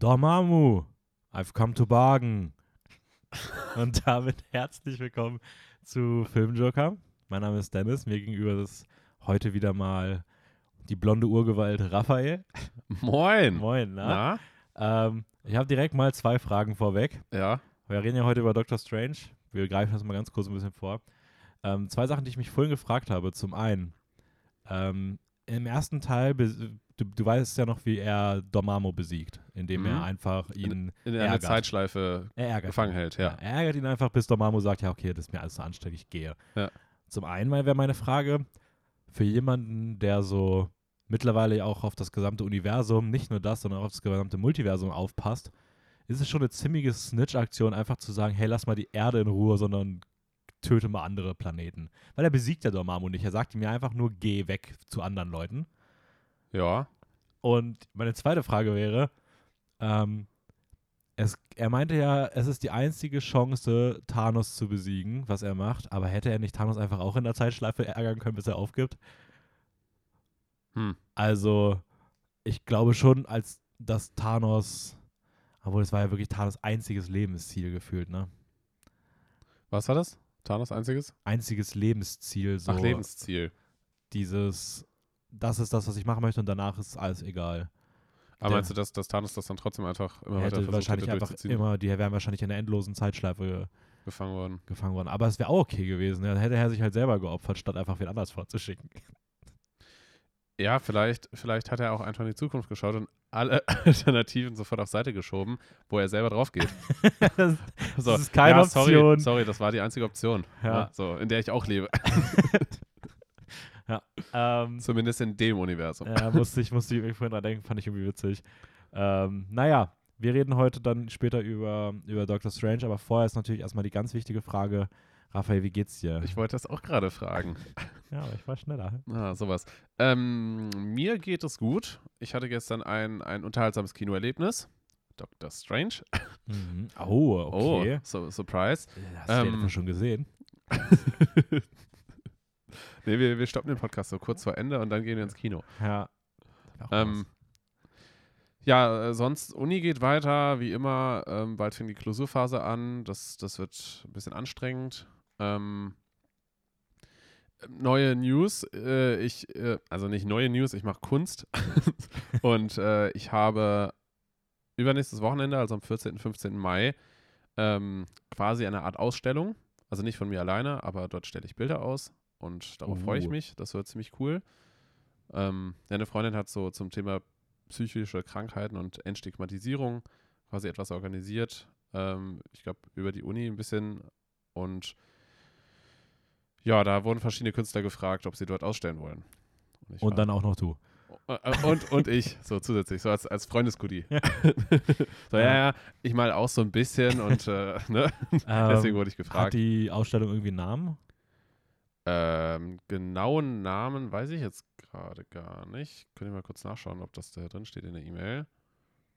Dormammu, I've come to bargain. Und damit herzlich willkommen zu Filmjoker. Mein Name ist Dennis, mir gegenüber ist heute wieder mal die blonde Urgewalt Raphael. Moin. Moin, na? Ähm, ich habe direkt mal zwei Fragen vorweg. Ja. Wir reden ja heute über Doctor Strange. Wir greifen das mal ganz kurz ein bisschen vor. Ähm, zwei Sachen, die ich mich vorhin gefragt habe. Zum einen, ähm, im ersten Teil, du, du weißt ja noch, wie er Dormammu besiegt, indem Mhm. er einfach ihn In einer ärgert. Zeitschleife Er ärgert gefangen ihn. hält, ja. Er ärgert ihn einfach, bis Dormammu sagt, ja, okay, das ist mir alles so anstrengend, ich gehe. Ja. Zum einen wäre meine Frage, für jemanden, der so mittlerweile ja auch auf das gesamte Universum, nicht nur das, sondern auch auf das gesamte Multiversum aufpasst, ist es schon eine ziemliche Snitch-Aktion, einfach zu sagen, hey, lass mal die Erde in Ruhe, sondern töte mal andere Planeten. Weil er besiegt ja Dormammu nicht. Er sagt ihm ja einfach nur, geh weg zu anderen Leuten. Ja. Und meine zweite Frage wäre, ähm, es, er meinte ja, es ist die einzige Chance, Thanos zu besiegen, was er macht, aber hätte er nicht Thanos einfach auch in der Zeitschleife ärgern können, bis er aufgibt? Hm. Also, ich glaube schon, als dass Thanos, obwohl es war ja wirklich Thanos einziges Lebensziel gefühlt, ne? Was war das? Thanos einziges? Einziges Lebensziel, so Ach, Lebensziel. dieses, das ist das, was ich machen möchte und danach ist alles egal. Aber meinst du, dass, dass Thanos das dann trotzdem einfach immer Er weiter hätte versucht wahrscheinlich hätte einfach immer, die wären wahrscheinlich in der endlosen Zeitschleife gefangen worden? gefangen worden. Aber es wäre auch okay gewesen. Dann hätte er sich halt selber geopfert, statt einfach wen anders vorzuschicken. Ja, vielleicht, vielleicht hat er auch einfach in die Zukunft geschaut und alle Alternativen sofort auf Seite geschoben, wo er selber drauf geht. das, So, ist keine ja, Option. Sorry, sorry, das war die einzige Option. Ja. so, in der ich auch lebe. Ähm, Zumindest in dem Universum. ja, musste ich, musste ich vorhin dran denken, fand ich irgendwie witzig. Ähm, naja, wir reden heute dann später über, über Doctor Strange, aber vorher ist natürlich erstmal die ganz wichtige Frage, Raphael, wie geht's dir? Ich wollte das auch gerade fragen. ja, aber ich war schneller. Ah, sowas. Ähm, mir geht es gut. Ich hatte gestern ein, ein unterhaltsames Kinoerlebnis. Doctor Strange. Mhm. Oh, okay. Oh, so, Surprise. Hast du ähm, schon gesehen? nee, wir, wir stoppen den Podcast so kurz vor Ende und dann gehen wir ins Kino. Ja. Ähm, ja, äh, sonst, Uni geht weiter, wie immer. Ähm, bald fängt die Klausurphase an. Das, das wird ein bisschen anstrengend. Ähm, neue News. Äh, ich, äh, also nicht neue News, ich mache Kunst. und äh, ich habe übernächstes Wochenende, also am 14. 15. Mai, ähm, quasi eine Art Ausstellung. Also nicht von mir alleine, aber dort stelle ich Bilder aus. Und darauf freue ich Uh. mich. Das wird ziemlich cool. Ähm, ja, eine Freundin hat so zum Thema psychische Krankheiten und Entstigmatisierung quasi etwas organisiert. Ähm, ich glaube, über die Uni ein bisschen. Und ja, da wurden verschiedene Künstler gefragt, ob sie dort ausstellen wollen. Und war- dann auch noch du. äh, äh, und, und ich, so zusätzlich, so als, als Freundesgoodie. so, ja, ja, ich mal auch so ein bisschen und äh, ne? deswegen wurde ich Hat gefragt. die Ausstellung irgendwie einen Namen? Ähm, genauen Namen weiß ich jetzt gerade gar nicht. Könnt ihr mal kurz nachschauen, ob das da drin steht in der E-Mail.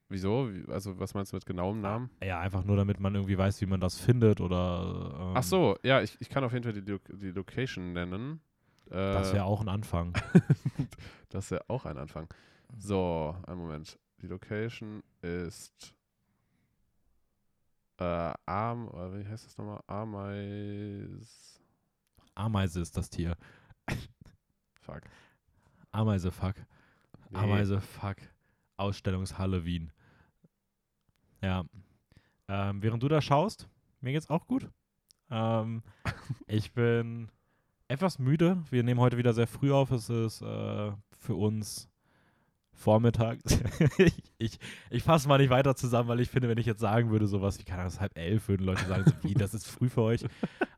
Wieso? Wie, also, was meinst du mit genauem Namen? Ja, einfach nur, damit man irgendwie weiß, wie man das findet oder. Ähm, Ach so, ja, ich, ich kann auf jeden Fall die, Lo die Location nennen. Äh, Das wäre auch ein Anfang. das wäre auch ein Anfang. So, einen Moment. Die Location ist äh, Arm, wie heißt das nochmal? Ameis. Ameise ist das Tier. Fuck. Ameise, fuck. Nee. Ameise, fuck. Ausstellungshalle Wien. Ja. Ähm, während du da schaust, mir geht's auch gut. Ähm, ich bin etwas müde. Wir nehmen heute wieder sehr früh auf. Es ist äh, für uns Vormittag. ich ich, ich fasse mal nicht weiter zusammen, weil ich finde, wenn ich jetzt sagen würde, sowas wie, keine Ahnung, es ist halb elf, würden Leute sagen, so, wie, das ist früh für euch.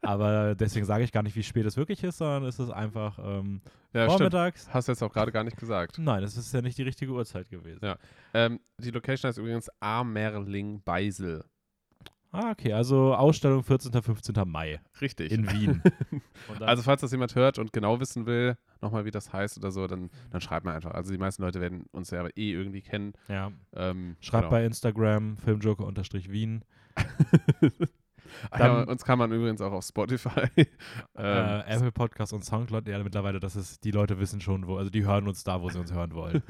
Aber deswegen sage ich gar nicht, wie spät es wirklich ist, sondern es ist einfach ähm, Ja, stimmt. vormittags. Hast du jetzt auch gerade gar nicht gesagt. Nein, es ist ja nicht die richtige Uhrzeit gewesen. Ja. Ähm, die Location heißt übrigens Amerling-Beisel. Ah, okay, also Ausstellung 14. 15. Mai Richtig. in Wien. Also, falls das jemand hört und genau wissen will, nochmal, wie das heißt oder so, dann, dann schreibt mal einfach. Also, die meisten Leute werden uns ja eh irgendwie kennen. ja, Ähm, schreibt genau. bei Instagram filmjoker-wien. Ja, dann- uns kann man übrigens auch auf Spotify. äh, ähm, Apple Podcast und Soundcloud, ja, mittlerweile, das ist, die Leute wissen schon, wo, also die hören uns da, wo sie uns hören wollen.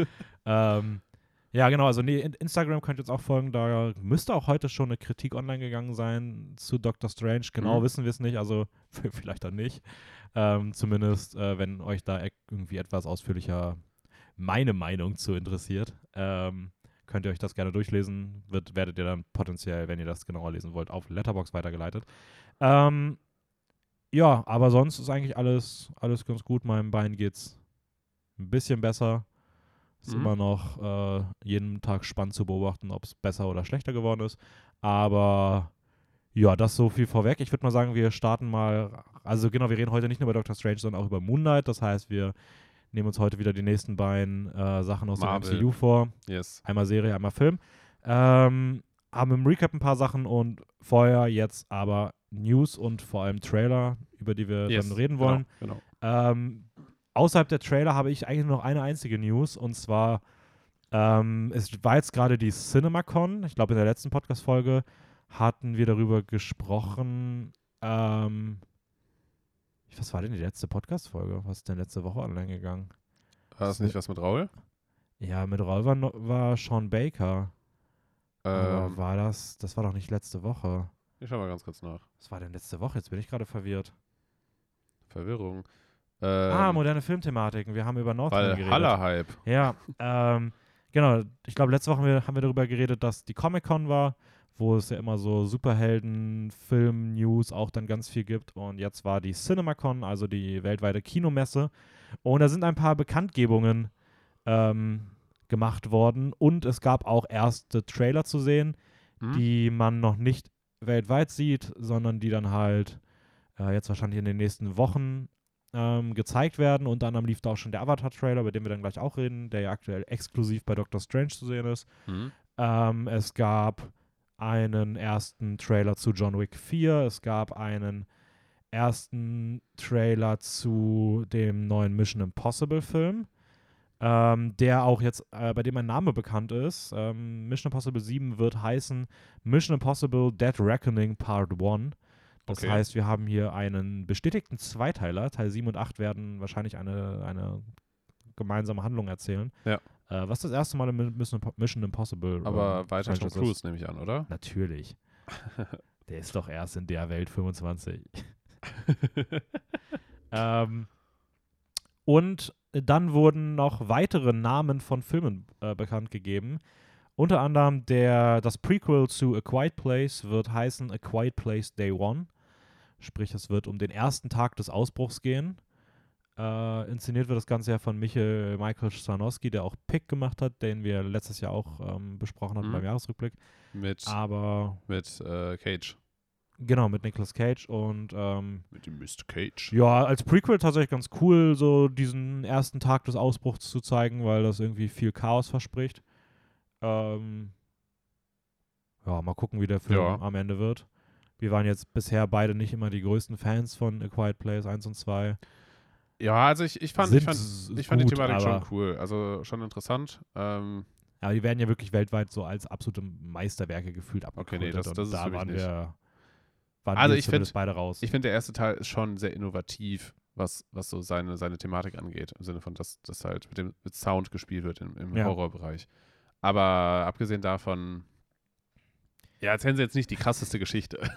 ähm, Ja, genau. Also nee, Instagram könnt ihr jetzt auch folgen. Da müsste auch heute schon eine Kritik online gegangen sein zu Doctor Strange. Genau Mhm. wissen wir es nicht. Also vielleicht auch nicht. Ähm, zumindest, äh, wenn euch da e- irgendwie etwas ausführlicher meine Meinung zu interessiert, ähm, könnt ihr euch das gerne durchlesen. Wird, werdet ihr dann potenziell, wenn ihr das genauer lesen wollt, auf Letterbox weitergeleitet. Ähm, ja, aber sonst ist eigentlich alles, alles ganz gut. Meinem Bein geht's ein bisschen besser. Ist Mhm. immer noch äh, jeden Tag spannend zu beobachten, ob es besser oder schlechter geworden ist. Aber ja, das so viel vorweg. Ich würde mal sagen, wir starten mal. Also genau, wir reden heute nicht nur über Doctor Strange, sondern auch über Moon Knight. Das heißt, wir nehmen uns heute wieder die nächsten beiden äh, Sachen aus Marvel. dem MCU vor. Yes. Einmal Serie, einmal Film. Ähm, haben im Recap ein paar Sachen und vorher jetzt aber News und vor allem Trailer, über die wir yes. dann reden wollen. Genau. Ähm, außerhalb der Trailer habe ich eigentlich nur noch eine einzige News und zwar ähm, es war jetzt gerade die CinemaCon. Ich glaube, in der letzten Podcast-Folge hatten wir darüber gesprochen. Ähm, was war denn die letzte Podcast-Folge? Was ist denn letzte Woche online gegangen? War das nicht was mit Raul? Ja, mit Raul war, war Sean Baker. Ähm, war das, das war doch nicht letzte Woche. ich schau mal ganz kurz nach. Was war denn letzte Woche? Jetzt bin ich gerade verwirrt. Verwirrung. Ah, Ähm, moderne Filmthematiken. Wir haben über Northman geredet. Haller-Hype. Ja, ähm, genau. Ich glaube, letzte Woche haben wir, haben wir darüber geredet, dass die Comic-Con war, wo es ja immer so Superhelden, Film, News auch dann ganz viel gibt. Und jetzt war die CinemaCon, also die weltweite Kinomesse. Und da sind ein paar Bekanntgebungen ähm, gemacht worden. Und es gab auch erste Trailer zu sehen, Hm? die man noch nicht weltweit sieht, sondern die dann halt äh, jetzt wahrscheinlich in den nächsten Wochen ähm, gezeigt werden. Unter anderem lief da auch schon der Avatar-Trailer, über den wir dann gleich auch reden, der ja aktuell exklusiv bei Doctor Strange zu sehen ist. Hm? Ähm, es gab einen ersten Trailer zu John Wick 4. Es gab einen ersten Trailer zu dem neuen Mission Impossible Film, ähm, der auch jetzt, äh, bei dem ein Name bekannt ist. Ähm, Mission Impossible 7 wird heißen Mission Impossible Dead Reckoning Part 1. Das Okay. heißt, wir haben hier einen bestätigten Zweiteiler. Teil 7 und 8 werden wahrscheinlich eine, eine gemeinsame Handlung erzählen. Ja. Äh, was das erste Mal in Mission Impo- Mission Impossible Aber ähm, weiter Tom. Cruise, nehme ich an, oder? Natürlich. Der ist doch erst in der Welt 25. ähm, und dann wurden noch weitere Namen von Filmen äh, bekannt gegeben. Unter anderem der, das Prequel zu A Quiet Place wird heißen A Quiet Place Day One. Sprich, es wird um den ersten Tag des Ausbruchs gehen. Äh, inszeniert wird das Ganze ja von Michael, Michael Sarnowski, der auch Pick gemacht hat, den wir letztes Jahr auch ähm, besprochen hatten Mhm. beim Jahresrückblick. mit Aber mit äh, Cage. Genau, mit Nicolas Cage und ähm, Mit dem Mr. Cage. ja, als Prequel tatsächlich ganz cool, so diesen ersten Tag des Ausbruchs zu zeigen, weil das irgendwie viel Chaos verspricht. Ähm, ja, mal gucken, wie der Film Ja. am Ende wird. Wir waren jetzt bisher beide nicht immer die größten Fans von A Quiet Place 1 und 2. Ja, also ich, ich fand, ich fand, ich fand die Thematik schon cool. Also schon interessant. Ähm, Aber die werden ja wirklich weltweit so als absolute Meisterwerke gefühlt abgekultet. nee, das- das ist da waren nicht. wir, waren Also wir ich find- beide raus. ich finde, der erste Teil ist schon sehr innovativ, was, was so seine, seine Thematik angeht. Im Sinne von, dass das halt mit dem mit Sound gespielt wird im, im Ja. Horrorbereich. Aber abgesehen davon, ja, erzählen sie jetzt nicht die krasseste Geschichte.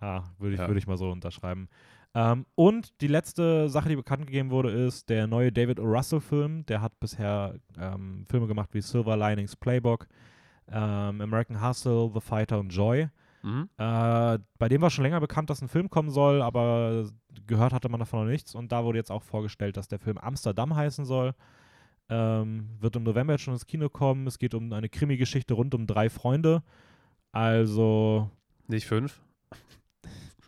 Ja, würde ich, Ja. würde ich mal so unterschreiben. Ähm, und die letzte Sache, die bekannt gegeben wurde, ist der neue David O. Russell-Film. Der hat bisher ähm, Filme gemacht wie Silver Linings Playbook, ähm, American Hustle, The Fighter und Joy. Mhm. Äh, bei dem war schon länger bekannt, dass ein Film kommen soll, aber gehört hatte man davon noch nichts. Und da wurde jetzt auch vorgestellt, dass der Film Amsterdam heißen soll. Ähm, wird im November jetzt schon ins Kino kommen. Es geht um eine Krimi-Geschichte rund um drei Freunde. Also Nicht fünf?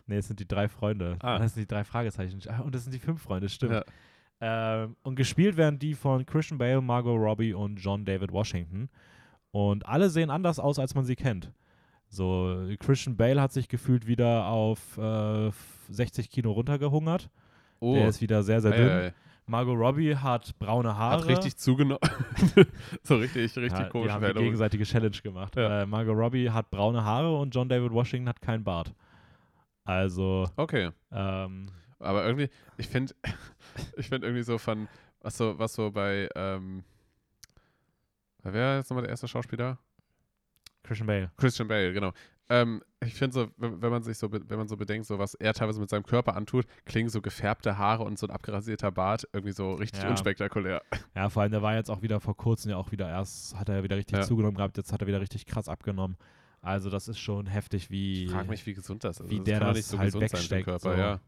Nee, es sind die drei Freunde. Ah. Das sind die drei Fragezeichen. Ah, Und das sind die fünf Freunde, stimmt. Ja. Ähm, und gespielt werden die von Christian Bale, Margot Robbie und John David Washington. Und alle sehen anders aus, als man sie kennt. So, Christian Bale hat sich gefühlt wieder auf äh, 60 Kilo runtergehungert. Oh, Der ist wieder sehr, sehr ei, dünn. ei, ei. Margot Robbie hat braune Haare. hat richtig zugenommen. so richtig, richtig ja, die komische haben die Veränderung. gegenseitige Challenge gemacht. Ja. Äh, Margot Robbie hat braune Haare und John David Washington hat keinen Bart. Also, Okay. ähm, Aber irgendwie, ich finde, ich finde irgendwie so von, was so, was so bei, ähm, Wer ist nochmal der erste Schauspieler? Christian Bale. Christian Bale, genau. Ähm, ich finde so, wenn, man sich so, wenn man so bedenkt, so was er teilweise mit seinem Körper antut, klingen so gefärbte Haare und so ein abgerasierter Bart irgendwie so richtig Ja. unspektakulär. Ja, vor allem, der war jetzt auch wieder vor kurzem ja auch wieder erst, hat er ja wieder richtig Ja. zugenommen gehabt, jetzt hat er wieder richtig krass abgenommen. Also das ist schon heftig, wie. Ich frage mich, wie gesund das ist. wie das der das nicht so halt gesund sein wegsteckt, Körper, so. ja.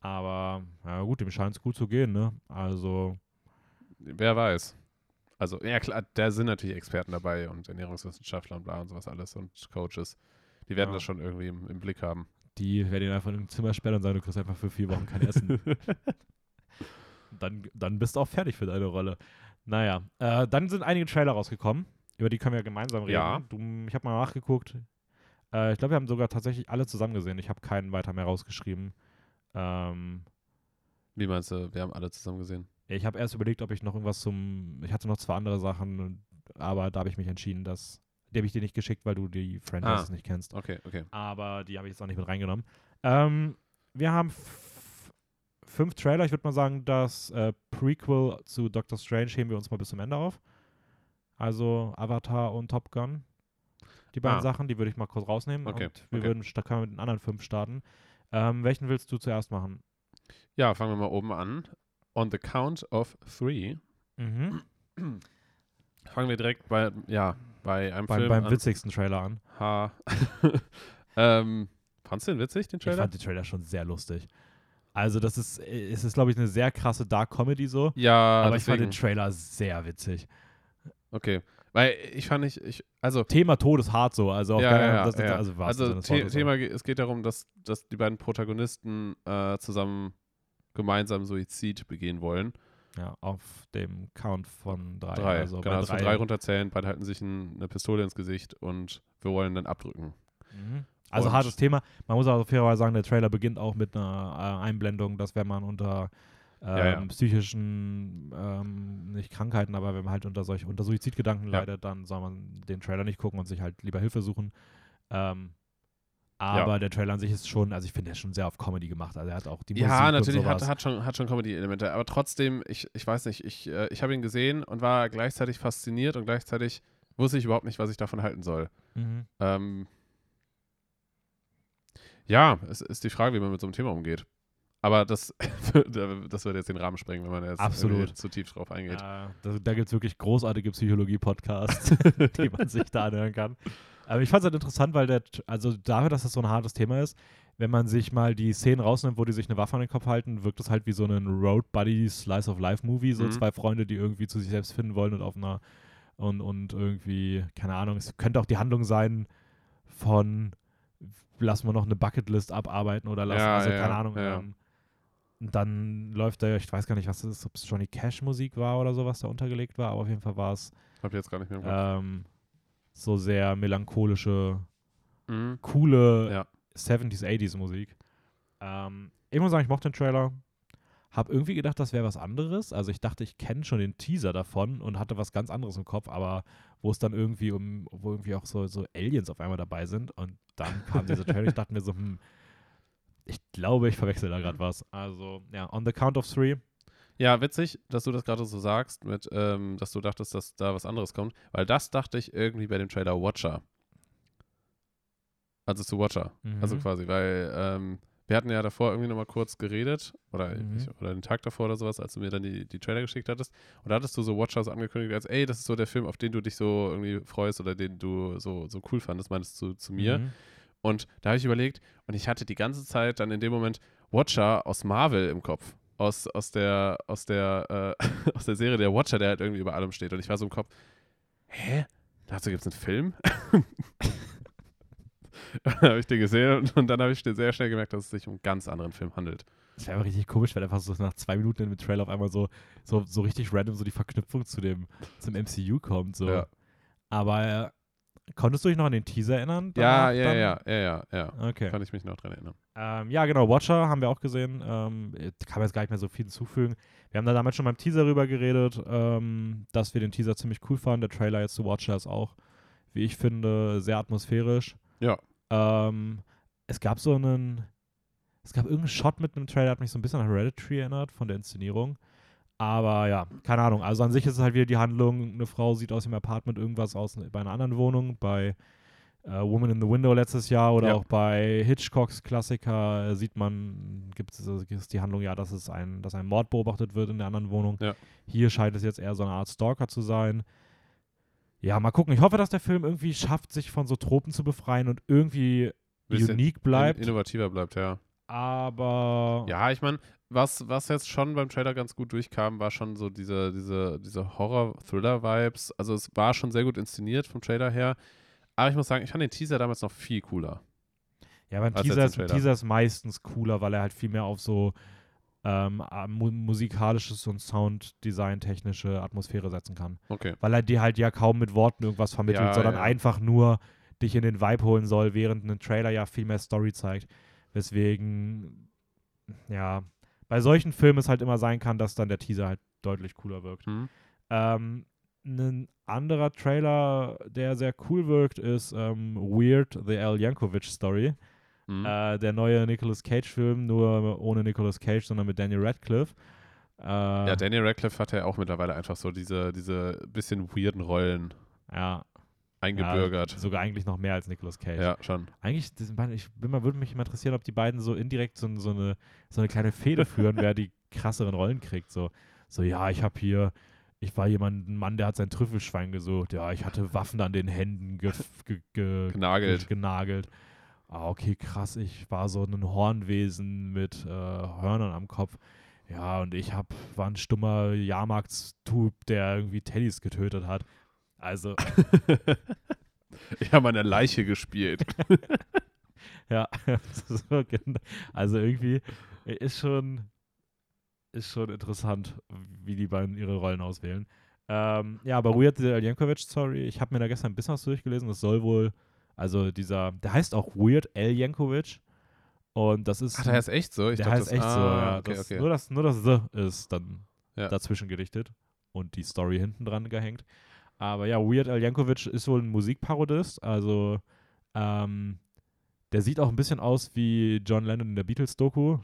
Aber, ja gut, dem scheint es gut zu gehen, ne? Also, Wer weiß. Also, ja klar, da sind natürlich Experten dabei und Ernährungswissenschaftler und bla und sowas alles und Coaches. Die werden Ja. das schon irgendwie im, im Blick haben. die werden ihn einfach in ein Zimmer sperren und sagen, du kriegst einfach für vier Wochen kein Essen. dann, dann bist du auch fertig für deine Rolle. Naja, äh, dann sind einige Trailer rausgekommen. Über die können wir gemeinsam reden. Ja. Du, ich habe mal nachgeguckt. Äh, ich glaube, wir haben sogar tatsächlich alle zusammen gesehen. Ich habe keinen weiter mehr rausgeschrieben. Ähm, Wie meinst du, wir haben alle zusammen gesehen? Ich habe erst überlegt, ob ich noch irgendwas zum. Ich hatte noch zwei andere Sachen, aber da habe ich mich entschieden, dass. Die habe ich dir nicht geschickt, weil du die Franchises Ah. nicht kennst. Okay, okay. aber die habe ich jetzt auch nicht mit reingenommen. Ähm, wir haben fünf Trailer. Ich würde mal sagen, das äh, Prequel zu Doctor Strange heben wir uns mal bis zum Ende auf. Also Avatar und Top Gun. Die beiden Ah. Sachen, die würde ich mal kurz rausnehmen. Okay, Und wir okay. würden, können wir mit den anderen fünf starten. Ähm, welchen willst du zuerst machen? Ja, fangen wir mal oben an. On the count of three Mhm. fangen wir direkt bei, ja, bei einem Beim, Film beim an. witzigsten Trailer an. Ha. ähm, fandst du den witzig, den Ich Trailer? fand den Trailer schon sehr lustig. Also das ist, es ist glaube ich eine sehr krasse Dark Comedy so. ja, aber ich fand deswegen. den Trailer sehr witzig. Okay. Weil ich fand nicht, ich, also Thema Tod ist hart so. Also, Ja, ja, ja, das, ja. also, Also The Thema, ge- es geht darum, dass, dass die beiden Protagonisten äh, zusammen gemeinsam Suizid begehen wollen. Ja, auf dem Count von drei. Drei. Also genau, bei also von drei runterzählen, beide halten sich ein, eine Pistole ins Gesicht und wir wollen dann abdrücken. Mhm. Also Und- hartes Thema. Man muss auch fairerweise sagen, der Trailer beginnt auch mit einer äh, Einblendung, dass wenn man unter ähm, Ja, ja. psychischen, ähm, nicht Krankheiten, aber wenn man halt unter solch, unter Suizidgedanken Ja. leidet, dann soll man den Trailer nicht gucken und sich halt lieber Hilfe suchen. Ähm, aber der Trailer an sich ist schon, also ich finde, der ist schon sehr auf Comedy gemacht. Also er hat auch die Musik Ja, natürlich hat, hat schon, hat schon Comedy-Elemente, aber trotzdem, ich, ich weiß nicht, ich, äh, ich habe ihn gesehen und war gleichzeitig fasziniert und gleichzeitig wusste ich überhaupt nicht, was ich davon halten soll. Mhm. Ähm, ja, es ist die Frage, wie man mit so einem Thema umgeht. Aber das, das würde jetzt den Rahmen sprengen, wenn man jetzt Absolut. zu tief drauf eingeht. Ja, da da gibt es wirklich großartige Psychologie-Podcasts, die man sich da anhören kann. Aber ich fand es halt interessant, weil der, also dafür, dass das so ein hartes Thema ist, wenn man sich mal die Szenen rausnimmt, wo die sich eine Waffe an den Kopf halten, wirkt es halt wie so ein Road Buddy Slice of Life Movie, so Mhm. zwei Freunde, die irgendwie zu sich selbst finden wollen und auf einer und, und irgendwie, keine Ahnung, es könnte auch die Handlung sein von lass mal noch eine Bucketlist abarbeiten oder lass, Ja, also ja, keine Ahnung. ja. Ähm, und dann läuft da, ich weiß gar nicht, was das ist, ob es Johnny Cash Musik war oder so, was da untergelegt war, aber auf jeden Fall war es Hab ich jetzt gar nicht mehr im Kopf. ähm, so sehr melancholische, Mhm. coole Ja. 70s, 80s Musik. Ähm, ich muss sagen, ich mochte den Trailer. Hab irgendwie gedacht, das wäre was anderes. Also ich dachte, ich kenne schon den Teaser davon und hatte was ganz anderes im Kopf, aber wo es dann irgendwie um, wo irgendwie auch so, so Aliens auf einmal dabei sind und dann kam dieser Trailer, ich dachte mir so, hm, ich glaube, ich verwechsel da gerade was. Also, ja, on the count of three. Ja, witzig, dass du das gerade so sagst, mit, ähm, dass du dachtest, dass da was anderes kommt, weil das dachte ich irgendwie bei dem Trailer Watcher. Also zu Watcher. Also Mhm. quasi, weil ähm, wir hatten ja davor irgendwie nochmal kurz geredet, oder, Mhm. ich, oder den Tag davor oder sowas, als du mir dann die, die Trailer geschickt hattest. Und da hattest du so Watcher so angekündigt, als ey, das ist so der Film, auf den du dich so irgendwie freust oder den du so, so cool fandest, meintest du zu mir. Mhm. Und da habe ich überlegt, und ich hatte die ganze Zeit dann in dem Moment Watcher aus Marvel im Kopf. Aus, aus der, aus der, äh, aus der Serie der Watcher, der halt irgendwie über allem steht. Und ich war so im Kopf, hä? Dazu gibt es einen Film? dann habe ich den gesehen und, und dann habe ich sehr schnell gemerkt, dass es sich um einen ganz anderen Film handelt. Das wäre aber richtig komisch, wenn einfach so nach zwei Minuten in dem Trailer auf einmal so, so, so richtig random so die Verknüpfung zu dem, zum MCU kommt. So. Ja. Aber äh, konntest du dich noch an den Teaser erinnern? Ja, ja, ja, ja, ja, ja. Okay. Kann ich mich noch dran erinnern. Ähm, ja, genau, Watcher haben wir auch gesehen. Ähm, kann man jetzt gar nicht mehr so viel hinzufügen. Wir haben da damals schon beim Teaser rüber geredet, ähm, dass wir den Teaser ziemlich cool fanden. Der Trailer jetzt zu Watcher ist auch, wie ich finde, sehr atmosphärisch. Ja. Ähm, es gab so einen, es gab irgendeinen Shot mit einem Trailer, der hat mich so ein bisschen an Hereditary erinnert, von der Inszenierung. Aber ja, keine Ahnung. Also an sich ist es halt wieder die Handlung, eine Frau sieht aus dem Apartment irgendwas aus bei einer anderen Wohnung, bei äh, Woman in the Window letztes Jahr oder Ja. auch bei Hitchcocks Klassiker äh, sieht man, gibt es ist die Handlung ja, dass es ein, dass ein Mord beobachtet wird in der anderen Wohnung. Ja. Hier scheint es jetzt eher so eine Art Stalker zu sein. Ja, mal gucken. Ich hoffe, dass der Film irgendwie schafft, sich von so Tropen zu befreien und irgendwie unique bleibt. In, innovativer bleibt, ja. aber Ja, ich meine, was, was jetzt schon beim Trailer ganz gut durchkam, war schon so diese, diese, diese Horror-Thriller-Vibes. Also es war schon sehr gut inszeniert vom Trailer her. Aber ich muss sagen, ich fand den Teaser damals noch viel cooler. Ja, beim Teaser ist. Teaser ist meistens cooler, weil er halt viel mehr auf so ähm, äh, mu musikalisches und Sounddesign-technische Atmosphäre setzen kann. Okay. Weil er dir halt ja kaum mit Worten irgendwas vermittelt, Ja, sondern ja. einfach nur dich in den Vibe holen soll, während ein Trailer ja viel mehr Story zeigt. Weswegen, ja, bei solchen Filmen es halt immer sein kann, dass dann der Teaser halt deutlich cooler wirkt. Hm. Ähm, ein anderer Trailer, der sehr cool wirkt, ist ähm, Weird, The Al Yankovic Story. Hm. Äh, der neue Nicolas Cage-Film, nur ohne Nicolas Cage, sondern mit Daniel Radcliffe. Äh, ja, Daniel Radcliffe hat ja auch mittlerweile einfach so diese, diese bisschen weirden Rollen ja, eingebürgert. Ja, sogar eigentlich noch mehr als Nicolas Cage. Ja, schon. Eigentlich, das, ich bin mal, würde mich mal interessieren, ob die beiden so indirekt so, so, eine, so eine kleine Fehde führen, wer die krasseren Rollen kriegt. So, so ja, ich habe hier, ich war jemand, ein Mann, der hat sein Trüffelschwein gesucht. Ja, ich hatte Waffen an den Händen ge, ge, ge, Genagelt. genagelt. Ah, okay, krass. Ich war so ein Hornwesen mit äh, Hörnern am Kopf. Ja, und ich hab, war ein stummer Jahrmarktstub, der irgendwie Teddys getötet hat. Also, ich habe eine Leiche gespielt. ja, so, also irgendwie ist schon, ist schon interessant, wie die beiden ihre Rollen auswählen. Ähm, ja, aber Weird the Jankovic Story, ich habe mir da gestern ein bisschen was durchgelesen. Das soll wohl, also dieser, der heißt auch Weird L. Jankovic. Und das ist. Ach, der heißt echt so? Ich der dachte, heißt das, echt so, ah, ja. Okay, das, okay. Nur, das, nur das The ist dann Ja. dazwischen gedichtet und die Story hinten dran gehängt. Aber ja, Weird Al Yankovic ist wohl ein Musikparodist, also ähm, der sieht auch ein bisschen aus wie John Lennon in der Beatles-Doku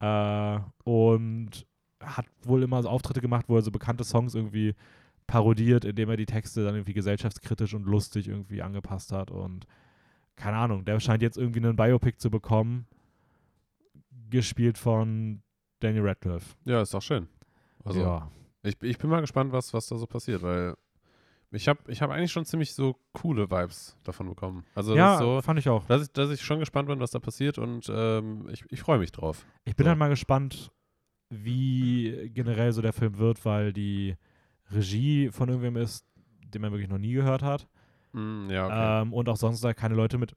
äh, und hat wohl immer so Auftritte gemacht, wo er so bekannte Songs irgendwie parodiert, indem er die Texte dann irgendwie gesellschaftskritisch und lustig irgendwie angepasst hat und keine Ahnung, der scheint jetzt irgendwie einen Biopic zu bekommen, gespielt von Daniel Radcliffe. Ja, ist doch schön. Also, ja. Ich, ich bin mal gespannt, was, was da so passiert, weil ich habe ich hab eigentlich schon ziemlich so coole Vibes davon bekommen. Also, ja, so, fand ich auch. dass ich, dass ich schon gespannt bin, was da passiert und ähm, ich, ich freue mich drauf. Ich bin So. halt mal gespannt, wie generell so der Film wird, weil die Regie von irgendwem ist, den man wirklich noch nie gehört hat. Mm, ja, okay. Ähm, und auch sonst da keine Leute mit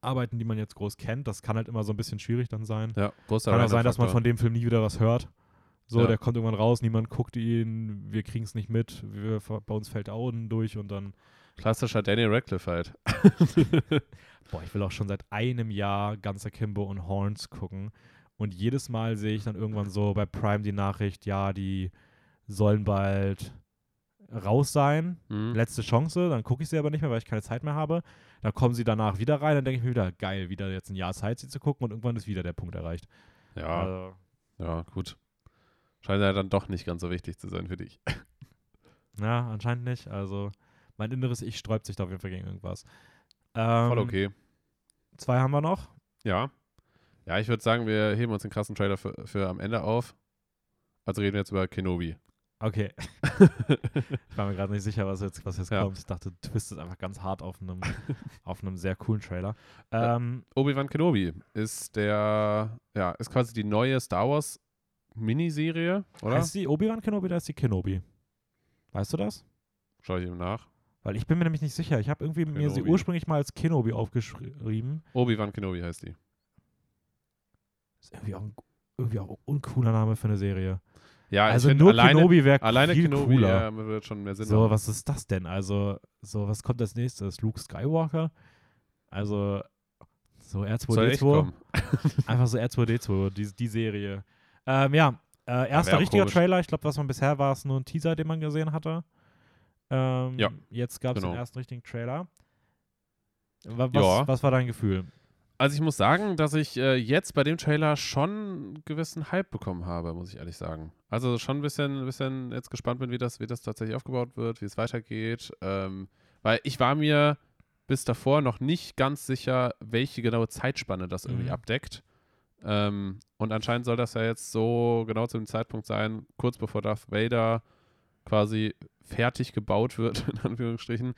arbeiten, die man jetzt groß kennt. Das kann halt immer so ein bisschen schwierig dann sein. ja, großer kann auch sein, dass man von dem Film nie wieder was hört. So, Ja. der kommt irgendwann raus, niemand guckt ihn, wir kriegen es nicht mit, wir, bei uns fällt Oden durch und dann, Klassischer Daniel Radcliffe halt. boah, ich will auch schon seit einem Jahr ganz Akimbo und Horns gucken. Und jedes Mal sehe ich dann irgendwann so bei Prime die Nachricht, ja, die sollen bald raus sein. Mhm. Letzte Chance, dann gucke ich sie aber nicht mehr, weil ich keine Zeit mehr habe. Dann kommen sie danach wieder rein, dann denke ich mir wieder, geil, wieder jetzt ein Jahr Zeit, sie zu gucken und irgendwann ist wieder der Punkt erreicht. Ja, Also, ja, gut. Scheint ja dann doch nicht ganz so wichtig zu sein für dich. ja, anscheinend nicht. Also, mein inneres Ich sträubt sich da auf jeden Fall gegen irgendwas. Ähm, Voll okay. Zwei haben wir noch. Ja. Ja, ich würde sagen, wir heben uns den krassen Trailer für, für am Ende auf. Also reden wir jetzt über Kenobi. Okay. ich war mir gerade nicht sicher, was jetzt, was jetzt Ja. kommt. Ich dachte, du twistet einfach ganz hart auf einem, auf einem sehr coolen Trailer. Ähm, Obi-Wan Kenobi ist der, ja, ist quasi die neue Star Wars Miniserie, oder? Heißt die Obi-Wan Kenobi oder ist die Kenobi? Weißt du das? Schau ich ihm nach. Weil ich bin mir nämlich nicht sicher. Ich habe irgendwie mir sie Kenobi. ursprünglich mal als Kenobi aufgeschrieben. Obi-Wan Kenobi heißt die. Ist irgendwie auch ein, irgendwie auch ein uncooler Name für eine Serie. Ja, also nur alleine, Kenobi wäre alleine viel Kenobi cooler. ja, wird schon mehr Sinn so, machen. was ist das denn? Also, so, was kommt als nächstes? Luke Skywalker? Also, so Soll echt R2D2? kommen. Einfach so R2D2, die, die Serie. Ähm, ja, äh, erster richtiger komisch. Trailer. Ich glaube, was man bisher war, ist nur ein Teaser, den man gesehen hatte. Ähm, Ja, Jetzt gab es genau. den ersten richtigen Trailer. Wa- Was, Ja. was war dein Gefühl? Also ich muss sagen, dass ich äh, jetzt bei dem Trailer schon einen gewissen Hype bekommen habe, muss ich ehrlich sagen. Also schon ein bisschen, ein bisschen jetzt gespannt bin, wie das, wie das tatsächlich aufgebaut wird, wie es weitergeht. Ähm, weil ich war mir bis davor noch nicht ganz sicher, welche genaue Zeitspanne das irgendwie Mhm. abdeckt. Ähm, und anscheinend soll das ja jetzt so genau zu dem Zeitpunkt sein, kurz bevor Darth Vader quasi fertig gebaut wird, in Anführungsstrichen.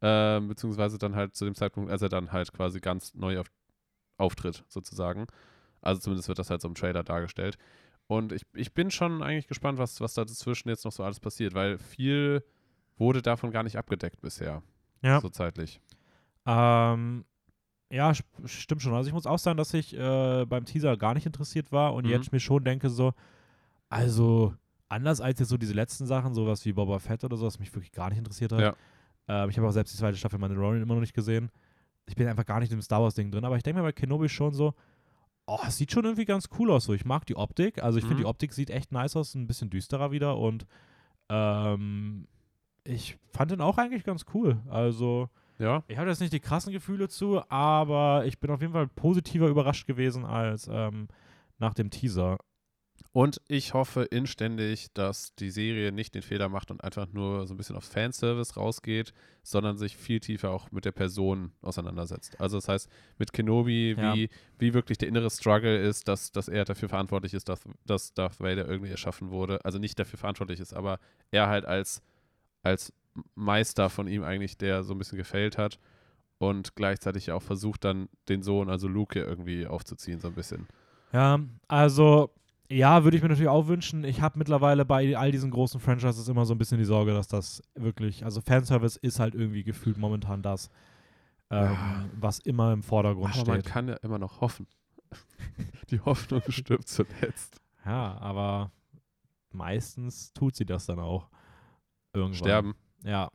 Ähm, beziehungsweise dann halt zu dem Zeitpunkt, als er dann halt quasi ganz neu auf, auftritt, sozusagen. Also zumindest wird das halt so im Trailer dargestellt. Und ich, ich bin schon eigentlich gespannt, was, was da dazwischen jetzt noch so alles passiert, weil viel wurde davon gar nicht abgedeckt bisher. Ja. So zeitlich. Ähm, ja, stimmt schon. Also ich muss auch sagen, dass ich äh, beim Teaser gar nicht interessiert war und Mhm. jetzt mir schon denke so, also anders als jetzt so diese letzten Sachen, sowas wie Boba Fett oder so, was mich wirklich gar nicht interessiert hat. Ja. Ähm, ich habe auch selbst die zweite Staffel Mandalorian immer noch nicht gesehen. Ich bin einfach gar nicht im Star Wars Ding drin, aber ich denke mir bei Kenobi schon so, oh, es sieht schon irgendwie ganz cool aus. So, ich mag die Optik. Also ich finde Mhm. die Optik sieht echt nice aus, ein bisschen düsterer wieder und ähm, ich fand den auch eigentlich ganz cool. Also Ja. ich habe jetzt nicht die krassen Gefühle zu, aber ich bin auf jeden Fall positiver überrascht gewesen als ähm, nach dem Teaser. Und ich hoffe inständig, dass die Serie nicht den Fehler macht und einfach nur so ein bisschen auf Fanservice rausgeht, sondern sich viel tiefer auch mit der Person auseinandersetzt. Also das heißt, mit Kenobi, Ja. wie, wie wirklich der innere Struggle ist, dass, dass er dafür verantwortlich ist, dass, dass Darth Vader irgendwie erschaffen wurde. Also nicht dafür verantwortlich ist, aber er halt als, als Meister von ihm eigentlich, der so ein bisschen gefällt hat und gleichzeitig auch versucht dann den Sohn, also Luke, irgendwie aufzuziehen, so ein bisschen. Ja, also ja, würde ich mir natürlich auch wünschen. Ich habe mittlerweile bei all diesen großen Franchises immer so ein bisschen die Sorge, dass das wirklich, also Fanservice ist halt irgendwie gefühlt momentan das, ähm, Ja. was immer im Vordergrund Aber man steht. kann ja immer noch hoffen. Die Hoffnung stirbt zuletzt. Ja, aber meistens tut sie das dann auch. Irgendwann. Sterben. Ja.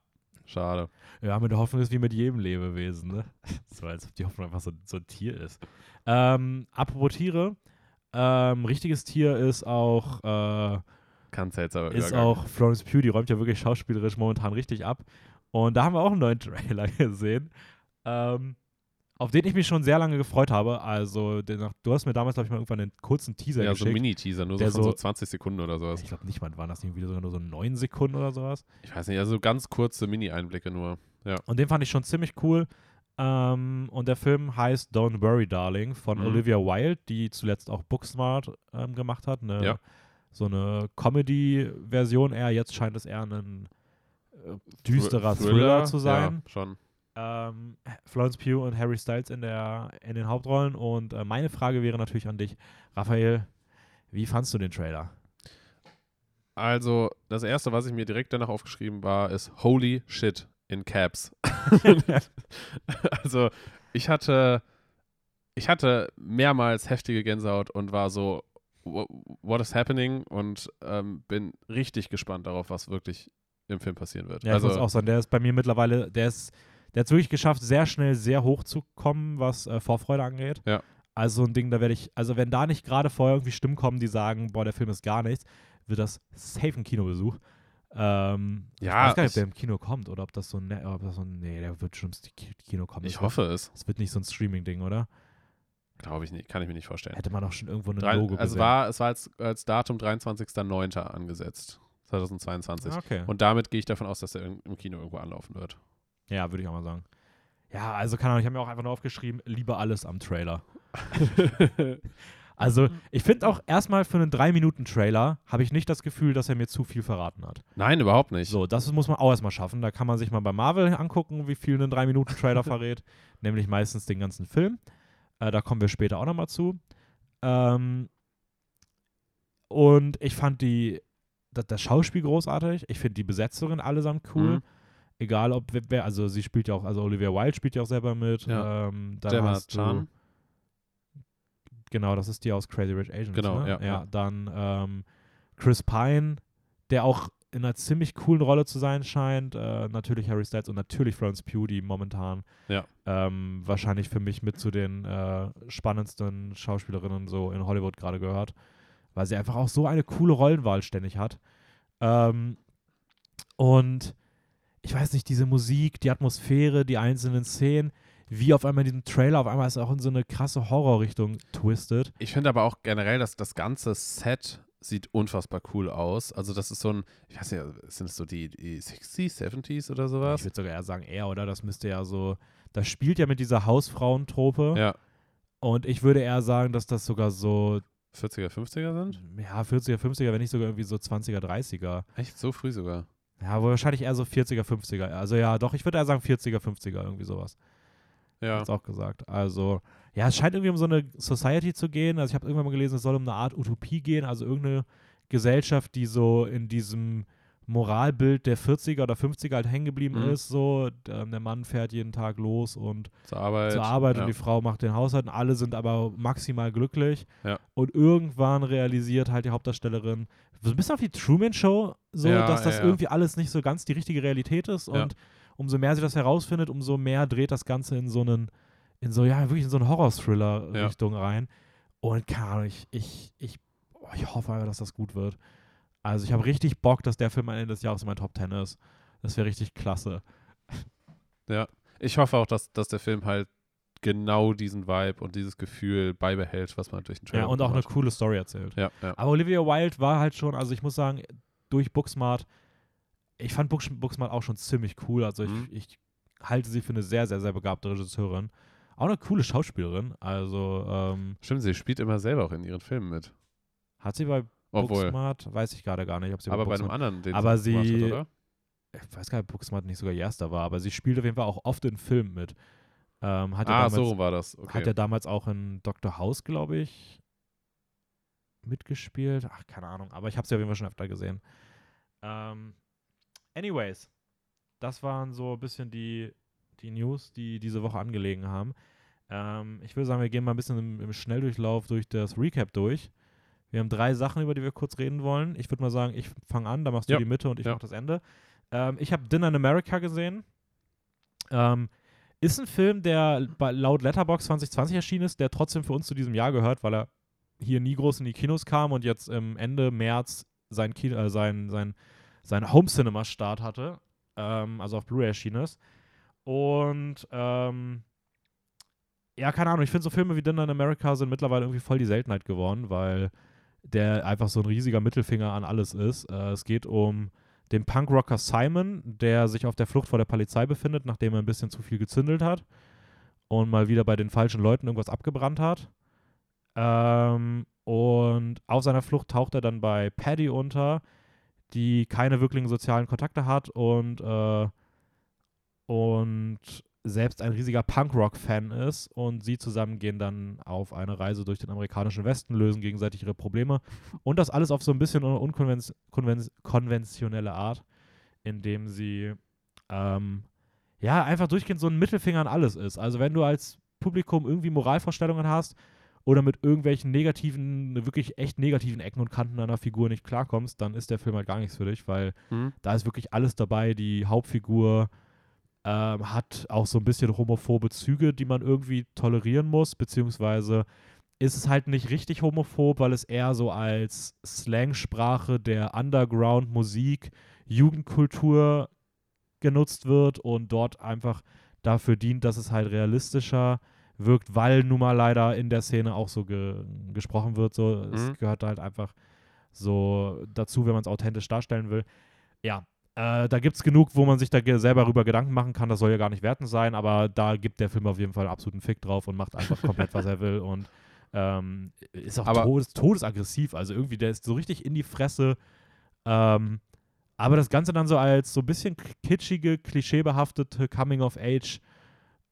Schade. Ja, mit der Hoffnung ist wie mit jedem Lebewesen, ne? So als ob die Hoffnung einfach so, so ein Tier ist. Ähm, apropos Tiere, ähm, richtiges Tier ist auch, äh, Ganz seltsamer ist Übergang. auch Florence Pugh, die räumt ja wirklich schauspielerisch momentan richtig ab. Und da haben wir auch einen neuen Trailer gesehen, ähm, auf den ich mich schon sehr lange gefreut habe. Also, den, du hast mir damals, glaube ich, mal irgendwann einen kurzen Teaser Ja, so ein geschickt. Mini-Teaser, nur so so so- 20 Sekunden oder sowas. ich glaube nicht mal, waren das nicht wieder sogar nur so neun Sekunden oder sowas. Ich weiß nicht, also so ganz kurze Mini-Einblicke nur. Und den fand ich schon ziemlich cool. Ähm, und der Film heißt Don't Worry, Darling von Mhm. Olivia Wilde, die zuletzt auch Booksmart ähm, gemacht hat. Eine, Ja. So eine Comedy-Version eher. Jetzt scheint es eher ein äh, düsterer Thr- Thriller, zu sein. Ja, schon. Ähm, Florence Pugh und Harry Styles in, der, in den Hauptrollen. Und äh, meine Frage wäre natürlich an dich, Raphael, wie fandst du den Trailer? Also, das erste, was ich mir direkt danach aufgeschrieben war, ist Holy Shit in Caps. also, ich hatte, ich hatte mehrmals heftige Gänsehaut und war so, "Wha- what is happening? Und ähm, bin richtig gespannt darauf, was wirklich im Film passieren wird. Ja, also, ich muss auch sagen, der ist bei mir mittlerweile, der ist, der hat es wirklich geschafft, sehr schnell sehr hoch zu kommen, was äh, Vorfreude angeht. Ja. Also so ein Ding, da werde ich, also wenn da nicht gerade vorher irgendwie Stimmen kommen, die sagen, boah, der Film ist gar nichts, wird das safe ein Kinobesuch. Ähm, Ja, ich weiß gar nicht, ob der im Kino kommt oder ob das so ein, ne- ob das so ein nee, der wird schon ins Ki- Kino kommen. ich Das hoffe es. wird, das wird nicht so ein Streaming-Ding, oder? Glaube ich nicht, kann ich mir nicht vorstellen. Hätte man auch schon irgendwo ein Drei, Logo also gesehen. war, es war als, als Datum 23.09. angesetzt. 2022. Ah, okay. Und damit gehe ich davon aus, dass er im Kino irgendwo anlaufen wird. Ja, würde ich auch mal sagen. Ja, also keine Ahnung, ich habe mir auch einfach nur aufgeschrieben, lieber alles am Trailer. Also, ich finde auch erstmal für einen 3-Minuten-Trailer habe ich nicht das Gefühl, dass er mir zu viel verraten hat. Nein, überhaupt nicht. So, das muss man auch erstmal schaffen. Da kann man sich mal bei Marvel angucken, wie viel ein 3-Minuten-Trailer verrät. Nämlich meistens den ganzen Film. Äh, da kommen wir später auch nochmal zu. Ähm, und ich fand die, das, das Schauspiel großartig. Ich finde die Besetzerin allesamt cool. Mhm. Egal ob wer, also sie spielt ja auch, also Olivia Wilde spielt ja auch selber mit. Ja. Ähm, dann Gemma hast du, Chan. Genau, das ist die aus Crazy Rich Asians. Genau, ne? ja, ja. ja. Dann ähm, Chris Pine, der auch in einer ziemlich coolen Rolle zu sein scheint. Äh, natürlich Harry Styles und natürlich Florence Pugh, die momentan Ja. ähm, wahrscheinlich für mich mit zu den äh, spannendsten Schauspielerinnen so in Hollywood gerade gehört, weil sie einfach auch so eine coole Rollenwahl ständig hat. Ähm, und ich weiß nicht, diese Musik, die Atmosphäre, die einzelnen Szenen, wie auf einmal in diesem Trailer, auf einmal ist er auch in so eine krasse Horrorrichtung twisted. Ich finde aber auch generell, dass das ganze Set sieht unfassbar cool aus. Also das ist so ein, ich weiß nicht, sind es so die, die 60s, 70s oder Ich sowas? würde sogar eher sagen, er, oder? Das müsste ja so, das spielt ja mit dieser Hausfrauentrope. Ja, Und ich würde eher sagen, dass das sogar so, 40er, 50er sind? ja, 40er, 50er, wenn nicht sogar irgendwie so 20er, 30er. Echt so früh sogar. Ja, wahrscheinlich eher so 40er, 50er. Also ja, doch, ich würde eher sagen 40er, 50er, irgendwie sowas. Ja. Hat's auch gesagt. Also, ja, es scheint irgendwie um so eine Society zu gehen. Also ich habe irgendwann mal gelesen, es soll um eine Art Utopie gehen, also irgendeine Gesellschaft, die so in diesem Moralbild der 40er oder 50er halt hängen geblieben Mhm. ist. So, ähm, der Mann fährt jeden Tag los und Zur Arbeit. zur Arbeit ja. und die Frau macht den Haushalt und alle sind aber maximal glücklich. Ja. Und irgendwann realisiert halt die Hauptdarstellerin, so ein bisschen auf die Truman Show, so, Ja, dass das irgendwie alles nicht so ganz die richtige Realität ist. Und umso mehr sie das herausfindet, umso mehr dreht das Ganze in so einen, in so, ja, wirklich in so eine Horror-Thriller-Richtung rein. Und keine Ahnung, ich, ich, ich, oh, ich hoffe einfach, dass das gut wird. Also ich habe richtig Bock, dass der Film am Ende des Jahres in meinen Top 10 ist. Das wäre richtig klasse. Ich hoffe auch, dass, dass der Film halt genau diesen Vibe und dieses Gefühl beibehält, was man durch den Ja, Trailer und auch eine coole Story erzählt. Ja, ja. Aber Olivia Wilde war halt schon, also ich muss sagen, durch Booksmart, ich fand Book, Booksmart auch schon ziemlich cool. Also ich, Mhm. ich halte sie für eine sehr, sehr, sehr begabte Regisseurin. Auch eine coole Schauspielerin. Also ähm, Stimmt, sie spielt immer selber auch in ihren Filmen mit. hat sie bei Obwohl. Booksmart, weiß ich gerade gar nicht, ob sie Aber bei einem anderen, den Aber sie sie- hat, oder? ich weiß gar nicht, ob Booksmart nicht sogar erster war, aber sie spielt auf jeden Fall auch oft in Filmen mit. Ähm, hat ja Ah, damals, so war das. Okay. Hat er damals auch in Dr. House, glaube ich, mitgespielt. Ach, keine Ahnung. Aber ich habe sie auf jeden Fall schon öfter gesehen. Ähm, anyways, das waren so ein bisschen die, die News, die diese Woche angelegen haben. Ähm, ich würde sagen, wir gehen mal ein bisschen im, im Schnelldurchlauf durch das Recap durch. Wir haben drei Sachen, über die wir kurz reden wollen. Ich würde mal sagen, ich fange an, da machst du Ja. die Mitte und ich Ja. mache das Ende. Ähm, ich habe Dinner in America gesehen. Ähm, ist ein Film, der laut Letterbox 2020 erschienen ist, der trotzdem für uns zu diesem Jahr gehört, weil er hier nie groß in die Kinos kam und jetzt im Ende März sein, Kino, äh, sein, sein, sein Home Cinema Start hatte, ähm, also auf Blu-ray erschienen ist. Und ähm, ja, keine Ahnung, ich finde so Filme wie Dinner in America sind mittlerweile irgendwie voll die Seltenheit geworden, weil der einfach so ein riesiger Mittelfinger an alles ist. Äh, es geht um den Punkrocker Simon, der sich auf der Flucht vor der Polizei befindet, nachdem er ein bisschen zu viel gezündelt hat und mal wieder bei den falschen Leuten irgendwas abgebrannt hat. Ähm, und auf seiner Flucht taucht er dann bei Paddy unter, die keine wirklichen sozialen Kontakte hat und, äh, und selbst ein riesiger Punkrock-Fan ist. Und sie zusammen gehen dann auf eine Reise durch den amerikanischen Westen, lösen gegenseitig ihre Probleme. Und das alles auf so ein bisschen unkonventionelle konven konventionelle Art, indem sie ähm, ja einfach durchgehend so ein Mittelfinger an alles ist. Also wenn du als Publikum irgendwie Moralvorstellungen hast oder mit irgendwelchen negativen, wirklich echt negativen Ecken und Kanten einer Figur nicht klarkommst, dann ist der Film halt gar nichts für dich, weil Hm? da ist wirklich alles dabei. Die Hauptfigur ähm, hat auch so ein bisschen homophobe Züge, die man irgendwie tolerieren muss, beziehungsweise ist es halt nicht richtig homophob, weil es eher so als Slangsprache der Underground-Musik, Jugendkultur genutzt wird und dort einfach dafür dient, dass es halt realistischer wirkt, weil nun mal leider in der Szene auch so ge gesprochen wird. So, Mhm. es gehört halt einfach so dazu, wenn man es authentisch darstellen will. Ja, äh, da gibt es genug, wo man sich da selber rüber Gedanken machen kann. Das soll ja gar nicht wertend sein, aber da gibt der Film auf jeden Fall absoluten Fick drauf und macht einfach komplett, was er will und ähm, ist auch Aber- todes todesaggressiv. Also irgendwie, der ist so richtig in die Fresse. Ähm, aber das Ganze dann so als so ein bisschen kitschige, klischeebehaftete Coming-of-Age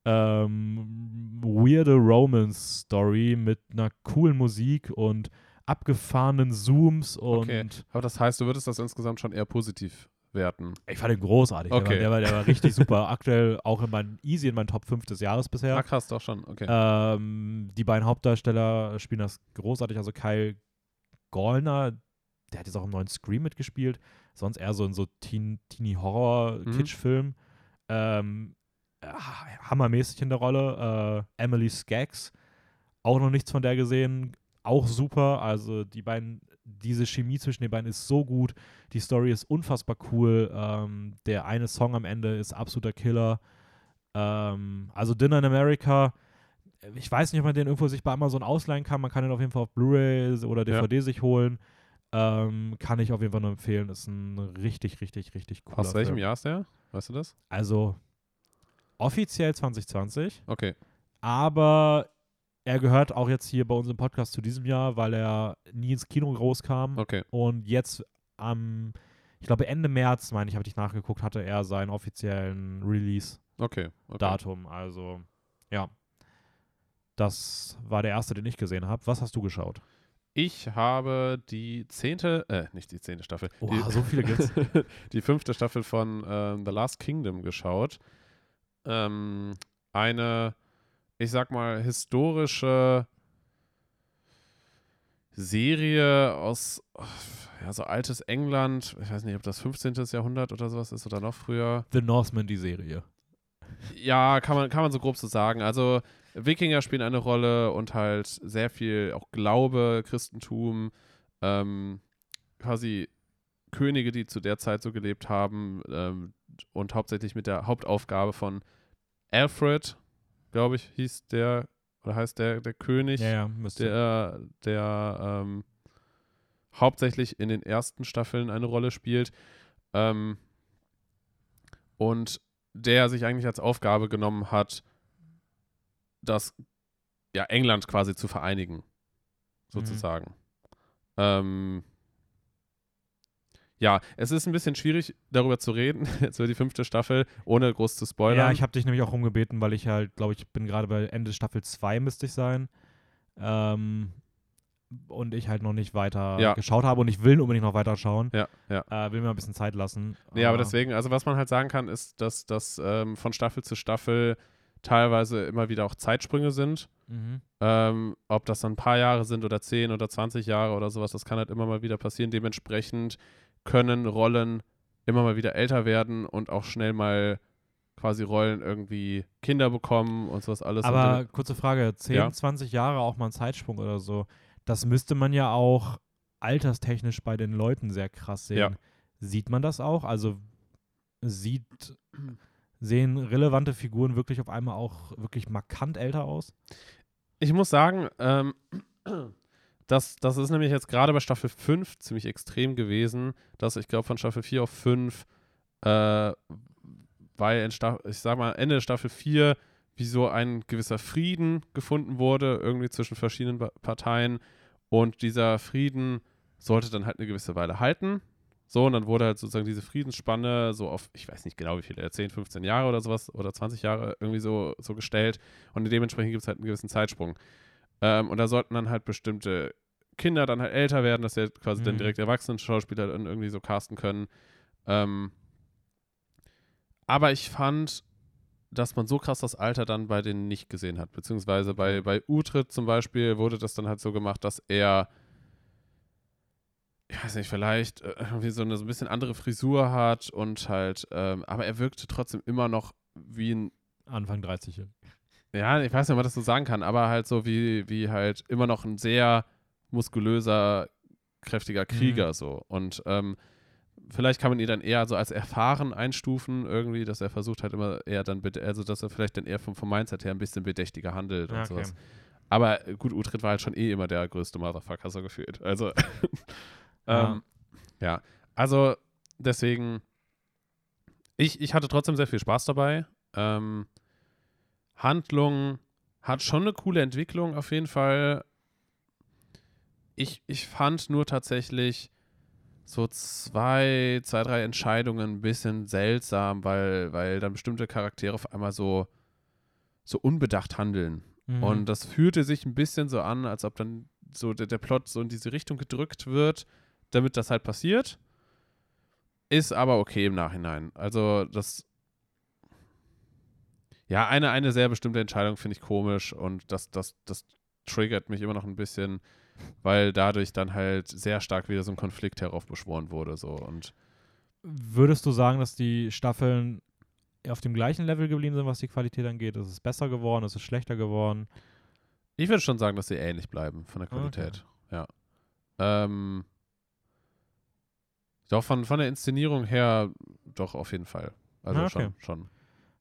ähm, weirde Romance-Story mit einer coolen Musik und abgefahrenen Zooms und Okay. Aber das heißt, du würdest das insgesamt schon eher positiv werten. ich fand den großartig. Okay. Der, war, der, war, der war richtig super. Aktuell auch in meinen easy in meinen Top 5 des Jahres bisher. Ah, krass, doch schon. Okay. Ähm, die beiden Hauptdarsteller spielen das großartig. Also Kyle Gallner, der hat jetzt auch im neuen Scream mitgespielt. Sonst eher so in so Teen, Teenie-Horror-Kitsch-Film. Ähm, ah, hammermäßig in der Rolle. Äh, Emily Skaggs, auch noch nichts von der gesehen. Auch super. Also die beiden, diese Chemie zwischen den beiden ist so gut. Die Story ist unfassbar cool. Ähm, der eine Song am Ende ist absoluter Killer. Ähm, also Dinner in America, ich weiß nicht, ob man den irgendwo sich bei Amazon ausleihen kann. Man kann den auf jeden Fall auf Blu-ray oder DVD sich holen. Ähm, kann ich auf jeden Fall nur empfehlen. Ist ein richtig, richtig, richtig cooler Aus welchem Film. Jahr ist der? Weißt du das? Also offiziell 2020, Okay. aber er gehört auch jetzt hier bei uns im Podcast zu diesem Jahr, weil er nie ins Kino rauskam. Okay. Und jetzt am, ich glaube Ende März, meine ich, habe ich nachgeguckt, hatte er seinen offiziellen Release-Datum. Okay. okay. Also, ja. Das war der erste, den ich gesehen habe. Was hast du geschaut? Ich habe die zehnte, äh, nicht die zehnte Staffel. Oha, die, so viele gibt's. die fünfte Staffel von ähm, The Last Kingdom geschaut. Ähm, eine, ich sag mal, historische Serie aus ja, so altes England. Ich weiß nicht, ob das 15. Jahrhundert oder sowas ist oder noch früher. The Northman, die Serie. Ja, kann man, kann man so grob so sagen. Also Wikinger spielen eine Rolle und halt sehr viel auch Glaube, Christentum, ähm, quasi Könige, die zu der Zeit so gelebt haben ähm, und hauptsächlich mit der Hauptaufgabe von Alfred, glaube ich, hieß der, oder heißt der, der König, Ja, ja, der, der ähm, hauptsächlich in den ersten Staffeln eine Rolle spielt. Ähm, und der sich eigentlich als Aufgabe genommen hat, das ja, England quasi zu vereinigen, sozusagen. Ähm, ja, es ist ein bisschen schwierig, darüber zu reden, jetzt über die fünfte Staffel, ohne groß zu spoilern. Ja, ich habe dich nämlich auch rumgebeten, weil ich halt, glaube ich, bin gerade bei Ende Staffel 2 müsste ich sein. Ähm, und ich halt noch nicht weiter Ja. geschaut habe und ich will unbedingt noch weiter schauen. ja, ja. Äh, will mir ein bisschen Zeit lassen. Nee, aber Äh, deswegen, also was man halt sagen kann, ist, dass das ähm, von Staffel zu Staffel teilweise immer wieder auch Zeitsprünge sind. Mhm. Ähm, ob das dann ein paar Jahre sind oder 10 oder 20 Jahre oder sowas, das kann halt immer mal wieder passieren. Dementsprechend können Rollen immer mal wieder älter werden und auch schnell mal quasi Rollen irgendwie Kinder bekommen und sowas alles. Aber und, kurze Frage, 10, Ja. 20 Jahre auch mal ein Zeitsprung oder so, das müsste man ja auch alterstechnisch bei den Leuten sehr krass sehen. Ja. Sieht man das auch? Also sieht, sehen relevante Figuren wirklich auf einmal auch wirklich markant älter aus? ich muss sagen, ähm, das, das ist nämlich jetzt gerade bei Staffel 5 ziemlich extrem gewesen, dass ich glaube von Staffel 4 auf 5, äh, weil in ich sag mal, Ende Staffel 4 wie so ein gewisser Frieden gefunden wurde, irgendwie zwischen verschiedenen Parteien. Und dieser Frieden sollte dann halt eine gewisse Weile halten. So, und dann wurde halt sozusagen diese Friedensspanne so auf, ich weiß nicht genau wie viele, 10, 15 Jahre oder sowas oder 20 Jahre irgendwie so, so gestellt. Und dementsprechend gibt es halt einen gewissen Zeitsprung. Ähm, und da sollten dann halt bestimmte Kinder dann halt älter werden, dass sie quasi dann Mhm. direkt erwachsenen Schauspieler dann irgendwie so casten können. Ähm, aber ich fand, dass man so krass das Alter dann bei denen nicht gesehen hat. Beziehungsweise bei, bei Utrecht zum Beispiel wurde das dann halt so gemacht, dass er, ich weiß nicht, vielleicht äh, irgendwie so eine so ein bisschen andere Frisur hat und halt, ähm, aber er wirkte trotzdem immer noch wie ein Anfang 30. ja, ich weiß nicht, ob man das so sagen kann, aber halt so wie, wie halt immer noch ein sehr muskulöser, kräftiger Krieger so. Und ähm, vielleicht kann man ihn dann eher so als erfahren einstufen, irgendwie, dass er versucht halt immer eher dann, also dass er vielleicht dann eher vom, vom Mindset her ein bisschen bedächtiger handelt und okay. sowas. Aber gut, Utrecht war halt schon eh immer der größte Motherfucker so gefühlt. Also, Ja. ähm, ja, also deswegen, ich, ich hatte trotzdem sehr viel Spaß dabei. Ähm, Handlung hat schon eine coole Entwicklung auf jeden Fall. Ich, ich fand nur tatsächlich so zwei, zwei, drei Entscheidungen ein bisschen seltsam, weil, weil dann bestimmte Charaktere auf einmal so, so unbedacht handeln. Mhm. Und das fühlte sich ein bisschen so an, als ob dann so der, der Plot so in diese Richtung gedrückt wird, damit das halt passiert. Ist aber okay im Nachhinein. Also das ja, eine, eine sehr bestimmte Entscheidung finde ich komisch und das, das, das triggert mich immer noch ein bisschen, weil dadurch dann halt sehr stark wieder so ein Konflikt heraufbeschworen wurde. So. Und Würdest du sagen, dass die Staffeln auf dem gleichen Level geblieben sind, was die Qualität angeht? Ist es besser geworden? Ist es schlechter geworden? ich würde schon sagen, dass sie ähnlich bleiben von der Okay. Qualität. Ja. Ähm, doch von, von der Inszenierung her doch auf jeden Fall. Also Ah, okay. schon, schon.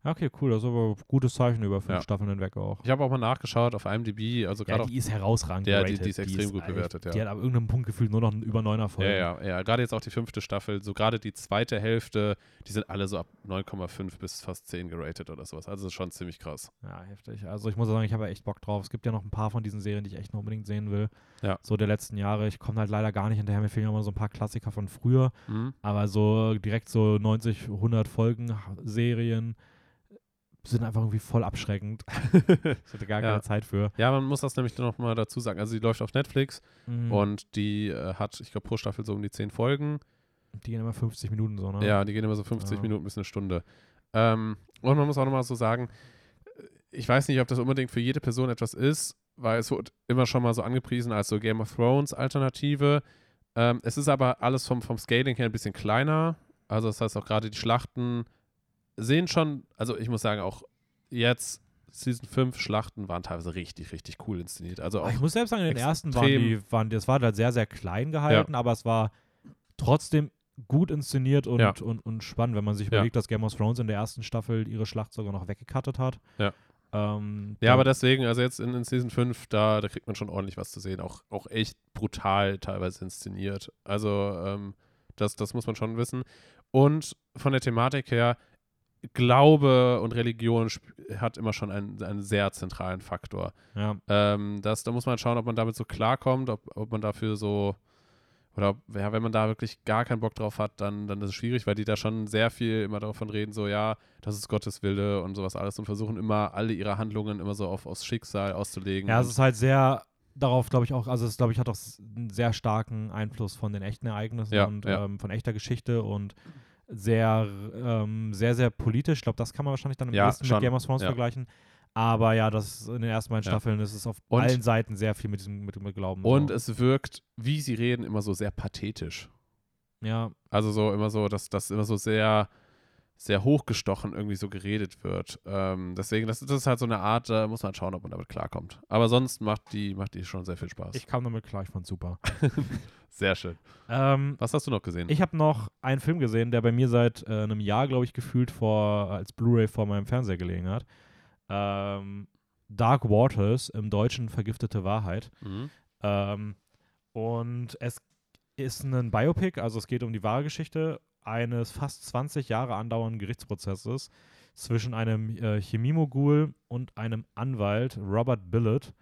Ja, Okay, cool. Das ist aber ein gutes Zeichen über fünf Ja. Staffeln hinweg auch. Ich habe auch mal nachgeschaut auf IMDb, also Ja, die ist herausragend Ja, die- die ist extrem gut äh, bewertet, ja. Die hat ab irgendeinem Punkt gefühlt nur noch über neuner Folgen. Ja, ja, ja. Gerade jetzt auch die fünfte Staffel, so gerade die zweite Hälfte, die sind alle so ab 9,5 bis fast 10 geratet oder sowas. Also das ist schon ziemlich krass. Ja, heftig. Also ich muss sagen, ich habe echt Bock drauf. Es gibt ja noch ein paar von diesen Serien, die ich echt noch unbedingt sehen will. Ja. So der letzten Jahre. Ich komme halt leider gar nicht hinterher. Mir fehlen immer so ein paar Klassiker von früher. Mhm. Aber so direkt so 90, 100 Folgen Serien sind einfach irgendwie voll abschreckend. Ich hatte gar Ja. keine Zeit für. Ja, man muss das nämlich noch mal dazu sagen. Also die läuft auf Netflix Mhm. und die äh, hat, ich glaube, pro Staffel so um die 10 Folgen. die gehen immer 50 Minuten so, ne? Ja, die gehen immer so 50 Ja. Minuten bis eine Stunde. Ähm, und man muss auch nochmal so sagen, ich weiß nicht, ob das unbedingt für jede Person etwas ist, weil es wird immer schon mal so angepriesen als so Game of Thrones Alternative. Ähm, es ist aber alles vom, vom Scaling her ein bisschen kleiner. Also das heißt auch gerade die Schlachten sehen schon, also ich muss sagen, auch jetzt Season 5 Schlachten waren teilweise richtig, richtig cool inszeniert. Also auch ich muss selbst sagen, in den ersten waren die, waren, das war halt sehr, sehr klein gehalten, aber es war trotzdem gut inszeniert und, Ja. und, und spannend, wenn man sich Ja. überlegt, dass Game of Thrones in der ersten Staffel ihre Schlacht sogar noch weggekattet hat. Ja. Ähm, Ja, aber deswegen, also jetzt in, in Season 5, da, da kriegt man schon ordentlich was zu sehen. Auch, auch echt brutal teilweise inszeniert. Also, ähm, das, das muss man schon wissen. Und von der Thematik her, Glaube und Religion hat immer schon einen, einen sehr zentralen Faktor. ja, Ähm, das, da muss man schauen, ob man damit so klarkommt, ob, ob man dafür so, oder ob, ja, wenn man da wirklich gar keinen Bock drauf hat, dann, dann ist es schwierig, weil die da schon sehr viel immer davon reden, so, ja, das ist Gottes Wille und sowas alles und versuchen immer alle ihre Handlungen immer so auf, aufs Schicksal auszulegen. ja, es ist halt sehr darauf, glaube ich, auch, also es glaube ich, hat auch einen sehr starken Einfluss von den echten Ereignissen Ja, und ja. Ähm, von echter Geschichte und sehr, ähm, sehr, sehr politisch. Ich glaube, das kann man wahrscheinlich dann am Ja, besten schon. mit Game of Thrones Ja. vergleichen. Aber ja, das in den ersten beiden Ja. Staffeln ist es auf Und- allen Seiten sehr viel mit diesem mit, mit Glauben. und so. es wirkt, wie sie reden, immer so sehr pathetisch. ja, Also so immer so, dass das immer so sehr, sehr hochgestochen irgendwie so geredet wird. Ähm, deswegen, das, das ist halt so eine Art, da muss man schauen, ob man damit klarkommt. Aber sonst macht die, macht die schon sehr viel Spaß. ich kam damit klar, ich fand's super. sehr schön. ähm, Was hast du noch gesehen? ich habe noch einen Film gesehen, der bei mir seit äh, einem Jahr, glaube ich, gefühlt vor als Blu-ray vor meinem Fernseher gelegen hat. Ähm, Dark Waters, im Deutschen Vergiftete Wahrheit. mhm. Ähm, und es ist ein Biopic, also es geht um die wahre Geschichte eines fast 20 Jahre andauernden Gerichtsprozesses zwischen einem äh, Chemiemogul und einem Anwalt, Robert Billett.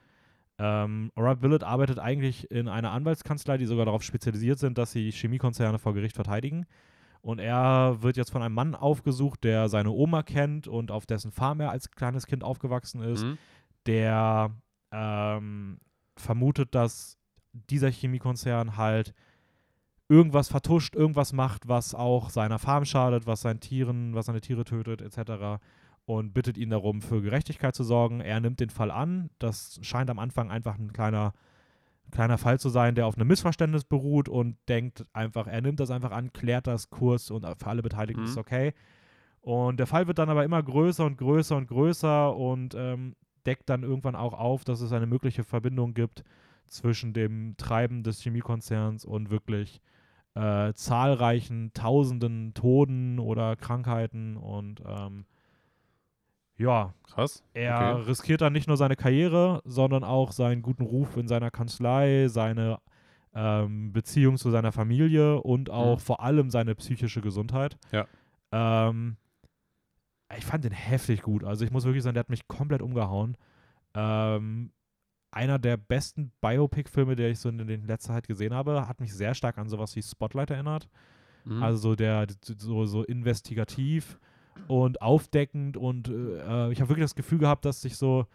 Ähm, Robert Billett arbeitet eigentlich in einer Anwaltskanzlei, die sogar darauf spezialisiert sind, dass sie Chemiekonzerne vor Gericht verteidigen. Und er wird jetzt von einem Mann aufgesucht, der seine Oma kennt und auf dessen Farm er als kleines Kind aufgewachsen ist Mhm. der ähm, vermutet, dass dieser Chemiekonzern halt irgendwas vertuscht, irgendwas macht, was auch seiner Farm schadet, was seinen Tieren, was seine Tiere tötet, etc. Und bittet ihn darum, für Gerechtigkeit zu sorgen. Er nimmt den Fall an. Das scheint am Anfang einfach ein kleiner, kleiner Fall zu sein, der auf einem Missverständnis beruht und denkt einfach, er nimmt das einfach an, klärt das Kurs und für alle Beteiligten Mhm. ist okay. Und der Fall wird dann aber immer größer und größer und größer und ähm, deckt dann irgendwann auch auf, dass es eine mögliche Verbindung gibt zwischen dem Treiben des Chemiekonzerns und wirklich äh, zahlreichen Tausenden Toten oder Krankheiten. Und ähm, ja, Krass. er Okay. riskiert dann nicht nur seine Karriere, sondern auch seinen guten Ruf in seiner Kanzlei, seine ähm, Beziehung zu seiner Familie und auch Mhm. vor allem seine psychische Gesundheit. Ja. Ähm, ich fand den heftig gut. Also ich muss wirklich sagen, der hat mich komplett umgehauen. Ähm, einer der besten Biopic-Filme, der ich so in, in letzter Zeit gesehen habe, hat mich sehr stark an sowas wie Spotlight erinnert. Mhm. Also so der so, so investigativ und aufdeckend und äh, ich habe wirklich das Gefühl gehabt, dass sich so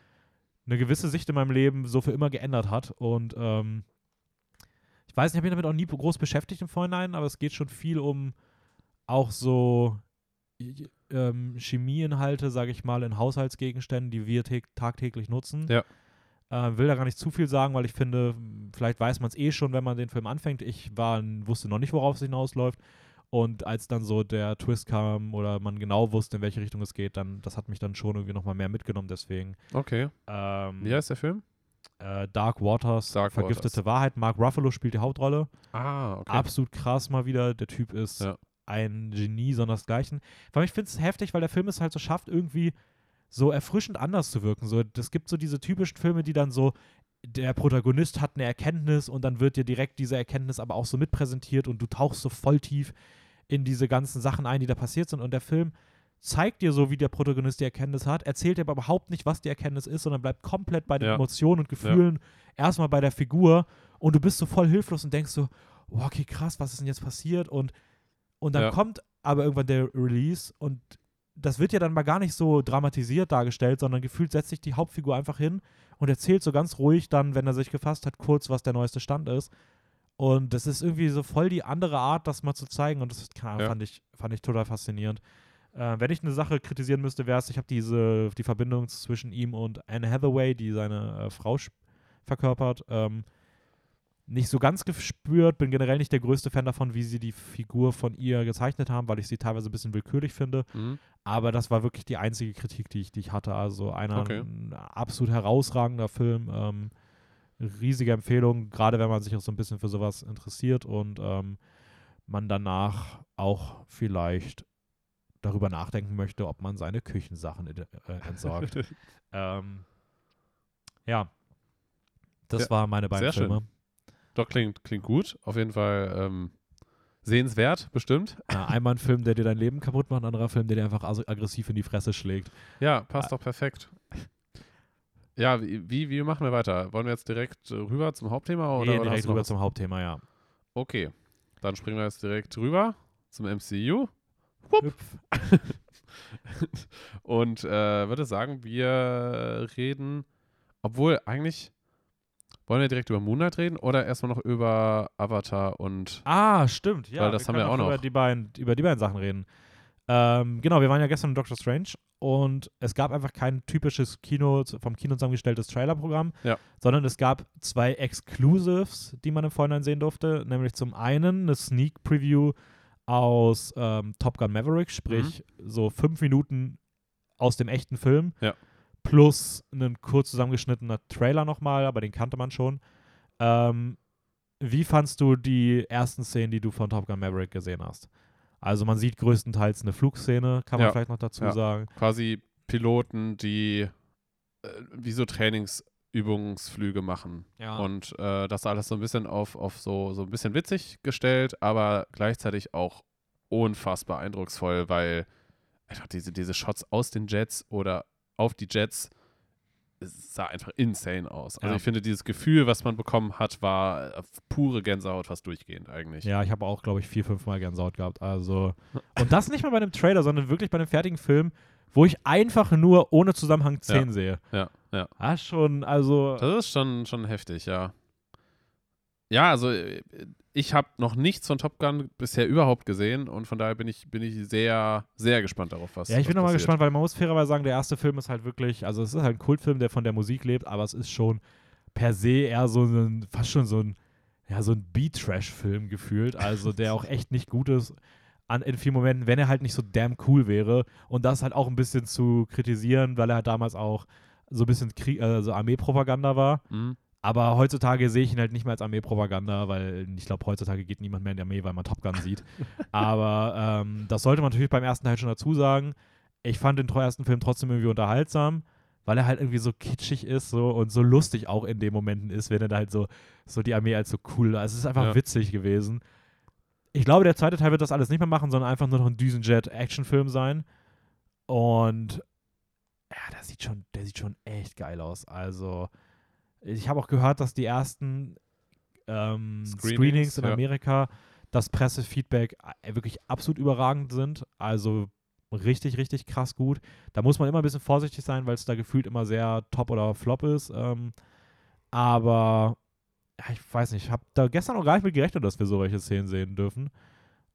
eine gewisse Sicht in meinem Leben so für immer geändert hat und ähm, ich weiß nicht, ich habe mich damit auch nie groß beschäftigt im Vorhinein, aber es geht schon viel um auch so ähm, Chemieinhalte, sage ich mal, in Haushaltsgegenständen, die wir täg- tagtäglich nutzen. Ja. Äh, will da gar nicht zu viel sagen, weil ich finde, vielleicht weiß man es eh schon, wenn man den Film anfängt. Ich war, wusste noch nicht, worauf es hinausläuft. Und als dann so der Twist kam oder man genau wusste, in welche Richtung es geht, dann, das hat mich dann schon irgendwie nochmal mehr mitgenommen. Deswegen okay. ähm, Wie heißt der Film? äh, Dark Waters, Dark Vergiftete Waters. Wahrheit. Mark Ruffalo spielt die Hauptrolle. Ah, okay. Absolut krass mal wieder. Der Typ ist Ja. ein Genie, sondersgleichen. Weil ich finde es heftig, weil der Film es halt so schafft, irgendwie so erfrischend anders zu wirken. So, es gibt so diese typischen Filme, die dann so, der Protagonist hat eine Erkenntnis und dann wird dir direkt diese Erkenntnis aber auch so mitpräsentiert und du tauchst so voll tief in diese ganzen Sachen ein, die da passiert sind. Und der Film zeigt dir so, wie der Protagonist die Erkenntnis hat, erzählt dir aber überhaupt nicht, was die Erkenntnis ist, sondern bleibt komplett bei den Ja. Emotionen und Gefühlen, erstmal bei der Figur und du bist so voll hilflos und denkst so, oh, okay, krass, was ist denn jetzt passiert? Und, und dann Ja. kommt aber irgendwann der Release und das wird ja dann mal gar nicht so dramatisiert dargestellt, sondern gefühlt setzt sich die Hauptfigur einfach hin und erzählt so ganz ruhig dann, wenn er sich gefasst hat, kurz, was der neueste Stand ist. Und das ist irgendwie so voll die andere Art, das mal zu zeigen. Und das keine Ahnung, Ja. fand, ich, fand ich total faszinierend. Äh, wenn ich eine Sache kritisieren müsste, wäre es, ich habe diese die Verbindung zwischen ihm und Anne Hathaway, die seine äh, Frau verkörpert, ähm, nicht so ganz gespürt. Bin generell nicht der größte Fan davon, wie sie die Figur von ihr gezeichnet haben, weil ich sie teilweise ein bisschen willkürlich finde. Mhm. Aber das war wirklich die einzige Kritik, die ich, die ich hatte. Also einer Okay. ein absolut herausragender Film. Ähm, riesige Empfehlung, gerade wenn man sich auch so ein bisschen für sowas interessiert und ähm, man danach auch vielleicht darüber nachdenken möchte, ob man seine Küchensachen äh, entsorgt. ähm, ja, das Ja, war meine beiden sehr schön. Filme. Doch, klingt, klingt gut. Auf jeden Fall ähm, sehenswert, bestimmt. Äh, einmal ein Film, der dir dein Leben kaputt macht, ein anderer Film, der dir einfach aggressiv in die Fresse schlägt. Ja, passt doch perfekt. Ja, wie, wie, machen wir weiter? Wollen wir jetzt direkt äh, rüber zum Hauptthema? Oder, oder hast direkt noch rüber zum Hauptthema, ja. Okay, dann springen wir jetzt direkt rüber zum MCU. Und äh, würde sagen, wir reden, obwohl eigentlich, wollen wir direkt über Moonlight reden oder erstmal noch über Avatar und Ah, stimmt. Ja, Weil das haben wir auch Über noch. die, beiden, über die beiden Sachen reden. Ähm, genau, wir waren ja gestern in Doctor Strange und es gab einfach kein typisches Kino, vom Kino zusammengestelltes Trailerprogramm, Ja. sondern es gab zwei Exclusives, die man im Vorhinein sehen durfte. Nämlich zum einen eine Sneak Preview aus ähm, Top Gun Maverick, sprich so fünf Minuten aus dem echten Film. Ja. Plus ein kurz zusammengeschnittener Trailer nochmal, aber den kannte man schon. Ähm, wie fandst du die ersten Szenen, die du von Top Gun Maverick gesehen hast? Also man sieht größtenteils eine Flugszene, kann man Ja. vielleicht noch dazu Ja. sagen. quasi Piloten, die äh, wie so Trainingsübungsflüge machen. Ja. Und äh, das alles so ein bisschen auf, auf so, so ein bisschen witzig gestellt, aber gleichzeitig auch unfassbar eindrucksvoll, weil einfach diese, diese Shots aus den Jets oder auf die Jets es sah einfach insane aus. Also Ja. ich finde, dieses Gefühl, was man bekommen hat, war äh, pure Gänsehaut fast durchgehend eigentlich. Ja, ich habe auch, glaube ich, vier, fünf Mal Gänsehaut gehabt. Also, und das nicht mal bei einem Trailer, sondern wirklich bei einem fertigen Film, wo ich einfach nur ohne Zusammenhang Szenen sehe. Ja, ja. Ah, schon, also. Das ist schon, schon heftig, ja. Ja, also äh, ich habe noch nichts von Top Gun bisher überhaupt gesehen und von daher bin ich, bin ich sehr, sehr gespannt darauf, was Ja, ich bin nochmal gespannt, weil man muss fairerweise sagen, der erste Film ist halt wirklich, also es ist halt ein Kultfilm, der von der Musik lebt, aber es ist schon per se eher so ein, fast schon so ein, ja, so ein Beat-Trash-Film gefühlt, also der auch echt nicht gut ist an, in vielen Momenten, wenn er halt nicht so damn cool wäre und das halt auch ein bisschen zu kritisieren, weil er halt damals auch so ein bisschen Krieg, äh, so Armeepropaganda war. Mhm. Aber heutzutage sehe ich ihn halt nicht mehr als Armeepropaganda, weil ich glaube, heutzutage geht niemand mehr in die Armee, weil man Top Gun sieht. Aber ähm, das sollte man natürlich beim ersten Teil schon dazu sagen. Ich fand den ersten Film trotzdem irgendwie unterhaltsam, weil er halt irgendwie so kitschig ist so, und so lustig auch in den Momenten ist, wenn er da halt so, so die Armee als so cool. Also es ist einfach Ja. witzig gewesen. Ich glaube, der zweite Teil wird das alles nicht mehr machen, sondern einfach nur noch ein Düsenjet-Actionfilm sein. Und ja, der sieht schon, der sieht schon echt geil aus. Also, ich habe auch gehört, dass die ersten ähm, Screenings, Screenings, in ja. Amerika, das Pressefeedback äh, wirklich absolut überragend sind. Also richtig, richtig krass gut. Da muss man immer ein bisschen vorsichtig sein, weil es da gefühlt immer sehr top oder flop ist. Ähm, aber ich weiß nicht, ich habe da gestern auch gar nicht mit gerechnet, dass wir solche Szenen sehen dürfen.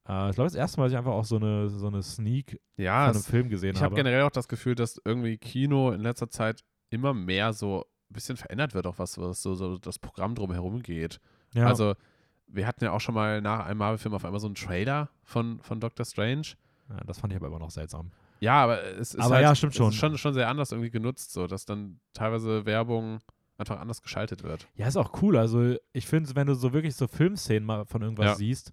Äh, ich glaube, das erste Mal, dass ich einfach auch so eine, so eine Sneak Ja, von einem Film gesehen ich habe habe. generell auch das Gefühl, dass irgendwie Kino in letzter Zeit immer mehr so bisschen verändert wird, auch was, was so, so das Programm drumherum geht. ja. Also, wir hatten ja auch schon mal nach einem Marvel-Film auf einmal so einen Trailer von, von Doctor Strange. ja, das fand ich aber immer noch seltsam. Ja, aber es ist Aber halt, ja, stimmt schon. ist schon, schon sehr anders irgendwie genutzt, so dass dann teilweise Werbung einfach anders geschaltet wird. Ja, ist auch cool. Also ich finde, wenn du so wirklich so Filmszenen mal von irgendwas Ja. siehst,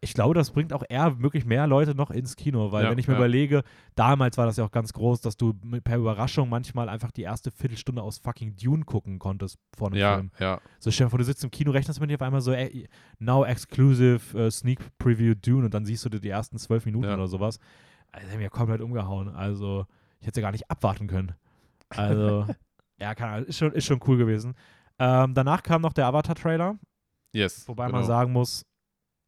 ich glaube, das bringt auch eher wirklich mehr Leute noch ins Kino, weil Ja, wenn ich mir ja. überlege, damals war das ja auch ganz groß, dass du mit- per Überraschung manchmal einfach die erste Viertelstunde aus fucking Dune gucken konntest vor einem Ja, Film. ja. So stell dir vor, du sitzt im Kino, rechnest mit dir auf einmal so, ey, now exclusive äh, Sneak Preview Dune und dann siehst du dir die ersten zwölf Minuten oder sowas. Also, das hat mir komplett umgehauen. Also, ich hätte ja gar nicht abwarten können. Also, ja, keine Ahnung, ist schon, ist schon cool gewesen. Ähm, danach kam noch der Avatar-Trailer, Yes. wobei genau. man sagen muss,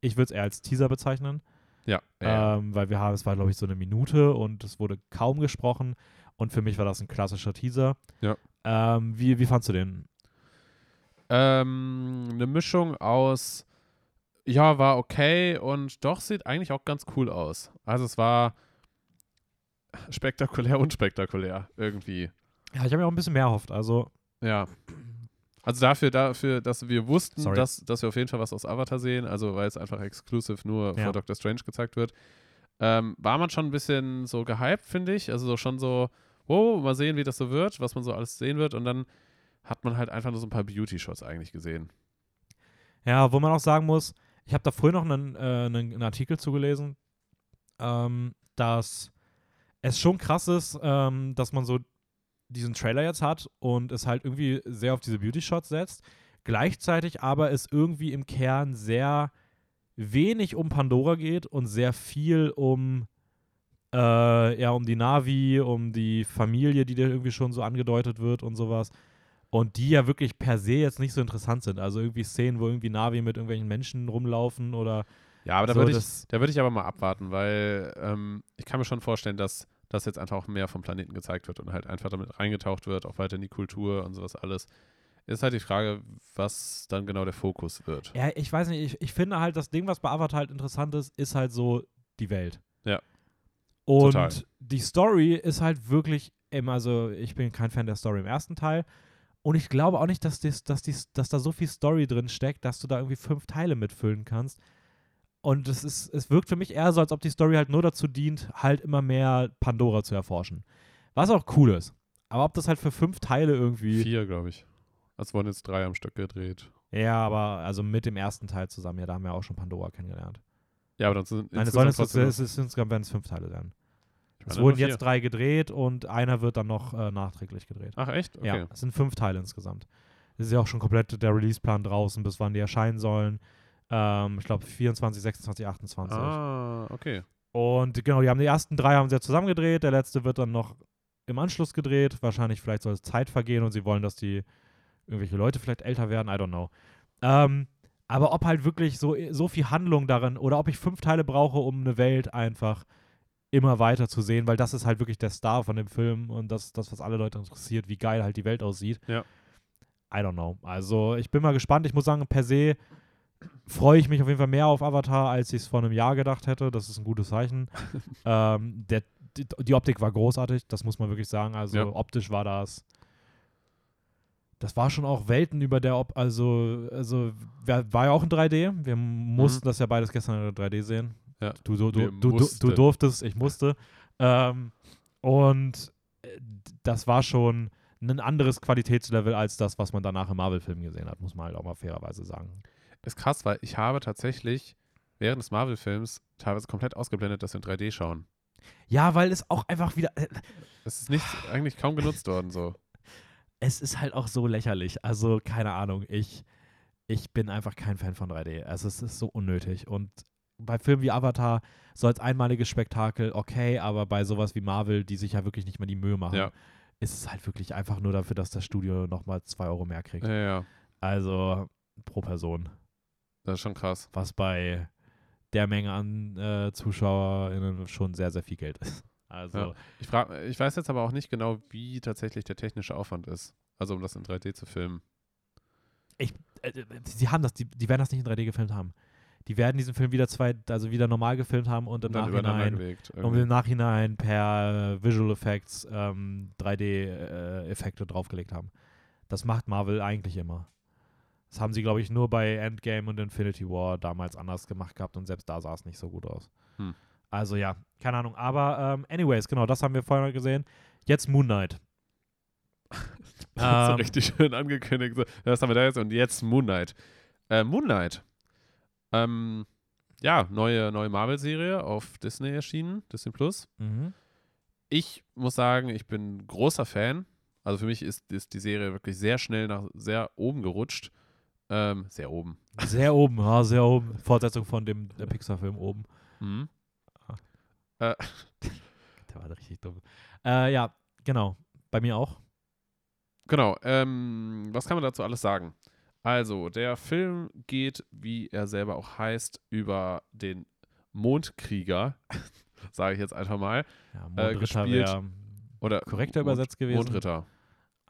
ich würde es eher als Teaser bezeichnen. Ja. ja. Ähm, weil wir haben, es war, glaube ich, so eine Minute und es wurde kaum gesprochen. Und für mich war das ein klassischer Teaser. Ja. Ähm, wie, wie fandst du den? Ähm, eine Mischung aus, ja, war okay und doch sieht eigentlich auch ganz cool aus. Also es war spektakulär und spektakulär irgendwie. Ja, ich habe mir auch ein bisschen mehr erhofft. Also, Ja. Also dafür, dafür, dass wir wussten, Sorry. dass, dass wir auf jeden Fall was aus Avatar sehen, also weil es einfach exklusiv nur Ja. vor Doctor Strange gezeigt wird, ähm, war man schon ein bisschen so gehypt, finde ich. Also so schon so, wow, mal sehen, wie das so wird, was man so alles sehen wird. Und dann hat man halt einfach nur so ein paar Beauty-Shots eigentlich gesehen. Ja, wo man auch sagen muss, ich habe da früher noch einen, äh, einen, einen Artikel zugelesen, ähm, dass es schon krass ist, ähm, dass man so diesen Trailer jetzt hat und es halt irgendwie sehr auf diese Beauty-Shots setzt. Gleichzeitig aber es irgendwie im Kern sehr wenig um Pandora geht und sehr viel um äh, ja, um die Navi, um die Familie, die da irgendwie schon so angedeutet wird und sowas. Und die ja wirklich per se jetzt nicht so interessant sind. Also irgendwie Szenen, wo irgendwie Navi mit irgendwelchen Menschen rumlaufen oder Ja, aber da so, würde ich, da würd ich aber mal abwarten, weil ähm, ich kann mir schon vorstellen, dass das jetzt einfach auch mehr vom Planeten gezeigt wird und halt einfach damit reingetaucht wird, auch weiter in die Kultur und sowas alles. Ist halt die Frage, was dann genau der Fokus wird. Ja, ich weiß nicht, ich, ich finde halt, das Ding, was bei Avatar halt interessant ist, ist halt so die Welt. Ja. Und Total. die Story ist halt wirklich, eben, also ich bin kein Fan der Story im ersten Teil. Und ich glaube auch nicht, dass, dies, dass, dies, dass da so viel Story drin steckt, dass du da irgendwie fünf Teile mitfüllen kannst. Und es, ist, es wirkt für mich eher so, als ob die Story halt nur dazu dient, halt immer mehr Pandora zu erforschen. Was auch cool ist. Aber ob das halt für fünf Teile irgendwie. Vier, glaube ich. Es wurden jetzt drei am Stück gedreht. Ja, aber also mit dem ersten Teil zusammen, ja, da haben wir auch schon Pandora kennengelernt. Ja, aber dann sind Nein, es sollen jetzt, trotzdem es ist insgesamt werden es fünf Teile sein. Es wurden jetzt drei gedreht und einer wird dann noch äh, nachträglich gedreht. Ach, echt? Okay. Ja, es sind fünf Teile insgesamt. Es ist ja auch schon komplett der Releaseplan draußen, bis wann die erscheinen sollen. Ähm, ich glaube 24, 26, 28. Ah, okay. Und genau, die haben die ersten drei haben sie ja zusammen gedreht. Der letzte wird dann noch im Anschluss gedreht. Wahrscheinlich vielleicht soll es Zeit vergehen und sie wollen, dass die irgendwelche Leute vielleicht älter werden. I don't know. Ähm, aber ob halt wirklich so, so viel Handlung darin oder ob ich fünf Teile brauche, um eine Welt einfach immer weiter zu sehen, weil das ist halt wirklich der Star von dem Film und das, das was alle Leute interessiert, wie geil halt die Welt aussieht. Ja. I don't know. Also ich bin mal gespannt. Ich muss sagen, per se freue ich mich auf jeden Fall mehr auf Avatar, als ich es vor einem Jahr gedacht hätte. Das ist ein gutes Zeichen. ähm, der, die, die Optik war großartig, das muss man wirklich sagen. Also Ja. optisch war das. Das war schon auch Welten über der Op also also war ja auch in 3D. Wir mussten das ja beides gestern in 3D sehen. Ja. Du, du, du, du, durftest, ich musste. Ähm, und äh, das war schon ein anderes Qualitätslevel als das, was man danach im Marvel-Film gesehen hat, muss man halt auch mal fairerweise sagen. Ist krass, weil ich habe tatsächlich während des Marvel-Films teilweise komplett ausgeblendet, dass wir in 3D schauen. Ja, weil es auch einfach wieder. äh, Es ist nicht eigentlich kaum genutzt worden so. Es ist halt auch so lächerlich. Also, keine Ahnung. Ich, ich bin einfach kein Fan von 3D. Also, es ist so unnötig. Und bei Filmen wie Avatar so als einmaliges Spektakel, okay, aber bei sowas wie Marvel, die sich ja wirklich nicht mal die Mühe machen, Ja. ist es halt wirklich einfach nur dafür, dass das Studio nochmal zwei Euro mehr kriegt. Ja, ja, Also pro Person. Das ist schon krass. Was bei der Menge an äh, ZuschauerInnen schon sehr, sehr viel Geld ist. Also, Ja. Ich, frag, ich weiß jetzt aber auch nicht genau, wie tatsächlich der technische Aufwand ist. Also um das in 3D zu filmen. äh, sie haben das, die, die werden das nicht in 3D gefilmt haben. Die werden diesen Film wieder zwei, also wieder normal gefilmt haben und im Und Nachhinein und im Nachhinein per äh, Visual Effects ähm, 3D-Effekte draufgelegt haben. Das macht Marvel eigentlich immer. Das haben sie, glaube ich, nur bei Endgame und Infinity War damals anders gemacht gehabt und selbst da sah es nicht so gut aus. Hm. Also ja, keine Ahnung. Aber ähm, anyways, genau, das haben wir vorher gesehen. Jetzt Moon Knight. so Ähm, richtig schön angekündigt. Das haben wir da jetzt und jetzt Moon Knight. Äh, Moon Knight. Ähm, ja, neue, neue Marvel-Serie auf Disney erschienen, Disney Plus. Mhm. Ich muss sagen, ich bin großer Fan. Also für mich ist, ist die Serie wirklich sehr schnell nach sehr oben gerutscht. Ähm, sehr oben. Sehr oben, ja, sehr oben. Fortsetzung von dem Pixar-Film oben. Mhm. Der war richtig dumm. Äh, ja, genau. Bei mir auch. Genau. Ähm, was kann man dazu alles sagen? Also, der Film geht, wie er selber auch heißt, über den Mondkrieger, sage ich jetzt einfach mal. Ja, Äh, Mondritter gespielt- wäre Oder korrekter Mond- übersetzt gewesen. Mondritter.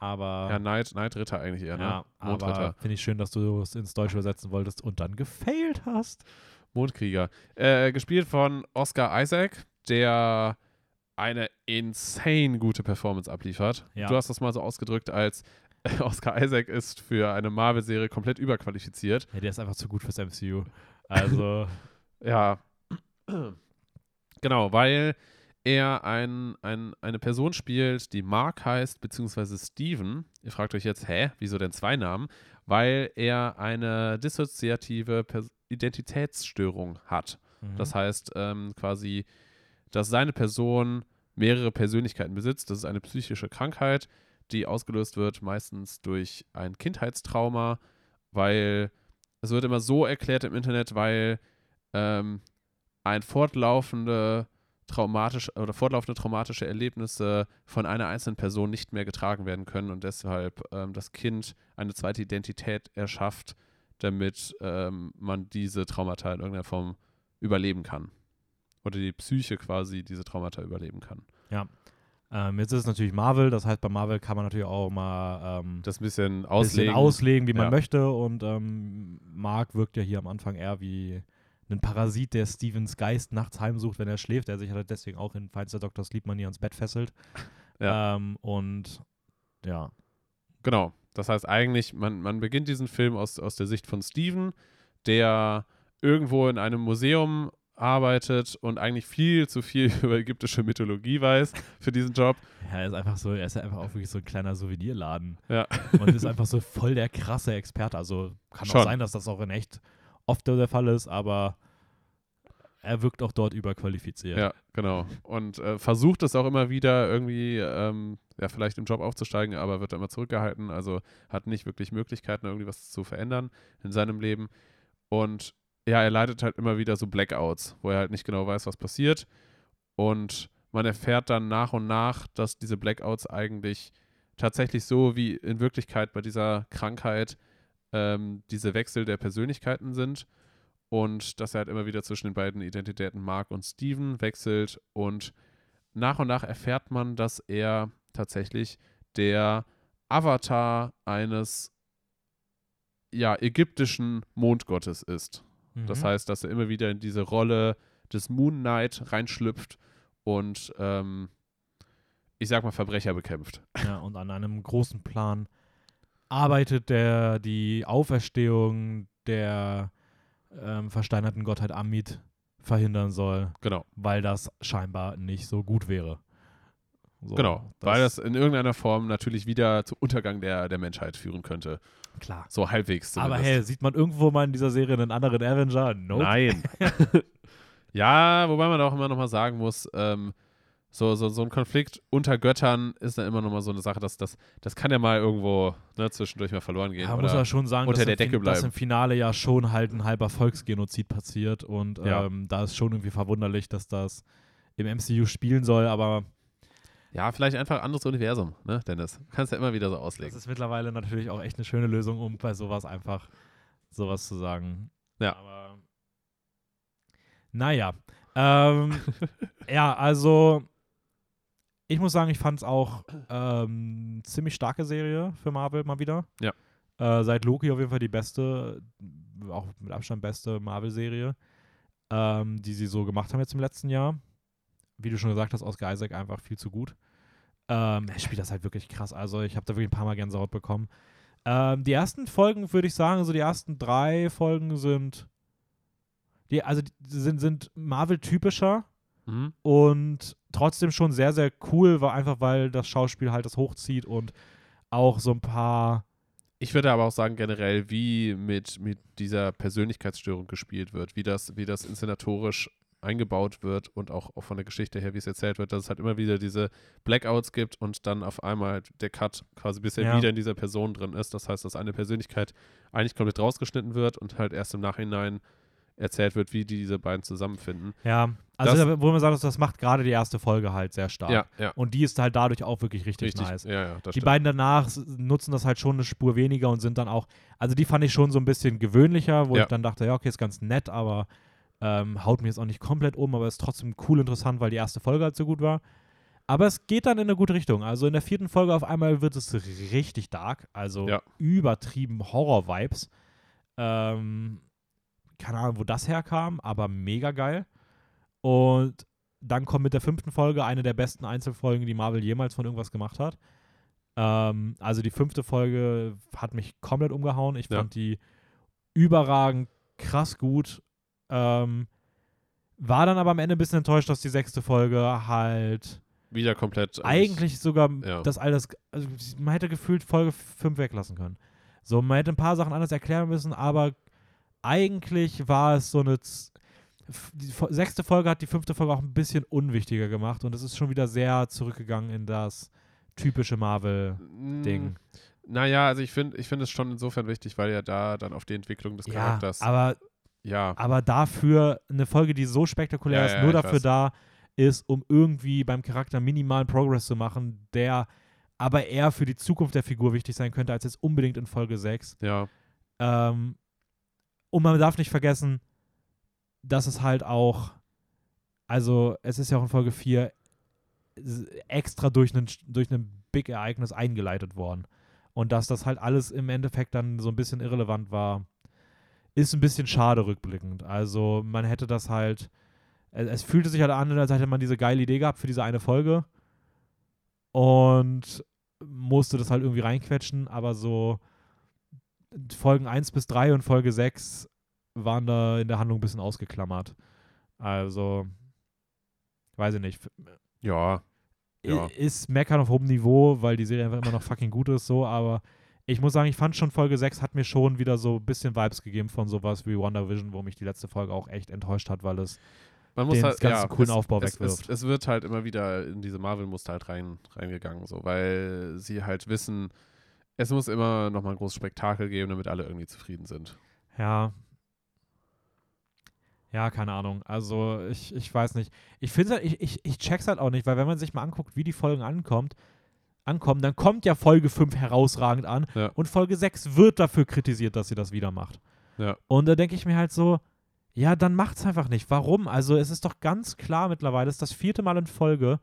Aber, Ja, Neid, Neidritter eigentlich eher, ne? ja, Mondritter. finde ich schön, dass du es ins Deutsche übersetzen wolltest und dann gefailt hast. Mondkrieger. Äh, gespielt von Oscar Isaac, der eine insane gute Performance abliefert. Ja. Du hast das mal so ausgedrückt, als Oscar Isaac ist für eine Marvel-Serie komplett überqualifiziert. Ja, der ist einfach zu gut fürs MCU. Also, Ja. Genau, weil er ein, ein, eine Person spielt, die Mark heißt, beziehungsweise Steven. Ihr fragt euch jetzt, hä, wieso denn zwei Namen? Weil er eine dissoziative Pers Identitätsstörung hat. mhm. Das heißt ähm, quasi, dass seine Person mehrere Persönlichkeiten besitzt. Das ist eine psychische Krankheit, die ausgelöst wird meistens durch ein Kindheitstrauma, weil es wird immer so erklärt im Internet, weil ähm, ein fortlaufende traumatische oder fortlaufende traumatische Erlebnisse von einer einzelnen Person nicht mehr getragen werden können und deshalb ähm, das Kind eine zweite Identität erschafft, damit ähm, man diese Traumata in irgendeiner Form überleben kann. Oder die Psyche quasi diese Traumata überleben kann. ähm, jetzt ist es natürlich Marvel. Das heißt, bei Marvel kann man natürlich auch mal ähm, Das ein bisschen bisschen auslegen. auslegen, wie man Ja. möchte. Und ähm, Mark wirkt ja hier am Anfang eher wie ein Parasit, der Stevens Geist nachts heimsucht, wenn er schläft, der sich halt deswegen auch in Feinster Dr. Sleepman hier ans Bett fesselt. Ja. Ähm, und ja, Genau. Das heißt eigentlich, man, man beginnt diesen Film aus, aus der Sicht von Steven, der irgendwo in einem Museum arbeitet und eigentlich viel zu viel über ägyptische Mythologie weiß für diesen Job. Ja, er ist einfach so, er ist ja einfach auch wirklich so ein kleiner Souvenirladen. Ja. Und ist einfach so voll der krasse Experte. Also kann Schon. auch sein, dass das auch in echt oft der Fall ist, aber er wirkt auch dort überqualifiziert. Ja, genau. Und äh, versucht es auch immer wieder irgendwie, ähm, ja, vielleicht im Job aufzusteigen, aber wird immer zurückgehalten. Also hat nicht wirklich Möglichkeiten, irgendwie was zu verändern in seinem Leben. Und ja, er leidet halt immer wieder so Blackouts, wo er halt nicht genau weiß, was passiert. Und man erfährt dann nach und nach, dass diese Blackouts eigentlich tatsächlich so wie in Wirklichkeit bei dieser Krankheit ähm, diese Wechsel der Persönlichkeiten sind und dass er halt immer wieder zwischen den beiden Identitäten Mark und Steven wechselt und nach und nach erfährt man, dass er tatsächlich der Avatar eines ja, ägyptischen Mondgottes ist. Mhm. Das heißt, dass er immer wieder in diese Rolle des Moon Knight reinschlüpft und ähm, ich sag mal Verbrecher bekämpft. Ja, und an einem großen Plan arbeitet der die Auferstehung der ähm, versteinerten Gottheit Amit verhindern soll, Genau, weil das scheinbar nicht so gut wäre. So, genau. Weil das in irgendeiner Form natürlich wieder zu Untergang der, der Menschheit führen könnte. klar. So halbwegs Aber zumindest. hey, sieht man irgendwo mal in dieser Serie einen anderen Avenger? Nope. Nein. ja, wobei man auch immer noch mal sagen muss, ähm, so, so, so ein Konflikt unter Göttern ist dann immer noch mal so eine Sache, dass das, das kann ja mal irgendwo ne, zwischendurch mal verloren gehen. Ja, muss man schon sagen, unter dass, der Decke dass im Finale ja schon halt ein halber Volksgenozid passiert und Ja. ähm, da ist schon irgendwie verwunderlich, dass das im MCU spielen soll, aber ja, vielleicht einfach anderes Universum, ne, Dennis? Kannst ja immer wieder so das auslegen. ist mittlerweile natürlich auch echt eine schöne Lösung, um bei sowas einfach sowas zu sagen. Ja. Aber naja. Ähm, ja, also ich muss sagen, ich fand es auch ähm, ziemlich starke Serie für Marvel mal wieder. Ja. Äh, seit Loki auf jeden Fall die beste, auch mit Abstand beste Marvel-Serie, ähm, die sie so gemacht haben jetzt im letzten Jahr. Wie du schon gesagt hast, Oscar Isaac einfach viel zu gut. Ähm, er spielt das halt wirklich krass. Also ich habe da wirklich ein paar Mal Gänsehaut bekommen. Ähm, die ersten Folgen, würde ich sagen, so die ersten drei Folgen sind, die, also die sind, sind Marvel-typischer Mhm. und trotzdem schon sehr, sehr cool, war einfach weil das Schauspiel halt das hochzieht und auch so ein paar ich würde aber auch sagen, generell, wie mit, mit dieser Persönlichkeitsstörung gespielt wird, wie das, wie das inszenatorisch eingebaut wird und auch, auch von der Geschichte her, wie es erzählt wird, dass es halt immer wieder diese Blackouts gibt und dann auf einmal der Cut quasi bisher Ja. wieder in dieser Person drin ist. Das heißt, dass eine Persönlichkeit eigentlich komplett rausgeschnitten wird und halt erst im Nachhinein erzählt wird, wie die diese beiden zusammenfinden. Ja, also Das- da- wo man sagt, das macht gerade die erste Folge halt sehr stark. Ja, ja. Und die ist halt dadurch auch wirklich richtig, Richtig. nice. Ja, ja, das Die stimmt. beiden danach nutzen das halt schon eine Spur weniger und sind dann auch, also die fand ich schon so ein bisschen gewöhnlicher, wo ich dann dachte, ja, okay, ist ganz nett, aber ähm, haut mir jetzt auch nicht komplett um, aber ist trotzdem cool interessant, weil die erste Folge halt so gut war. Aber es geht dann in eine gute Richtung. Also in der vierten Folge auf einmal wird es richtig dark, also übertrieben Horror-Vibes. Ähm, keine Ahnung, wo das herkam, aber mega geil. Und dann kommt mit der fünften Folge eine der besten Einzelfolgen, die Marvel jemals von irgendwas gemacht hat. Ähm, also die fünfte Folge hat mich komplett umgehauen. Ich Ja. fand die überragend, krass gut. Ähm, war dann aber am Ende ein bisschen enttäuscht, dass die sechste Folge halt wieder komplett. eigentlich sogar ja. das alles, also man hätte gefühlt Folge 5 weglassen können. So, man hätte ein paar Sachen anders erklären müssen, aber eigentlich war es so eine. Z die sechste Folge hat die fünfte Folge auch ein bisschen unwichtiger gemacht und es ist schon wieder sehr zurückgegangen in das typische Marvel-Ding. Mm, Naja, also ich finde ich find es schon insofern wichtig, weil ja da dann auf die Entwicklung des Ja, Charakters. aber, ja, aber dafür eine Folge, die so spektakulär Ja, ist, ja, nur dafür weiß. da ist, um irgendwie beim Charakter minimalen Progress zu machen, der aber eher für die Zukunft der Figur wichtig sein könnte, als jetzt unbedingt in Folge 6. ja, Ähm, und man darf nicht vergessen, dass es halt auch, also es ist ja auch in Folge 4 s- extra durch ein durch ein Big-Ereignis eingeleitet worden. Und dass das halt alles im Endeffekt dann so ein bisschen irrelevant war, ist ein bisschen schade rückblickend. Also man hätte das halt, es fühlte sich halt an, als hätte man diese geile Idee gehabt für diese eine Folge und musste das halt irgendwie reinquetschen, aber so Folgen 1 bis 3 und Folge 6 waren da in der Handlung ein bisschen ausgeklammert. Also, weiß ich nicht. ja, Ja. Ist Meckern auf hohem Niveau, weil die Serie einfach immer noch fucking gut ist, so, aber ich muss sagen, ich fand schon Folge 6 hat mir schon wieder so ein bisschen Vibes gegeben von sowas wie WandaVision, wo mich die letzte Folge auch echt enttäuscht hat, weil es man muss den halt, ganzen ja, coolen es, Aufbau es, es, wegwirft. es wird halt immer wieder in diese Marvel-Muster halt rein, reingegangen, so, weil sie halt wissen, es muss immer nochmal ein großes Spektakel geben, damit alle irgendwie zufrieden sind. Ja. Ja, keine Ahnung. Also, ich, ich weiß nicht. Ich finde halt, ich, ich, ich check's halt auch nicht, weil wenn man sich mal anguckt, wie die Folgen ankommt, ankommen, dann kommt ja Folge 5 herausragend an Ja. und Folge 6 wird dafür kritisiert, dass sie das wieder macht. Ja. Und da denke ich mir halt so, ja, dann macht's einfach nicht. Warum? Also, es ist doch ganz klar mittlerweile, es ist das vierte Mal in Folge,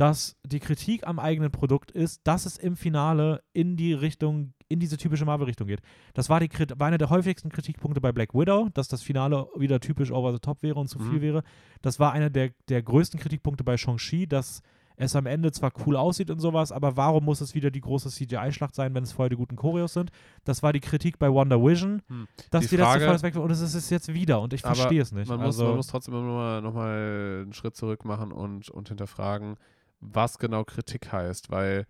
dass die Kritik am eigenen Produkt ist, dass es im Finale in die Richtung, in diese typische Marvel-Richtung geht. Das war, die, war einer der häufigsten Kritikpunkte bei Black Widow, dass das Finale wieder typisch over the top wäre und zu Mhm. viel wäre. Das war einer der, der größten Kritikpunkte bei Shang-Chi, dass es am Ende zwar cool aussieht und sowas, aber warum muss es wieder die große CGI-Schlacht sein, wenn es vorher die guten Choreos sind? Das war die Kritik bei Wonder Vision, Hm. dass Die die, letzte Frage- Folge weg und es ist es jetzt wieder und ich verstehe es nicht. Man, muss, also, man muss trotzdem immer noch mal, noch mal einen Schritt zurück machen und, und hinterfragen, was genau Kritik heißt, weil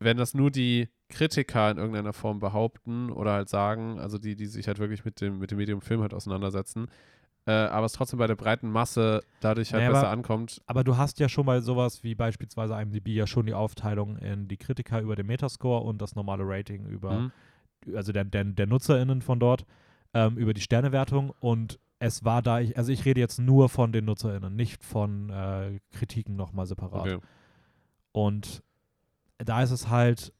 wenn das nur die Kritiker in irgendeiner Form behaupten oder halt sagen, also die, die sich halt wirklich mit dem, mit dem Medium Film halt auseinandersetzen, äh, aber es trotzdem bei der breiten Masse dadurch halt Naja, besser aber- ankommt. Aber du hast ja schon bei sowas wie beispielsweise IMDb ja schon die Aufteilung in die Kritiker über den Metascore und das normale Rating über, Mhm. also der, der, der NutzerInnen von dort, ähm, über die Sternewertung und es war da, ich, also ich rede jetzt nur von den NutzerInnen, nicht von äh, Kritiken nochmal separat. Okay. Und da ist es halt,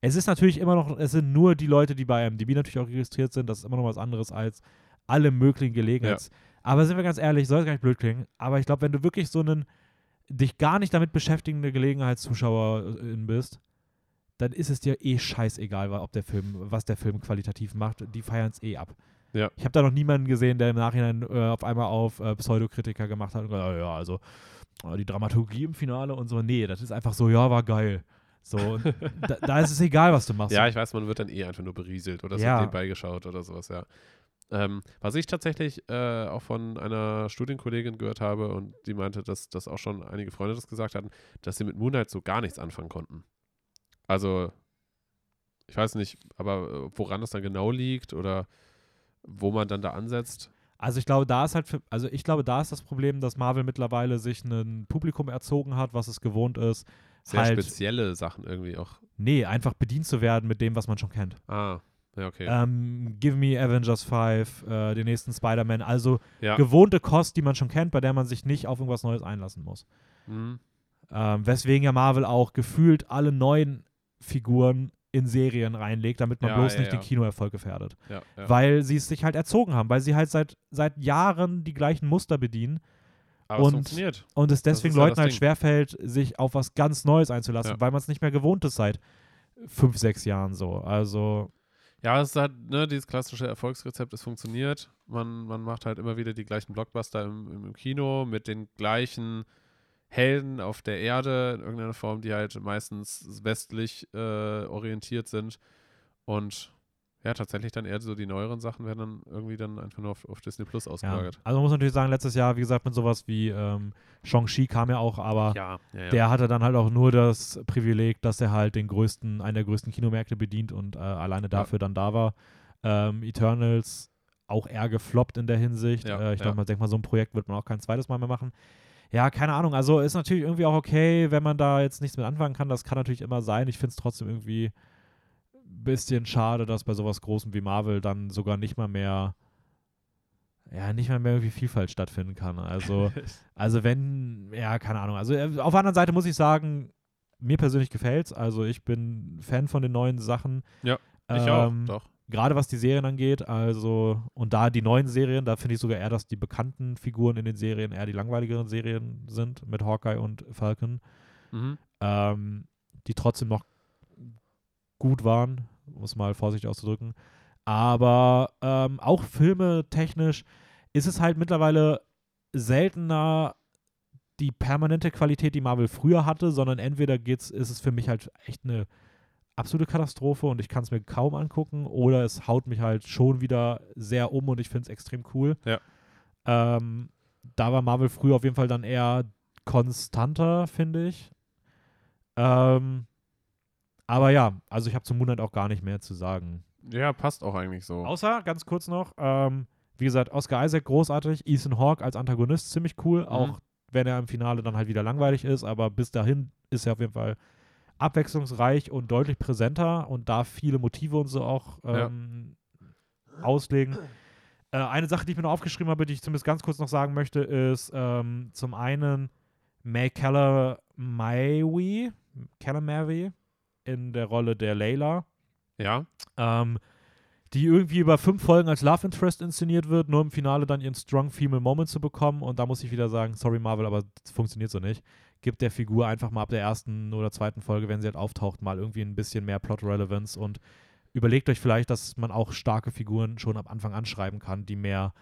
es ist natürlich immer noch, es sind nur die Leute, die bei IMDb natürlich auch registriert sind, das ist immer noch was anderes als alle möglichen Gelegenheits. Aber sind wir ganz ehrlich, soll es gar nicht blöd klingen, aber ich glaube, wenn du wirklich so einen dich gar nicht damit beschäftigende Gelegenheitszuschauerin bist, dann ist es dir eh scheißegal, ob der Film, was der Film qualitativ macht, die feiern es eh ab. Ja. Ich habe da noch niemanden gesehen, der im Nachhinein äh, auf einmal auf äh, Pseudokritiker gemacht hat und gesagt, ja, also äh, die Dramaturgie im Finale und so. Nee, das ist einfach so, ja, war geil. So, da, da ist es egal, was du machst. Ja, ich weiß, man wird dann eh einfach nur berieselt oder Ja. wird nebenbei geschaut oder sowas, ja. Ähm, was ich tatsächlich äh, auch von einer Studienkollegin gehört habe und die meinte, dass, dass auch schon einige Freunde das gesagt hatten, dass sie mit Moonlight so gar nichts anfangen konnten. Also ich weiß nicht, aber woran das dann genau liegt oder wo man dann da ansetzt. Also ich glaube, da ist halt, für, also ich glaube, da ist das Problem, dass Marvel mittlerweile sich ein Publikum erzogen hat, was es gewohnt ist. Sehr halt, spezielle Sachen irgendwie auch. Nee, einfach bedient zu werden mit dem, was man schon kennt. Ah, ja, okay. Ähm, Give Me Avengers 5, äh, den nächsten Spider-Man, also ja. gewohnte Kost, die man schon kennt, bei der man sich nicht auf irgendwas Neues einlassen muss. Mhm. Ähm, weswegen ja Marvel auch gefühlt alle neuen Figuren in Serien reinlegt, damit man Ja, bloß ja, nicht ja. den Kinoerfolg gefährdet. Weil sie es sich halt erzogen haben, weil sie halt seit, seit Jahren die gleichen Muster bedienen aber es und- funktioniert. und es deswegen Leuten halt Ding. schwerfällt, sich auf was ganz Neues einzulassen, weil man es nicht mehr gewohnt ist seit fünf, sechs Jahren so. Also, Ja, es ist halt, ne, dieses klassische Erfolgsrezept, es funktioniert. Man, man macht halt immer wieder die gleichen Blockbuster im, im Kino mit den gleichen Helden auf der Erde in irgendeiner Form, die halt meistens westlich äh, orientiert sind. Und ja, tatsächlich dann eher so die neueren Sachen werden dann irgendwie dann einfach nur auf, auf Disney Plus ja. ausgelagert. Also man muss natürlich sagen, letztes Jahr, wie gesagt, mit sowas wie ähm, Shang-Chi kam ja auch, aber Ja, ja, ja. der hatte dann halt auch nur das Privileg, dass er halt den größten, einen der größten Kinomärkte bedient und äh, alleine dafür dann da war. Ähm, Eternals auch eher gefloppt in der Hinsicht. Ja, äh, ich ja. glaube, man denkt mal, so ein Projekt wird man auch kein zweites Mal mehr machen. Ja, keine Ahnung. Also ist natürlich irgendwie auch okay, wenn man da jetzt nichts mit anfangen kann. Das kann natürlich immer sein. Ich finde es trotzdem irgendwie ein bisschen schade, dass bei sowas Großem wie Marvel dann sogar nicht mal mehr, ja, nicht mal mehr irgendwie Vielfalt stattfinden kann. Also also wenn, ja, keine Ahnung. Also äh, auf der anderen Seite muss ich sagen, mir persönlich gefällt's. Also ich bin Fan von den neuen Sachen. Ja, ich auch, Ähm, doch. Gerade was die Serien angeht. Also, und da die neuen Serien, da finde ich sogar eher, dass die bekannten Figuren in den Serien eher die langweiligeren Serien sind mit Hawkeye und Falcon. Mhm. Ähm, die trotzdem noch gut waren, um es mal vorsichtig auszudrücken. Aber ähm, auch Filme technisch ist es halt mittlerweile seltener die permanente Qualität, die Marvel früher hatte, sondern entweder geht's, ist es für mich halt echt eine absolute Katastrophe und ich kann es mir kaum angucken oder es haut mich halt schon wieder sehr um und ich finde es extrem cool. Ja. Ähm, da war Marvel früher auf jeden Fall dann eher konstanter, finde ich. Ähm, aber ja, also ich habe zum Moonlight auch gar nicht mehr zu sagen. Ja, passt auch eigentlich so. Außer, ganz kurz noch, ähm, wie gesagt, Oscar Isaac großartig, Ethan Hawke als Antagonist ziemlich cool, auch wenn er im Finale dann halt wieder langweilig ist, aber bis dahin ist er auf jeden Fall abwechslungsreich und deutlich präsenter und darf viele Motive und so auch Ja. ähm, auslegen. Äh, eine Sache, die ich mir noch aufgeschrieben habe, die ich zumindest ganz kurz noch sagen möchte, ist ähm, zum einen May Calamawy, Calamawy in der Rolle der Layla Ja, ähm, die irgendwie über fünf Folgen als Love Interest inszeniert wird, nur im Finale dann ihren Strong Female Moment zu bekommen. Und da muss ich wieder sagen, sorry Marvel, aber das funktioniert so nicht. Gibt der Figur einfach mal ab der ersten oder zweiten Folge, wenn sie halt auftaucht, mal irgendwie ein bisschen mehr Plot Relevance und überlegt euch vielleicht, dass man auch starke Figuren schon am Anfang anschreiben kann, die mehr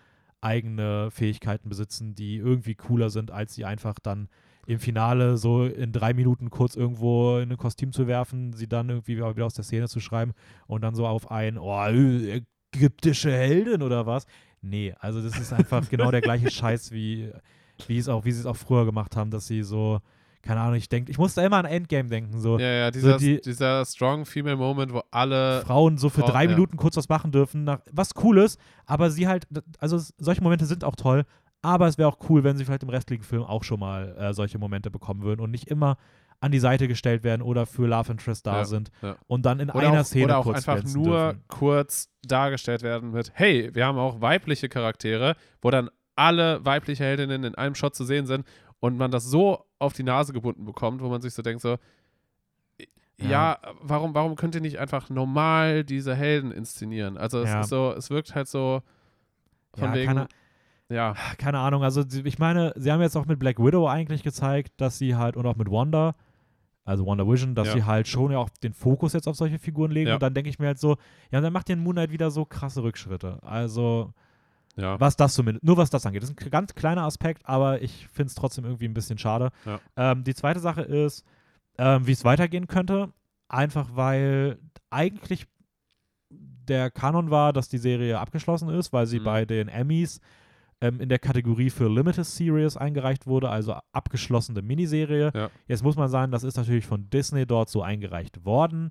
eigene Fähigkeiten besitzen, die irgendwie cooler sind, als sie einfach dann im Finale so in drei Minuten kurz irgendwo in ein Kostüm zu werfen, sie dann irgendwie wieder aus der Szene zu schreiben und dann so auf ein, oh, ägyptische Heldin oder was. Nee, also das ist einfach genau der gleiche Scheiß, wie, wie es auch, wie sie es auch früher gemacht haben, dass sie so, keine Ahnung, ich denke, ich musste immer an Endgame denken, so ja, ja, dieser, die- dieser Strong Female Moment, wo alle. Frauen so für Frau- drei ja. Minuten kurz was machen dürfen, nach, was Cooles, aber sie halt, also solche Momente sind auch toll, aber es wäre auch cool, wenn sie vielleicht im restlichen Film auch schon mal äh, solche Momente bekommen würden und nicht immer an die Seite gestellt werden oder für Love Interest da Ja, sind ja. und dann in Oder einer auch, Szene oder auch kurz einfach nur dürfen. kurz dargestellt werden mit, hey, wir haben auch weibliche Charaktere, wo dann alle weibliche Heldinnen in einem Shot zu sehen sind und man das so auf die Nase gebunden bekommt, wo man sich so denkt, so, ja, Ja. warum, warum könnt ihr nicht einfach normal diese Helden inszenieren? Also es Ja. ist so, es wirkt halt so von Ja, wegen, keine, ja, keine Ahnung, also ich meine, sie haben jetzt auch mit Black Widow eigentlich gezeigt, dass sie halt, und auch mit Wanda, also Wonder Vision, dass Ja. sie halt schon ja auch den Fokus jetzt auf solche Figuren legen Ja. und dann denke ich mir halt so, ja, dann macht den Moon Knight wieder so krasse Rückschritte. Also, ja, Was das zumindest, nur was das angeht. Das ist ein ganz kleiner Aspekt, aber ich finde es trotzdem irgendwie ein bisschen schade. Ja. Ähm, die zweite Sache ist, ähm, wie es weitergehen könnte. Einfach weil eigentlich der Kanon war, dass die Serie abgeschlossen ist, weil sie Mhm. bei den Emmys ähm, in der Kategorie für Limited Series eingereicht wurde, also abgeschlossene Miniserie. Ja. Jetzt muss man sagen, das ist natürlich von Disney dort so eingereicht worden.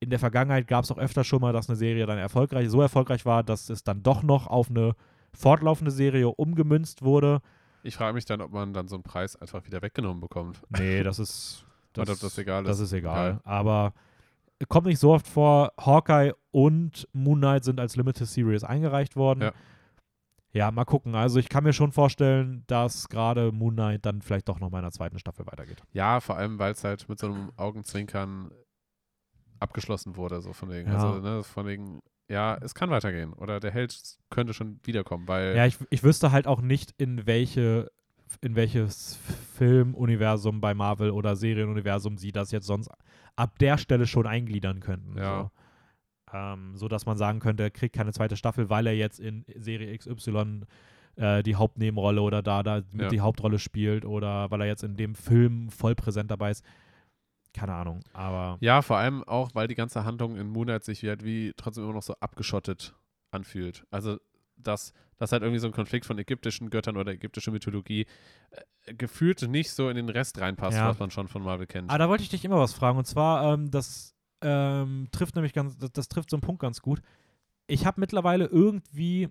in der Vergangenheit gab es auch öfter schon mal, dass eine Serie dann erfolgreich, so erfolgreich war, dass es dann doch noch auf eine fortlaufende Serie umgemünzt wurde. Ich frage mich dann, ob man dann so einen Preis einfach wieder weggenommen bekommt. Nee, das ist. Das, Oder ob das egal ist. Das ist egal. Okay. Aber kommt nicht so oft vor. Hawkeye und Moon Knight sind als Limited Series eingereicht worden. Ja. Ja, mal gucken. Also ich kann mir schon vorstellen, dass gerade Moon Knight dann vielleicht doch noch mal in der zweiten Staffel weitergeht. Ja, vor allem, weil es halt mit so einem Augenzwinkern abgeschlossen wurde, so von wegen. Ja. Also, ne, von wegen, ja, es kann weitergehen. Oder der Held könnte schon wiederkommen, weil Ja, ich, ich wüsste halt auch nicht, in welche in welches Filmuniversum bei Marvel oder Serienuniversum sie das jetzt sonst ab der Stelle schon eingliedern könnten. Ja. So. Ähm, so dass man sagen könnte, er kriegt keine zweite Staffel, weil er jetzt in Serie XY äh, die Hauptnebenrolle oder da, da mit Ja. die Hauptrolle spielt oder weil er jetzt in dem Film voll präsent dabei ist. Keine Ahnung, aber Ja, vor allem auch, weil die ganze Handlung in Moonlight sich wie, halt wie trotzdem immer noch so abgeschottet anfühlt. Also, dass das halt irgendwie so ein Konflikt von ägyptischen Göttern oder ägyptischer Mythologie äh, gefühlt nicht so in den Rest reinpasst, Ja. was man schon von Marvel kennt. Ah, da wollte ich dich immer was fragen. Und zwar, ähm, das ähm, trifft nämlich ganz, das, das trifft so einen Punkt ganz gut. Ich habe mittlerweile irgendwie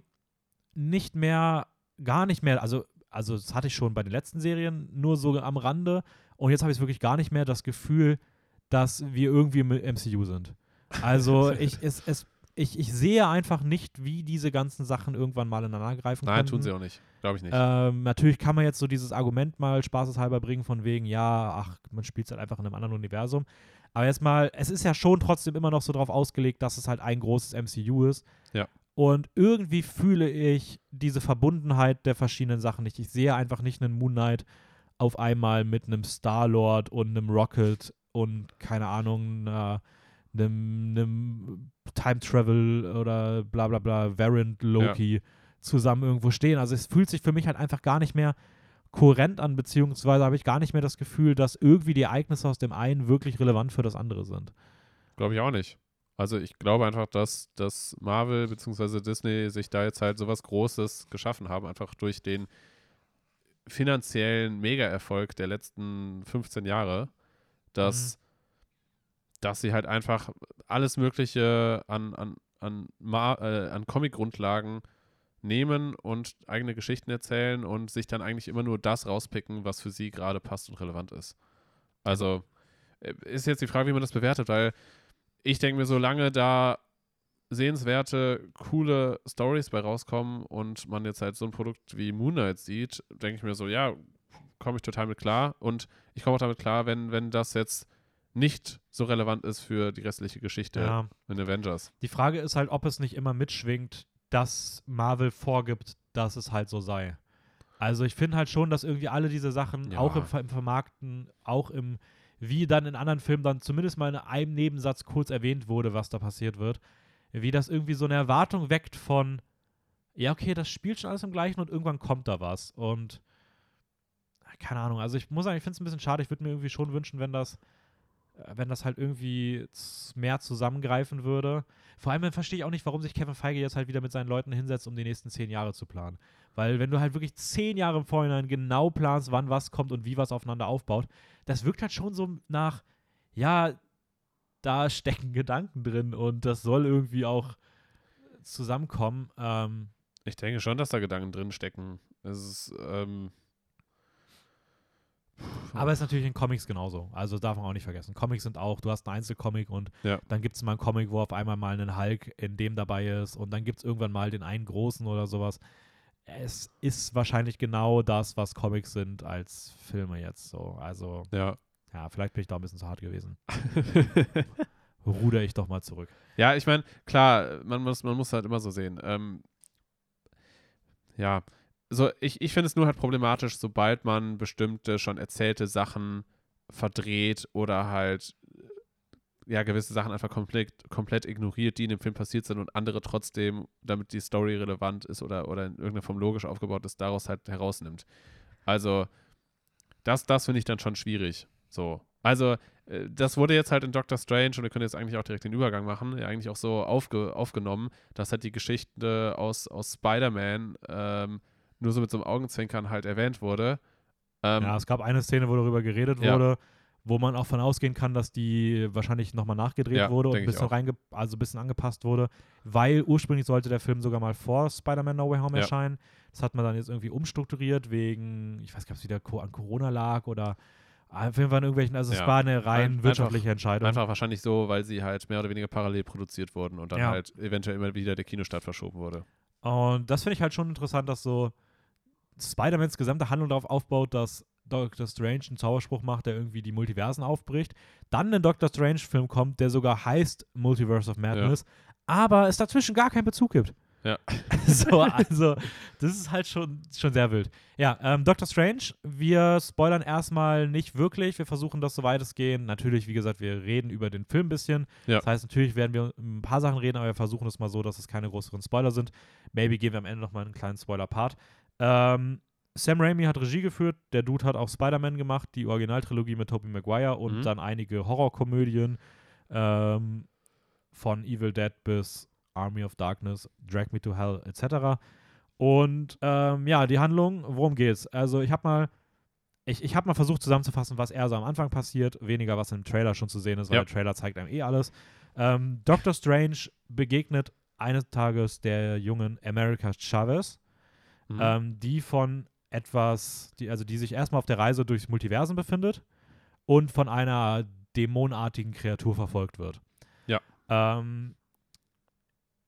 nicht mehr, gar nicht mehr, also, also das hatte ich schon bei den letzten Serien nur so am Rande. Und jetzt habe ich wirklich gar nicht mehr das Gefühl, dass wir irgendwie im MCU sind. Also ich, es, es, ich, ich sehe einfach nicht, wie diese ganzen Sachen irgendwann mal ineinander greifen Nein, könnten. tun sie auch nicht. Glaube ich nicht. Ähm, natürlich kann man jetzt so dieses Argument mal spaßeshalber bringen, von wegen, ja, ach, man spielt es halt einfach in einem anderen Universum. Aber jetzt mal, es ist ja schon trotzdem immer noch so drauf ausgelegt, dass es halt ein großes MCU ist. Ja. Und irgendwie fühle ich diese Verbundenheit der verschiedenen Sachen nicht. Ich sehe einfach nicht einen Moon Knight auf einmal mit einem Star-Lord und einem Rocket und keine Ahnung, einer, einem, einem Time Travel oder bla bla bla, Variant Loki zusammen irgendwo stehen. Also es fühlt sich für mich halt einfach gar nicht mehr kohärent an, beziehungsweise habe ich gar nicht mehr das Gefühl, dass irgendwie die Ereignisse aus dem einen wirklich relevant für das andere sind. Glaube ich auch nicht. Also ich glaube einfach, dass, dass Marvel bzw. Disney sich da jetzt halt sowas Großes geschaffen haben, einfach durch den finanziellen Mega-Erfolg der letzten 15 Jahre, dass, dass sie halt einfach alles Mögliche an, an, an, äh, an Comic-Grundlagen nehmen und eigene Geschichten erzählen und sich dann eigentlich immer nur das rauspicken, was für sie gerade passt und relevant ist. Also äh, ist jetzt die Frage, wie man das bewertet, weil ich denke mir, solange da sehenswerte, coole Stories bei rauskommen und man jetzt halt so ein Produkt wie Moon Knight sieht, denke ich mir so, ja, komme ich total mit klar. Und ich komme auch damit klar, wenn, wenn das jetzt nicht so relevant ist für die restliche Geschichte Ja. in Avengers. Die Frage ist halt, ob es nicht immer mitschwingt, dass Marvel vorgibt, dass es halt so sei. Also ich finde halt schon, dass irgendwie alle diese Sachen, Ja. auch im, im Vermarkten, auch im, wie dann in anderen Filmen dann zumindest mal in einem Nebensatz kurz erwähnt wurde, was da passiert wird, wie das irgendwie so eine Erwartung weckt von, ja, okay, das spielt schon alles im Gleichen und irgendwann kommt da was. Und keine Ahnung, also ich muss sagen, ich finde es ein bisschen schade. Ich würde mir irgendwie schon wünschen, wenn das, äh, wenn das halt irgendwie mehr zusammengreifen würde. Vor allem verstehe ich auch nicht, warum sich Kevin Feige jetzt halt wieder mit seinen Leuten hinsetzt, um die nächsten zehn Jahre zu planen. Weil wenn du halt wirklich zehn Jahre im Vorhinein genau planst, wann was kommt und wie was aufeinander aufbaut, das wirkt halt schon so nach, ja, da stecken Gedanken drin und das soll irgendwie auch zusammenkommen. Ähm, Ich denke schon, dass da Gedanken drin stecken. Es ist, ähm, Aber es ist natürlich in Comics genauso. Also darf man auch nicht vergessen. Comics sind auch, du hast einen Einzelcomic und Ja. dann gibt es mal einen Comic, wo auf einmal mal ein Hulk in dem dabei ist und dann gibt es irgendwann mal den einen großen oder sowas. Es ist wahrscheinlich genau das, was Comics sind als Filme jetzt so. Also, ja. Ja, vielleicht bin ich da ein bisschen zu hart gewesen. Ruder ich doch mal zurück. Ja, ich meine, klar, man muss, man muss halt immer so sehen. Ähm, ja, so ich, ich finde es nur halt problematisch, sobald man bestimmte schon erzählte Sachen verdreht oder halt äh, ja gewisse Sachen einfach komplett, komplett ignoriert, die in dem Film passiert sind und andere trotzdem, damit die Story relevant ist oder, oder in irgendeiner Form logisch aufgebaut ist, daraus halt herausnimmt. Also das, das finde ich dann schon schwierig. So. Also, äh, das wurde jetzt halt in Doctor Strange und wir können jetzt eigentlich auch direkt den Übergang machen, ja, eigentlich auch so aufge, aufgenommen, dass halt die Geschichte aus, aus Spider-Man ähm, nur so mit so einem Augenzwinkern halt erwähnt wurde. Ähm, ja, es gab eine Szene, wo darüber geredet Ja. wurde, wo man auch von ausgehen kann, dass die wahrscheinlich nochmal nachgedreht Ja, wurde und ein bisschen, reinge also ein bisschen angepasst wurde, weil ursprünglich sollte der Film sogar mal vor Spider-Man No Way Home Ja. erscheinen. Das hat man dann jetzt irgendwie umstrukturiert wegen, ich weiß nicht, ob es wieder an Corona lag oder auf jeden Fall an irgendwelchen, also es Ja. war eine rein Ein- wirtschaftliche Entscheidung. Einfach wahrscheinlich so, weil sie halt mehr oder weniger parallel produziert wurden und dann Ja. halt eventuell immer wieder der Kinostart verschoben wurde. Und das finde ich halt schon interessant, dass so Spider-Mans gesamte Handlung darauf aufbaut, dass Doctor Strange einen Zauberspruch macht, der irgendwie die Multiversen aufbricht. Dann ein Doctor Strange-Film kommt, der sogar heißt Multiverse of Madness, aber es dazwischen gar keinen Bezug gibt. Ja. so, also, das ist halt schon, schon sehr wild. Ja, ähm, Doctor Strange, wir spoilern erstmal nicht wirklich. Wir versuchen das, soweit es geht. Natürlich, wie gesagt, wir reden über den Film ein bisschen. Ja. Das heißt, natürlich werden wir ein paar Sachen reden, aber wir versuchen es mal so, dass es keine größeren Spoiler sind. Maybe geben wir am Ende nochmal einen kleinen Spoiler-Part. Ähm, Sam Raimi hat Regie geführt. Der Dude hat auch Spider-Man gemacht, die Originaltrilogie mit Tobey Maguire und Mhm. dann einige Horrorkomödien ähm, von Evil Dead bis Army of Darkness, Drag Me to Hell etc. Und ähm, ja, die Handlung, worum geht's? Also ich habe mal ich, ich habe mal versucht zusammenzufassen, was eher so am Anfang passiert, weniger was im Trailer schon zu sehen ist, weil Ja. der Trailer zeigt einem eh alles. Ähm, Doctor Strange begegnet eines Tages der jungen America Chavez, Mhm. ähm, die von etwas, die, also die sich erstmal auf der Reise durchs Multiversen befindet und von einer dämonartigen Kreatur verfolgt wird. Ja. Ähm,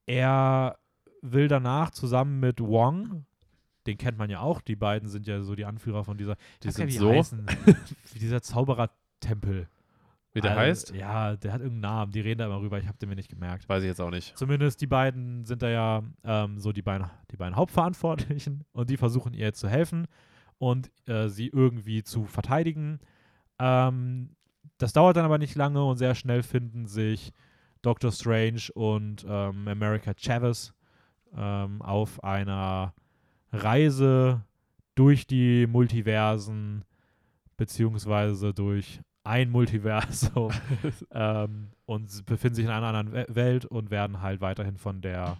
er will danach zusammen mit Wong, den kennt man ja auch, die beiden sind ja so die Anführer von dieser, Die sind wie so? heißen, wie dieser Zauberertempel. Wie der Al- heißt? Ja, der hat irgendeinen Namen, die reden da immer rüber, ich habe den mir nicht gemerkt. Weiß ich jetzt auch nicht. Zumindest die beiden sind da ja ähm, so die beiden, die beiden Hauptverantwortlichen und die versuchen ihr jetzt zu helfen und äh, sie irgendwie zu verteidigen. Ähm, das dauert dann aber nicht lange und sehr schnell finden sich Doctor Strange und ähm, America Chavez ähm, auf einer Reise durch die Multiversen beziehungsweise durch ein Multiversum ähm, und befinden sich in einer anderen We Welt und werden halt weiterhin von der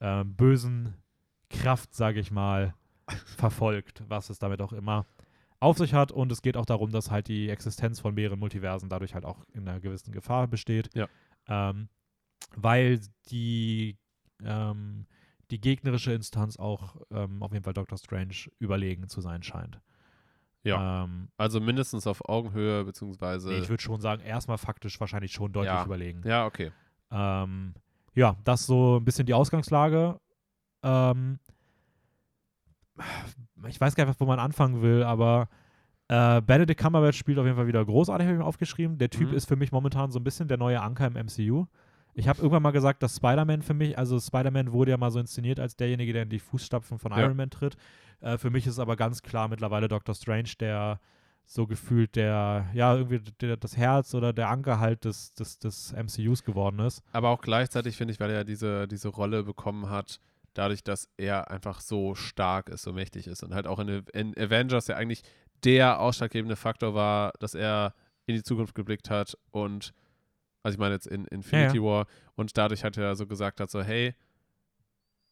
ähm, bösen Kraft, sage ich mal, verfolgt, was es damit auch immer auf sich hat. Und es geht auch darum, dass halt die Existenz von mehreren Multiversen dadurch halt auch in einer gewissen Gefahr besteht. Ja. Ähm, weil die, ähm, die gegnerische Instanz auch ähm, auf jeden Fall Doctor Strange überlegen zu sein scheint. Ja. Ähm, Also mindestens auf Augenhöhe, beziehungsweise. nee, ich würde schon sagen, erstmal faktisch wahrscheinlich schon deutlich Ja. überlegen. ja, okay. Ähm, ja, das ist so ein bisschen die Ausgangslage. Ähm, ich weiß gar nicht, wo man anfangen will, aber äh, Benedict Cumberbatch spielt auf jeden Fall wieder großartig, habe ich mir aufgeschrieben. Der Typ Mhm. ist für mich momentan so ein bisschen der neue Anker im MCU. Ich habe irgendwann mal gesagt, dass Spider-Man für mich, also Spider-Man wurde ja mal so inszeniert als derjenige, der in die Fußstapfen von Ja. Iron Man tritt. Äh, für mich ist aber ganz klar mittlerweile Doctor Strange, der so gefühlt der, ja, irgendwie der, das Herz oder der Anker halt des, des, des MCUs geworden ist. Aber auch gleichzeitig finde ich, weil er diese, diese Rolle bekommen hat, dadurch, dass er einfach so stark ist, so mächtig ist und halt auch in, in Avengers ja eigentlich der ausschlaggebende Faktor war, dass er in die Zukunft geblickt hat und, also ich meine jetzt in Infinity Ja, War und dadurch hat er so gesagt hat, so hey,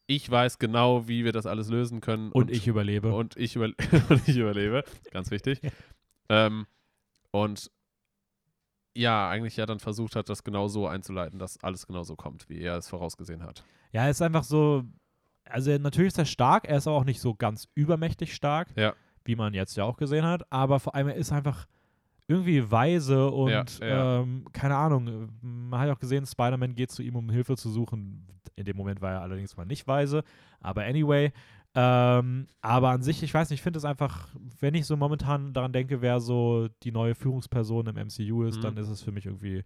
ich weiß genau, wie wir das alles lösen können Und, ich überlebe. und ich, über und ich überlebe, ganz wichtig. ähm, und ja, eigentlich ja dann versucht hat, das genau so einzuleiten, dass alles genau so kommt, wie er es vorausgesehen hat. Ja, ist einfach so. Also, natürlich ist er stark, er ist aber auch nicht so ganz übermächtig stark, Ja. Wie man jetzt ja auch gesehen hat. Aber vor allem, er ist einfach irgendwie weise und Ja, ja. Ähm, keine Ahnung. Man hat ja auch gesehen, Spider-Man geht zu ihm, um Hilfe zu suchen. In dem Moment war er allerdings mal nicht weise. Aber anyway. Ähm, aber an sich, ich weiß nicht, ich finde es einfach, wenn ich so momentan daran denke, wer so die neue Führungsperson im MCU ist, Mhm. dann ist es für mich irgendwie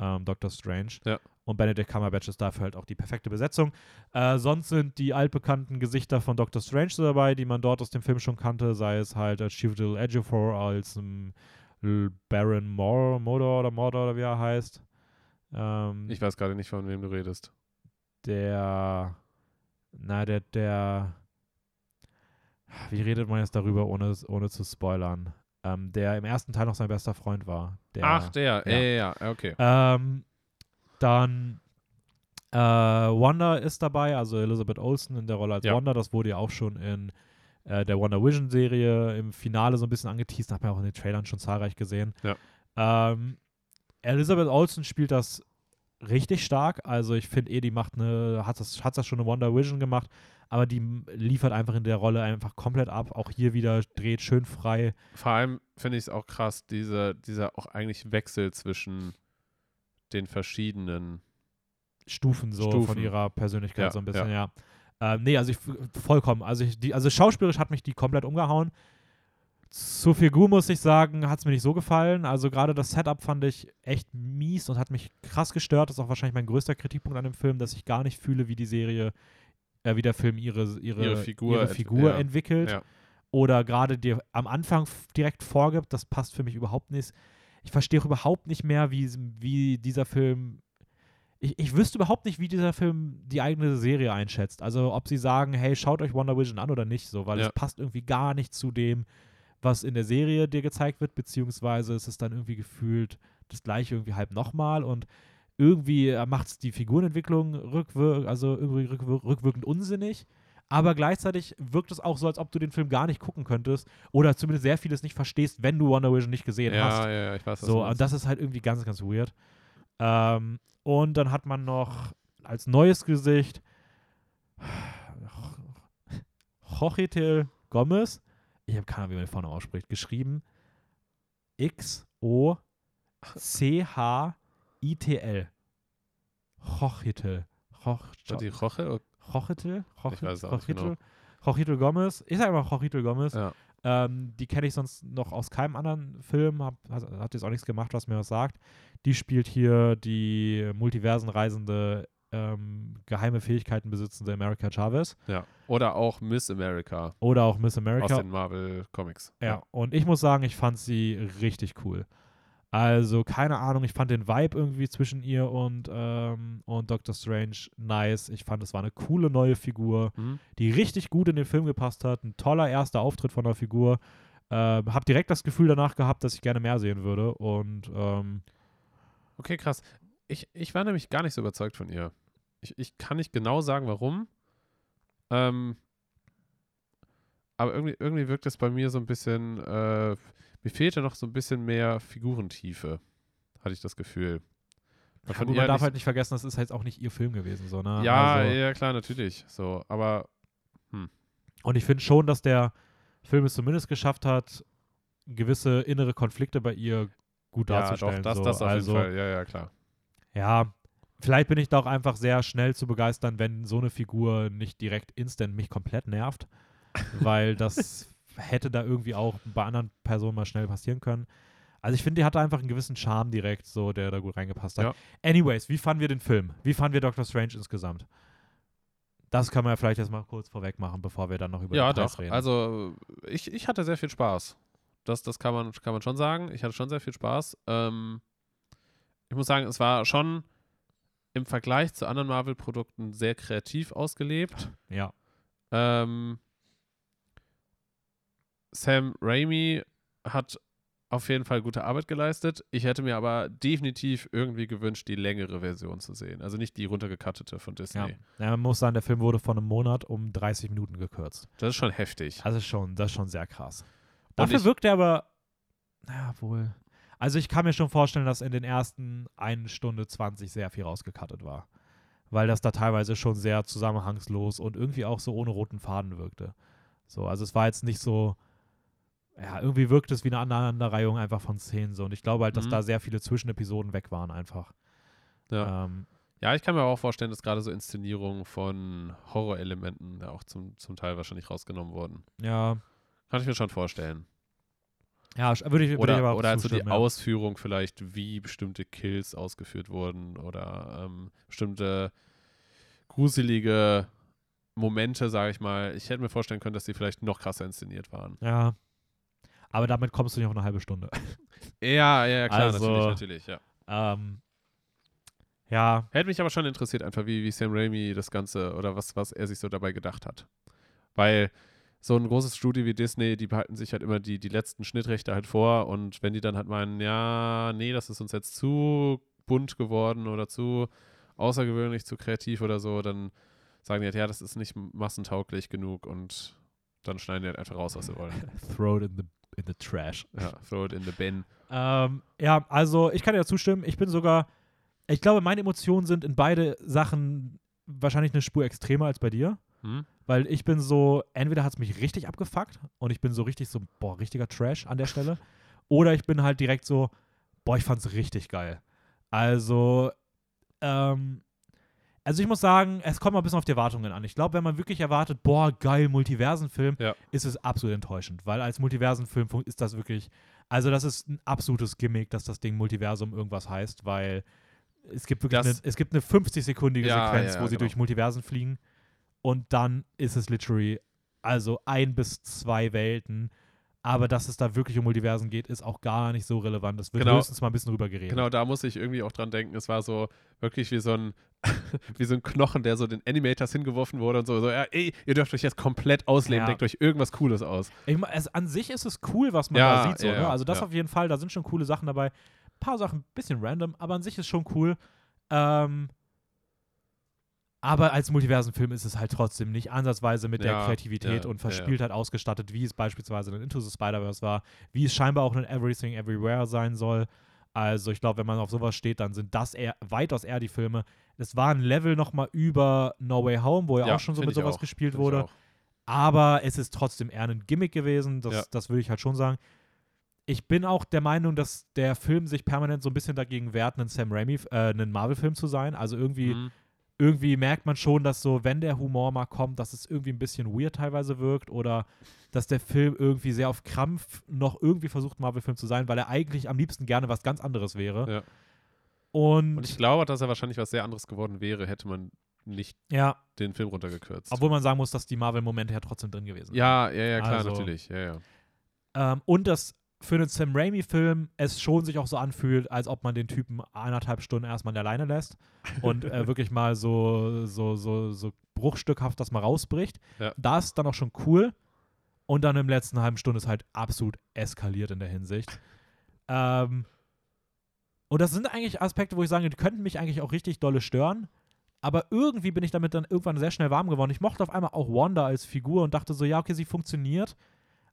ähm, Doctor Strange. Ja. Und Benedict Cumberbatch ist dafür halt auch die perfekte Besetzung. Äh, sonst sind die altbekannten Gesichter von Doctor Strange dabei, die man dort aus dem Film schon kannte, sei es halt als Chiwetel Ejiofor, als ähm, Baron Mor Mordor oder Mordor oder wie er heißt. Ähm, Ich weiß gerade nicht, von wem du redest. der, na, der, der, wie redet man jetzt darüber, ohne, ohne zu spoilern? Ähm, der im ersten Teil noch sein bester Freund war. Der, Ach, der, ja. ja, ja, okay. Ähm, dann äh, Wanda ist dabei, also Elizabeth Olsen in der Rolle als Ja. Wanda. Das wurde ja auch schon in äh, der Wonder Vision Serie im Finale so ein bisschen angeteased. Hat man auch in den Trailern schon zahlreich gesehen. Ja. Ähm, Elizabeth Olsen spielt das richtig stark. Also ich finde eh, die macht eine, hat das, hat das schon eine Wonder Vision gemacht, aber die liefert einfach in der Rolle einfach komplett ab. Auch hier wieder dreht schön frei. Vor allem finde ich es auch krass, diese, dieser auch eigentlich Wechsel zwischen den verschiedenen. Stufen so Stufen. von ihrer Persönlichkeit Ja, so ein bisschen, ja. Ähm, nee, also ich vollkommen. Also ich, die, also schauspielerisch hat mich die komplett umgehauen. Zur Figur muss ich sagen, hat es mir nicht so gefallen. Also gerade das Setup fand ich echt mies und hat mich krass gestört. Das ist auch wahrscheinlich mein größter Kritikpunkt an dem Film, dass ich gar nicht fühle, wie die Serie, äh, wie der Film ihre, ihre, Ihre Figur ihre ent- Figur ja, entwickelt. Ja. Oder gerade dir am Anfang direkt vorgibt. Das passt für mich überhaupt nicht. Ich verstehe auch überhaupt nicht mehr, wie, wie dieser Film ich, ich wüsste überhaupt nicht, wie dieser Film die eigene Serie einschätzt. Also ob sie sagen, hey, schaut euch Wonder Vision an oder nicht, so, weil Ja. es passt irgendwie gar nicht zu dem, was in der Serie dir gezeigt wird, beziehungsweise ist es dann irgendwie gefühlt das gleiche irgendwie halb nochmal und irgendwie macht es die Figurenentwicklung rückwir also irgendwie rückwir rückwirkend unsinnig. Aber gleichzeitig wirkt es auch so, als ob du den Film gar nicht gucken könntest oder zumindest sehr vieles nicht verstehst, wenn du Wonder Vision nicht gesehen hast. Ja, ja, ja, ich weiß, So, und das ist halt irgendwie ganz, ganz weird. Ähm, und dann hat man noch als neues Gesicht Jochitel Gomez. Ich habe keine Ahnung, wie man den vorne ausspricht. Geschrieben X-O-C-H-I-T-L. Weiß es auch nicht genau. Jochitel Gomez. Ich sage einfach Jochitel Gomez. Ja. Ähm, die kenne ich sonst noch aus keinem anderen Film, hab, hat, hat jetzt auch nichts gemacht, was mir was sagt. Die spielt hier die multiversenreisende, ähm, geheime Fähigkeiten besitzende America Chavez ja. Oder auch Miss America oder auch Miss aus America. den Marvel Comics. Ja, und ich muss sagen, ich fand sie richtig cool. Also, keine Ahnung, ich fand den Vibe irgendwie zwischen ihr und, ähm, und Doctor Strange nice. Ich fand, es war eine coole neue Figur Mhm. die richtig gut in den Film gepasst hat. Ein toller erster Auftritt von der Figur. Ähm, hab direkt das Gefühl danach gehabt, dass ich gerne mehr sehen würde. Und ähm, Okay, krass. Ich, ich war nämlich gar nicht so überzeugt von ihr. Ich, ich kann nicht genau sagen, warum. Ähm, aber irgendwie, irgendwie wirkt es bei mir so ein bisschen, äh, mir fehlte noch so ein bisschen mehr Figurentiefe, hatte ich das Gefühl. Ja, gut, man darf halt nicht vergessen, das ist halt auch nicht ihr Film gewesen. So, ne? ja, also, ja, klar, natürlich. So, aber Und ich finde schon, dass der Film es zumindest geschafft hat, gewisse innere Konflikte bei ihr gut ja, darzustellen. doch, das, so. das auf also, jeden Fall. Ja, ja, klar. Ja, vielleicht bin ich da auch einfach sehr schnell zu begeistern, wenn so eine Figur nicht direkt instant mich komplett nervt, weil das hätte da irgendwie auch bei anderen Personen mal schnell passieren können. Also ich finde, die hatte einfach einen gewissen Charme direkt, so der da gut reingepasst hat. Ja. Anyways, wie fanden wir den Film? Wie fanden wir Doctor Strange insgesamt? Das kann man ja vielleicht jetzt mal kurz vorweg machen, bevor wir dann noch über Ja, Details doch. reden. Also, ich, ich hatte sehr viel Spaß. Das, das kann, man, kann man schon sagen. Ich hatte schon sehr viel Spaß. Ähm, ich muss sagen, es war schon im Vergleich zu anderen Marvel-Produkten sehr kreativ ausgelebt. ja. Ähm, Sam Raimi hat auf jeden Fall gute Arbeit geleistet. Ich hätte mir aber definitiv irgendwie gewünscht, die längere Version zu sehen. Also nicht die runtergekattete von Disney. Ja. ja, man muss sagen, der Film wurde von einem Monat um 30 Minuten gekürzt. Das ist schon heftig. Das ist schon, das ist schon sehr krass. Dafür wirkt er aber, naja, wohl. Also ich kann mir schon vorstellen, dass in den ersten 1 Stunde 20 sehr viel rausgekattet war. Weil das da teilweise schon sehr zusammenhangslos und irgendwie auch so ohne roten Faden wirkte. So, also es war jetzt nicht so, ja, irgendwie wirkt es wie eine Aneinanderreihung einfach von Szenen so. Und ich glaube halt, dass Mhm. da sehr viele Zwischenepisoden weg waren einfach. Ja. Ähm, Ja, ich kann mir auch vorstellen, dass gerade so Inszenierungen von Horrorelementen ja auch zum, zum Teil wahrscheinlich rausgenommen wurden. ja, Kann ich mir schon vorstellen. Ja, würde ich, würde ich aber Oder, auch oder also die zustimmen, ja. Ausführung vielleicht, wie bestimmte Kills ausgeführt wurden oder ähm, bestimmte gruselige Momente, sage ich mal. Ich hätte mir vorstellen können, dass die vielleicht noch krasser inszeniert waren. Ja. Aber damit kommst du nicht auf eine halbe Stunde. Ja, ja, klar, Also- natürlich, natürlich, ja. ähm, ja, Hätte mich aber schon interessiert, einfach wie, wie Sam Raimi das Ganze oder was, was er sich so dabei gedacht hat. Weil so ein großes Studio wie Disney, die behalten sich halt immer die, die letzten Schnittrechte halt vor und wenn die dann halt meinen, ja, nee, das ist uns jetzt zu bunt geworden oder zu außergewöhnlich, zu kreativ oder so, dann sagen die halt, ja, das ist nicht massentauglich genug und dann schneiden die halt einfach raus, was sie wollen. throw it in the in the trash. Ja, throw it in the bin. Ähm, ja, also ich kann dir zustimmen. Ich bin sogar, ich glaube, meine Emotionen sind in beide Sachen wahrscheinlich eine Spur extremer als bei dir. Hm? Weil ich bin so, entweder hat es mich richtig abgefuckt und ich bin so richtig so, boah, richtiger Trash an der Stelle. Oder ich bin halt direkt so, boah, ich fand's richtig geil. Also, ähm, also ich muss sagen, es kommt mal ein bisschen auf die Erwartungen an. Ich glaube, wenn man wirklich erwartet, boah, geil, Multiversenfilm, Ja. ist es absolut enttäuschend. Weil als Multiversenfilm ist das wirklich, also das ist ein absolutes Gimmick, dass das Ding Multiversum irgendwas heißt, weil es gibt wirklich Das- eine, es gibt eine 50-sekundige Ja, Sequenz, ja, wo sie genau. durch Multiversen fliegen und dann ist es literally, also ein bis zwei Welten. Aber dass es da wirklich um Multiversen geht, ist auch gar nicht so relevant. Es wird Genau. höchstens mal ein bisschen rüber geredet. Genau, da muss ich irgendwie auch dran denken. Es war so wirklich wie so ein, wie so ein Knochen, der so den Animators hingeworfen wurde und so, so ja, ey, ihr dürft euch jetzt komplett ausleben, Ja. denkt euch irgendwas Cooles aus. Ich, mein, es, an sich ist es cool, was man Ja, da sieht. So, ne? Also das auf jeden Fall, da sind schon coole Sachen dabei. Ein paar Sachen ein bisschen random, aber an sich ist schon cool. Ähm, aber als Multiversenfilm ist es halt trotzdem nicht ansatzweise mit der Ja, Kreativität ja, und ja, ja. Verspieltheit ausgestattet, wie es beispielsweise in Into the Spider-Verse war, wie es scheinbar auch in Everything Everywhere sein soll. Also ich glaube, wenn man auf sowas steht, dann sind das eher, weitaus eher die Filme. Es war ein Level nochmal über No Way Home, wo ja, auch schon so mit sowas auch, gespielt find wurde. Aber es ist trotzdem eher ein Gimmick gewesen. Das, das würde ich halt schon sagen. Ich bin auch der Meinung, dass der Film sich permanent so ein bisschen dagegen wehrt, einen Sam Raimi, äh, einen Marvel-Film zu sein. Also irgendwie, Mhm. Irgendwie merkt man schon, dass so, wenn der Humor mal kommt, dass es irgendwie ein bisschen weird teilweise wirkt oder dass der Film irgendwie sehr auf Krampf noch irgendwie versucht, Marvel-Film zu sein, weil er eigentlich am liebsten gerne was ganz anderes wäre. Ja. Und, Und ich glaube, dass er wahrscheinlich was sehr anderes geworden wäre, hätte man nicht ja, den Film runtergekürzt. obwohl man sagen muss, dass die Marvel-Momente ja trotzdem drin gewesen sind. ja, ja, ja, klar, Also- natürlich. Ja, ja. Ähm, und dass für einen Sam Raimi-Film es schon sich auch so anfühlt, als ob man den Typen eineinhalb Stunden erstmal alleine lässt und äh, wirklich mal so, so, so, so bruchstückhaft das mal rausbricht. Ja. Da ist dann auch schon cool. Und dann im letzten halben Stunde ist halt absolut eskaliert in der Hinsicht. Ähm, und das sind eigentlich Aspekte, wo ich sage, die könnten mich eigentlich auch richtig dolle stören. Aber irgendwie bin ich damit dann irgendwann sehr schnell warm geworden. Ich mochte auf einmal auch Wanda als Figur und dachte so, ja, okay, sie funktioniert.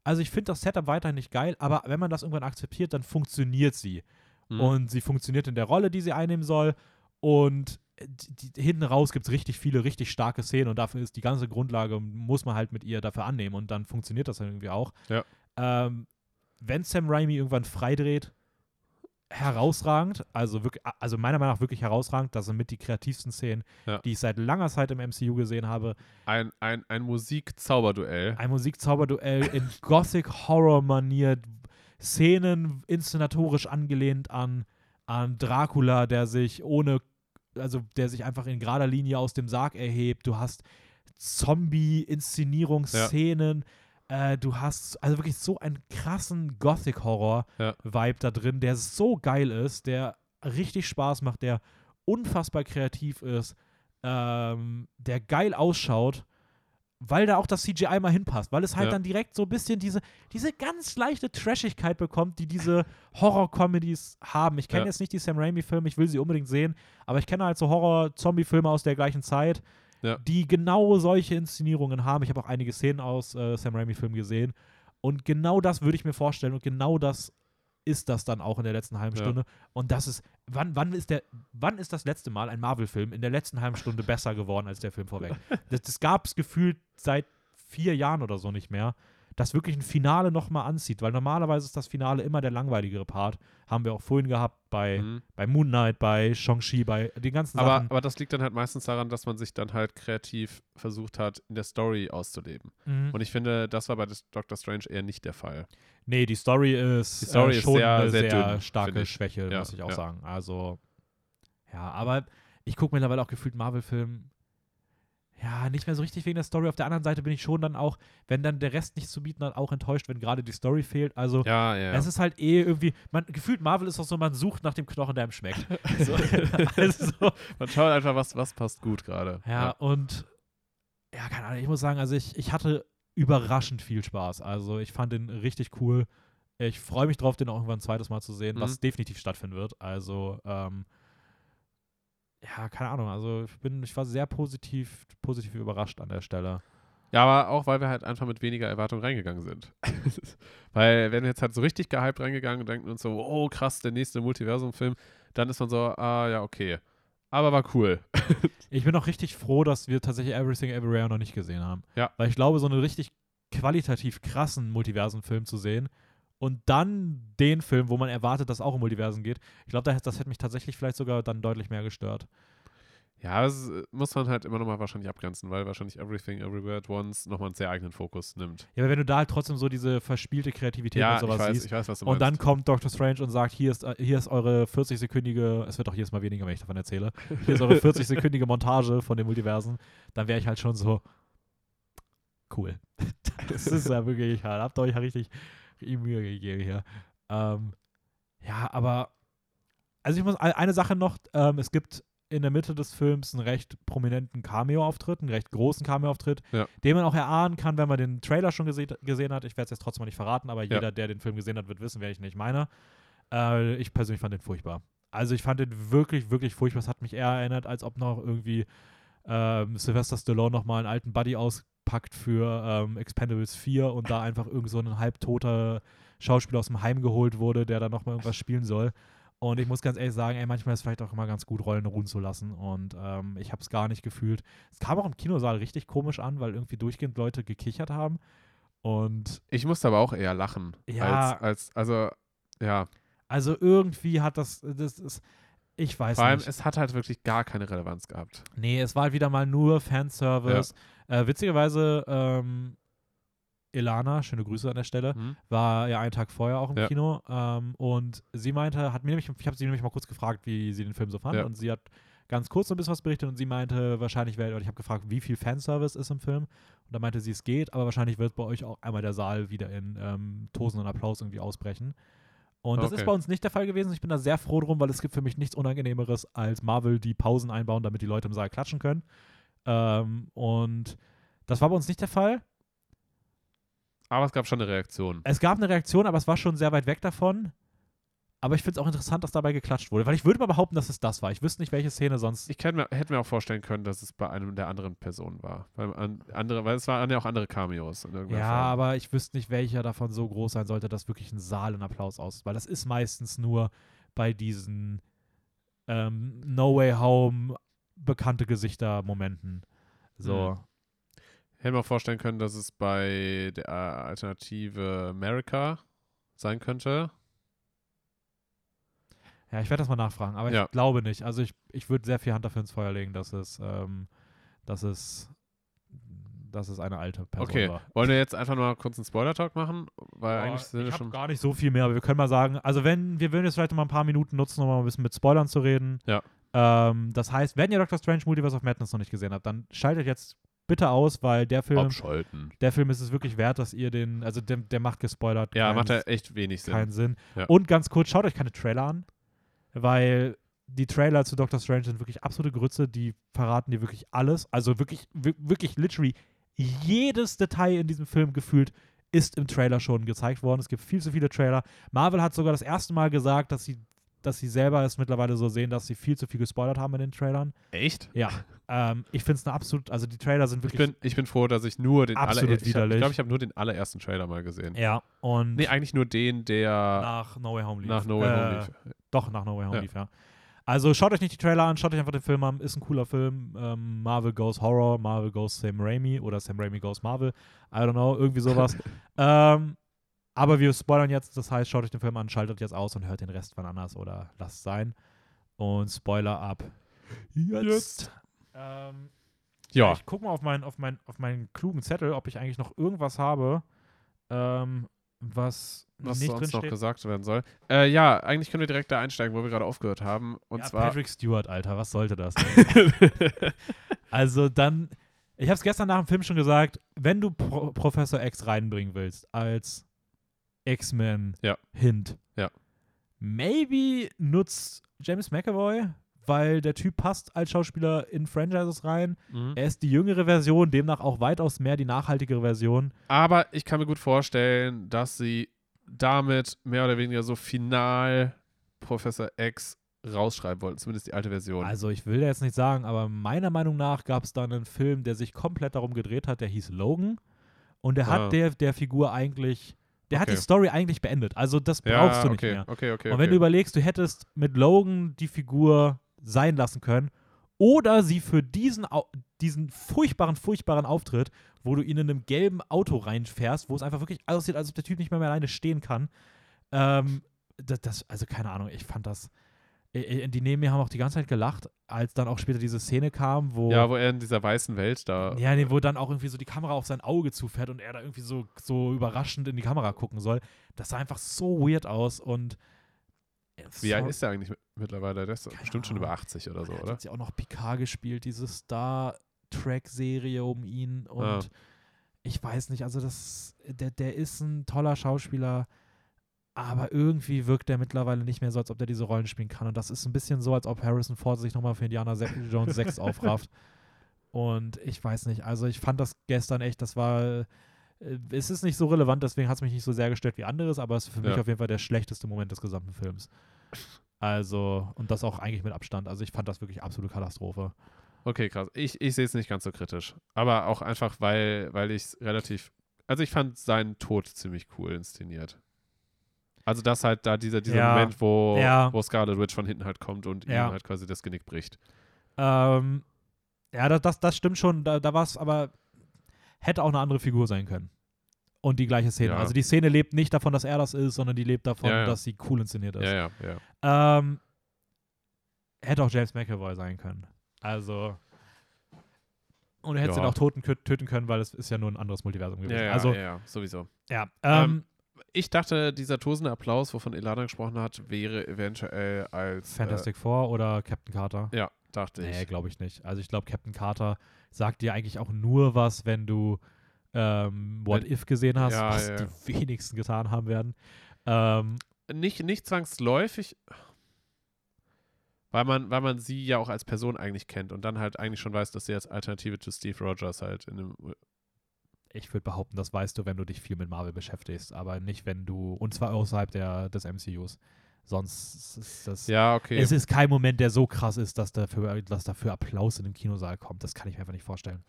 Also ich finde das Setup weiterhin nicht geil, aber wenn man das irgendwann akzeptiert, dann funktioniert sie. Mhm. Und sie funktioniert in der Rolle, die sie einnehmen soll. Und die, die, hinten raus gibt es richtig viele, richtig starke Szenen und dafür ist die ganze Grundlage, muss man halt mit ihr dafür annehmen und dann funktioniert das irgendwie auch. Ja. Ähm, wenn Sam Raimi irgendwann freidreht, herausragend, also wirklich, also meiner Meinung nach wirklich herausragend, das sind mit die kreativsten Szenen, Ja. die ich seit langer Zeit im MCU gesehen habe. ein, ein, ein Musik-Zauberduell. Ein Musikzauberduell in Gothic-Horror-Manier, Szenen inszenatorisch angelehnt an, an Dracula, der sich ohne, also der sich einfach in gerader Linie aus dem Sarg erhebt. Du hast Zombie-Inszenierungsszenen. Äh, du hast also wirklich so einen krassen Gothic-Horror-Vibe da drin, der so geil ist, der richtig Spaß macht, der unfassbar kreativ ist, ähm, der geil ausschaut weil da auch das CGI mal hinpasst, weil es halt Ja. dann direkt so ein bisschen diese, diese ganz leichte Trashigkeit bekommt, die diese Horror-Comedies haben. Ich kenne Ja. jetzt nicht die Sam Raimi-Filme, ich will sie unbedingt sehen, aber ich kenne halt so Horror-Zombie-Filme aus der gleichen Zeit, Ja. die genau solche Inszenierungen haben. Ich habe auch einige Szenen aus äh, Sam Raimi-Filmen gesehen und genau das würde ich mir vorstellen und genau das ist das dann auch in der letzten halben Ja. Stunde. Und das ist, wann, wann ist der, wann ist das letzte Mal ein Marvel-Film in der letzten halben Stunde besser geworden als der Film vorweg? Das, das gab es gefühlt seit vier Jahren oder so nicht mehr, dass wirklich ein Finale nochmal anzieht, weil normalerweise ist das Finale immer der langweiligere Part. Haben wir auch vorhin gehabt bei, Mhm. bei Moon Knight, bei Shang-Chi, bei den ganzen Aber, Sachen. aber das liegt dann halt meistens daran, dass man sich dann halt kreativ versucht hat, in der Story auszuleben. Mhm. Und ich finde, das war bei Doctor Strange eher nicht der Fall. Nee, die Story ist, Die Story äh, ist schon sehr, eine sehr sehr, dünn, starke. Schwäche, Ja, muss ich auch ja. sagen. Also, ja, aber ich gucke mittlerweile auch gefühlt Marvel-Film. Ja, nicht mehr so richtig wegen der Story. Auf der anderen Seite bin ich schon dann auch, wenn dann der Rest nichts zu bieten hat, auch enttäuscht, wenn gerade die Story fehlt. Also, Ja, ja. ja. es ist halt eh irgendwie, man gefühlt Marvel ist auch so, man sucht nach dem Knochen, der ihm schmeckt. So, also, Man schaut einfach, was, was passt gut gerade. ja, und ja, keine Ahnung, ich muss sagen, also ich, ich hatte überraschend viel Spaß. Also ich fand den richtig cool. Ich freue mich drauf, den auch irgendwann ein zweites Mal zu sehen, was Mhm. definitiv stattfinden wird. Also, ähm, ja, keine Ahnung. Also ich bin, ich war sehr positiv, positiv überrascht an der Stelle. Ja, aber auch, weil wir halt einfach mit weniger Erwartung reingegangen sind. weil, wenn wir jetzt halt so richtig gehypt reingegangen und denken uns so, oh krass, der nächste Multiversum-Film, dann ist man so, ah ja, okay. Aber war cool. Ich bin auch richtig froh, dass wir tatsächlich Everything Everywhere noch nicht gesehen haben. Ja. Weil ich glaube, so einen richtig qualitativ krassen Multiversen-Film zu sehen und dann den Film, wo man erwartet, dass auch um Multiversen geht, ich glaube, das, das hätte mich tatsächlich vielleicht sogar dann deutlich mehr gestört. Ja, das äh, muss man halt immer nochmal wahrscheinlich abgrenzen, weil wahrscheinlich Everything Everywhere at Once nochmal einen sehr eigenen Fokus nimmt. Ja, aber wenn du da halt trotzdem so diese verspielte Kreativität Ja, und ich sowas weiß, siehst, ich weiß, was du und meinst. dann kommt Doctor Strange und sagt, hier ist, äh, hier ist eure 40-sekündige, es wird auch jedes Mal weniger, wenn ich davon erzähle, hier ist eure 40-sekündige Montage von den Multiversen, dann wäre ich halt schon so, cool. das ist ja wirklich, halt, habt euch ja richtig Mühe gegeben hier. Ähm, ja, aber, also ich muss, ein- eine Sache noch, ähm, es gibt in der Mitte des Films einen recht prominenten Cameo-Auftritt, einen recht großen Cameo-Auftritt, Ja. den man auch erahnen kann, wenn man den Trailer schon gese gesehen hat. Ich werde es jetzt trotzdem mal nicht verraten, aber Ja. jeder, der den Film gesehen hat, wird wissen, wer ich nicht meine. Äh, ich persönlich fand den furchtbar. Also ich fand den wirklich, wirklich furchtbar. Es hat mich eher erinnert, als ob noch irgendwie ähm, Sylvester Stallone nochmal einen alten Buddy auspackt für ähm, Expendables 4 und da einfach irgend so ein halbtoter Schauspieler aus dem Heim geholt wurde, der da nochmal irgendwas spielen soll. Und ich muss ganz ehrlich sagen, ey, manchmal ist es vielleicht auch immer ganz gut, Rollen ruhen zu lassen. Und ähm, ich habe es gar nicht gefühlt. Es kam auch im Kinosaal richtig komisch an, weil irgendwie durchgehend Leute gekichert haben. Und Ich musste aber auch eher lachen. Ja. Als, als, also, ja. also irgendwie hat das, das ist, ich weiß Vor allem, nicht. es hat halt wirklich gar keine Relevanz gehabt. Nee, es war halt wieder mal nur Fanservice. Äh, witzigerweise, ähm, Ilana, schöne Grüße an der Stelle, Hm? war ja einen Tag vorher auch im Ja. Kino ähm, und sie meinte, hat mir nämlich, ich habe sie nämlich mal kurz gefragt, wie sie den Film so fand Ja. und sie hat ganz kurz so ein bisschen was berichtet und sie meinte, wahrscheinlich wäre, oder ich habe gefragt, wie viel Fanservice ist im Film und da meinte sie, es geht, aber wahrscheinlich wird bei euch auch einmal der Saal wieder in ähm, Tosen und Applaus irgendwie ausbrechen. Und das Okay. ist bei uns nicht der Fall gewesen. Ich bin da sehr froh drum, weil es gibt für mich nichts Unangenehmeres als Marvel, die Pausen einbauen, damit die Leute im Saal klatschen können. Ähm, und das war bei uns nicht der Fall. Aber es gab schon eine Reaktion. Es gab eine Reaktion, aber es war schon sehr weit weg davon. Aber ich finde es auch interessant, dass dabei geklatscht wurde, weil ich würde mal behaupten, dass es das war. Ich wüsste nicht, welche Szene sonst. Ich mir, hätte mir auch vorstellen können, dass es bei einem der anderen Personen war. Weil, an, andere, weil es waren ja auch andere Cameos. Ja, Form. aber ich wüsste nicht, welcher davon so groß sein sollte, dass wirklich ein Saal in Applaus aus. Weil das ist meistens nur bei diesen ähm, No Way Home bekannte Gesichter-Momenten. So. Hm. Ich hätte mir auch vorstellen können, dass es bei der Alternative America sein könnte. Ja, ich werde das mal nachfragen, aber Ja. ich glaube nicht. Also ich, ich würde sehr viel Hand dafür ins Feuer legen, dass es, ähm, dass es, dass es eine alte Person Okay, war. wollen wir jetzt einfach mal kurz einen Spoiler-Talk machen? Weil Boah, eigentlich sind ich habe gar nicht so viel mehr, aber wir können mal sagen, also wenn, wir würden jetzt vielleicht noch mal ein paar Minuten nutzen, um mal ein bisschen mit Spoilern zu reden. Ja. Ähm, das heißt, wenn ihr Doctor Strange Multiverse of Madness noch nicht gesehen habt, dann schaltet jetzt bitte aus, weil der Film, Abschalten. der Film ist es wirklich wert, dass ihr den, also der, der macht gespoilert. Ja, keinen- macht ja echt wenig Sinn. keinen Sinn. Ja. Und ganz kurz, schaut euch keine Trailer an, weil die Trailer zu Doctor Strange sind wirklich absolute Grütze, die verraten dir wirklich alles. Also wirklich, wi- wirklich literally jedes Detail in diesem Film gefühlt ist im Trailer schon gezeigt worden. Es gibt viel zu viele Trailer. Marvel hat sogar das erste Mal gesagt, dass sie, dass sie selber es mittlerweile so sehen, dass sie viel zu viel gespoilert haben in den Trailern. Echt? Ja, ähm, ich finde es eine absolut, also die Trailer sind Ich wirklich bin, ich bin froh, dass ich nur den allerersten. Ich, ich glaube, ich habe nur den allerersten Trailer mal gesehen. ja und Nee, eigentlich nur den, der nach No Way Home lief. nach No Way Home Äh, lief. Doch, nach No Way Home Ja. lief, ja. Also schaut euch nicht die Trailer an, schaut euch einfach den Film an. Ist ein cooler Film. Ähm, Marvel Goes Horror, Marvel Goes Sam Raimi oder Sam Raimi Goes Marvel. I don't know, irgendwie sowas. ähm, aber wir spoilern jetzt, das heißt, schaut euch den Film an, schaltet jetzt aus und hört den Rest von anders oder lasst sein. Und Spoiler ab. Jetzt. Ähm, Ja, Ich guck mal auf, mein, auf, mein, auf meinen klugen Zettel, ob ich eigentlich noch irgendwas habe, ähm, was, was nicht sonst noch gesagt werden soll. Äh, ja, eigentlich können wir direkt da einsteigen, wo wir gerade aufgehört haben. Und ja, zwar. Patrick Stewart, Alter, was sollte das? Also dann, ich habe es gestern nach dem Film schon gesagt, wenn du Pro Professor X reinbringen willst als X-Men-Hint, Ja. maybe nutzt James McAvoy, weil der Typ passt als Schauspieler in Franchises rein. Mhm. Er ist die jüngere Version, demnach auch weitaus mehr die nachhaltigere Version. Aber ich kann mir gut vorstellen, dass sie damit mehr oder weniger so final Professor X rausschreiben wollten, zumindest die alte Version. Also ich will jetzt nicht sagen, aber meiner Meinung nach gab es da einen Film, der sich komplett darum gedreht hat, der hieß Logan. Und der Ah. hat der, der Figur eigentlich, der hat Okay. die Story eigentlich beendet. Also das ja, brauchst du nicht okay, mehr. Okay, okay, Und wenn du überlegst, du hättest mit Logan die Figur sein lassen können oder sie für diesen, diesen furchtbaren, furchtbaren Auftritt, wo du ihn in einem gelben Auto reinfährst, wo es einfach wirklich aussieht, als ob der Typ nicht mehr, mehr alleine stehen kann. Ähm, das, das, also keine Ahnung, ich fand das. äh, äh, Die neben mir haben auch die ganze Zeit gelacht, als dann auch später diese Szene kam, wo. ja, wo er in dieser weißen Welt da. Ja, nee, wo dann auch irgendwie so die Kamera auf sein Auge zufährt und er da irgendwie so, so überraschend in die Kamera gucken soll. Das sah einfach so weird aus und. Wie alt ist der eigentlich mit- mittlerweile? Der ist Keine bestimmt schon Ahnung. über 80 oder so, er hat oder? jetzt ja auch noch Picard gespielt, diese Star Trek-Serie um ihn und Ah. ich weiß nicht, also das, der, der ist ein toller Schauspieler, aber irgendwie wirkt er mittlerweile nicht mehr so, als ob der diese Rollen spielen kann. Und das ist ein bisschen so, als ob Harrison Ford sich nochmal für Indiana Jones 6 aufrafft. Und ich weiß nicht, also ich fand das gestern echt, das war, es ist nicht so relevant, deswegen hat es mich nicht so sehr gestört wie anderes, aber es ist für mich Ja. auf jeden Fall der schlechteste Moment des gesamten Films. Also, und das auch eigentlich mit Abstand. Also ich fand das wirklich absolute Katastrophe. Okay, krass. Ich, ich sehe es nicht ganz so kritisch. Aber auch einfach, weil, weil ich es relativ. Also ich fand seinen Tod ziemlich cool inszeniert. Also dass halt da dieser, dieser Ja. Moment, wo, Ja. wo Scarlet Witch von hinten halt kommt und ihm halt quasi das Genick bricht. Ähm, ja, das, das, das stimmt schon. Da, da war es aber, hätte auch eine andere Figur sein können. Und die gleiche Szene. Ja. Also die Szene lebt nicht davon, dass er das ist, sondern die lebt davon, Ja, ja. dass sie cool inszeniert ist. Ja, ja, ja. Ähm, hätte auch James McAvoy sein können. Also. Und er hätte ihn auch toten, töten können, weil es ist ja nur ein anderes Multiversum gewesen. Ja, ja, also, ja, ja, sowieso. ja. Ähm, Ähm, Ich dachte, dieser tosende Applaus, wovon Ilana gesprochen hat, wäre eventuell als. Fantastic Four oder Captain Carter? Äh, ja, dachte Nee, ich. glaube ich nicht. Also ich glaube, Captain Carter sagt dir eigentlich auch nur was, wenn du ähm, What If gesehen hast, Ja, was ja. die wenigsten getan haben werden. Ähm, Nicht, nicht zwangsläufig. Weil man, weil man sie ja auch als Person eigentlich kennt und dann halt eigentlich schon weiß, dass sie als Alternative zu Steve Rogers halt in einem. ich würde behaupten, das weißt du, wenn du dich viel mit Marvel beschäftigst, aber nicht, wenn du, und zwar außerhalb der, des MCUs. Sonst ist das. Ja, okay. Es ist kein Moment, der so krass ist, dass dafür, dass dafür Applaus in dem Kinosaal kommt. Das kann ich mir einfach nicht vorstellen.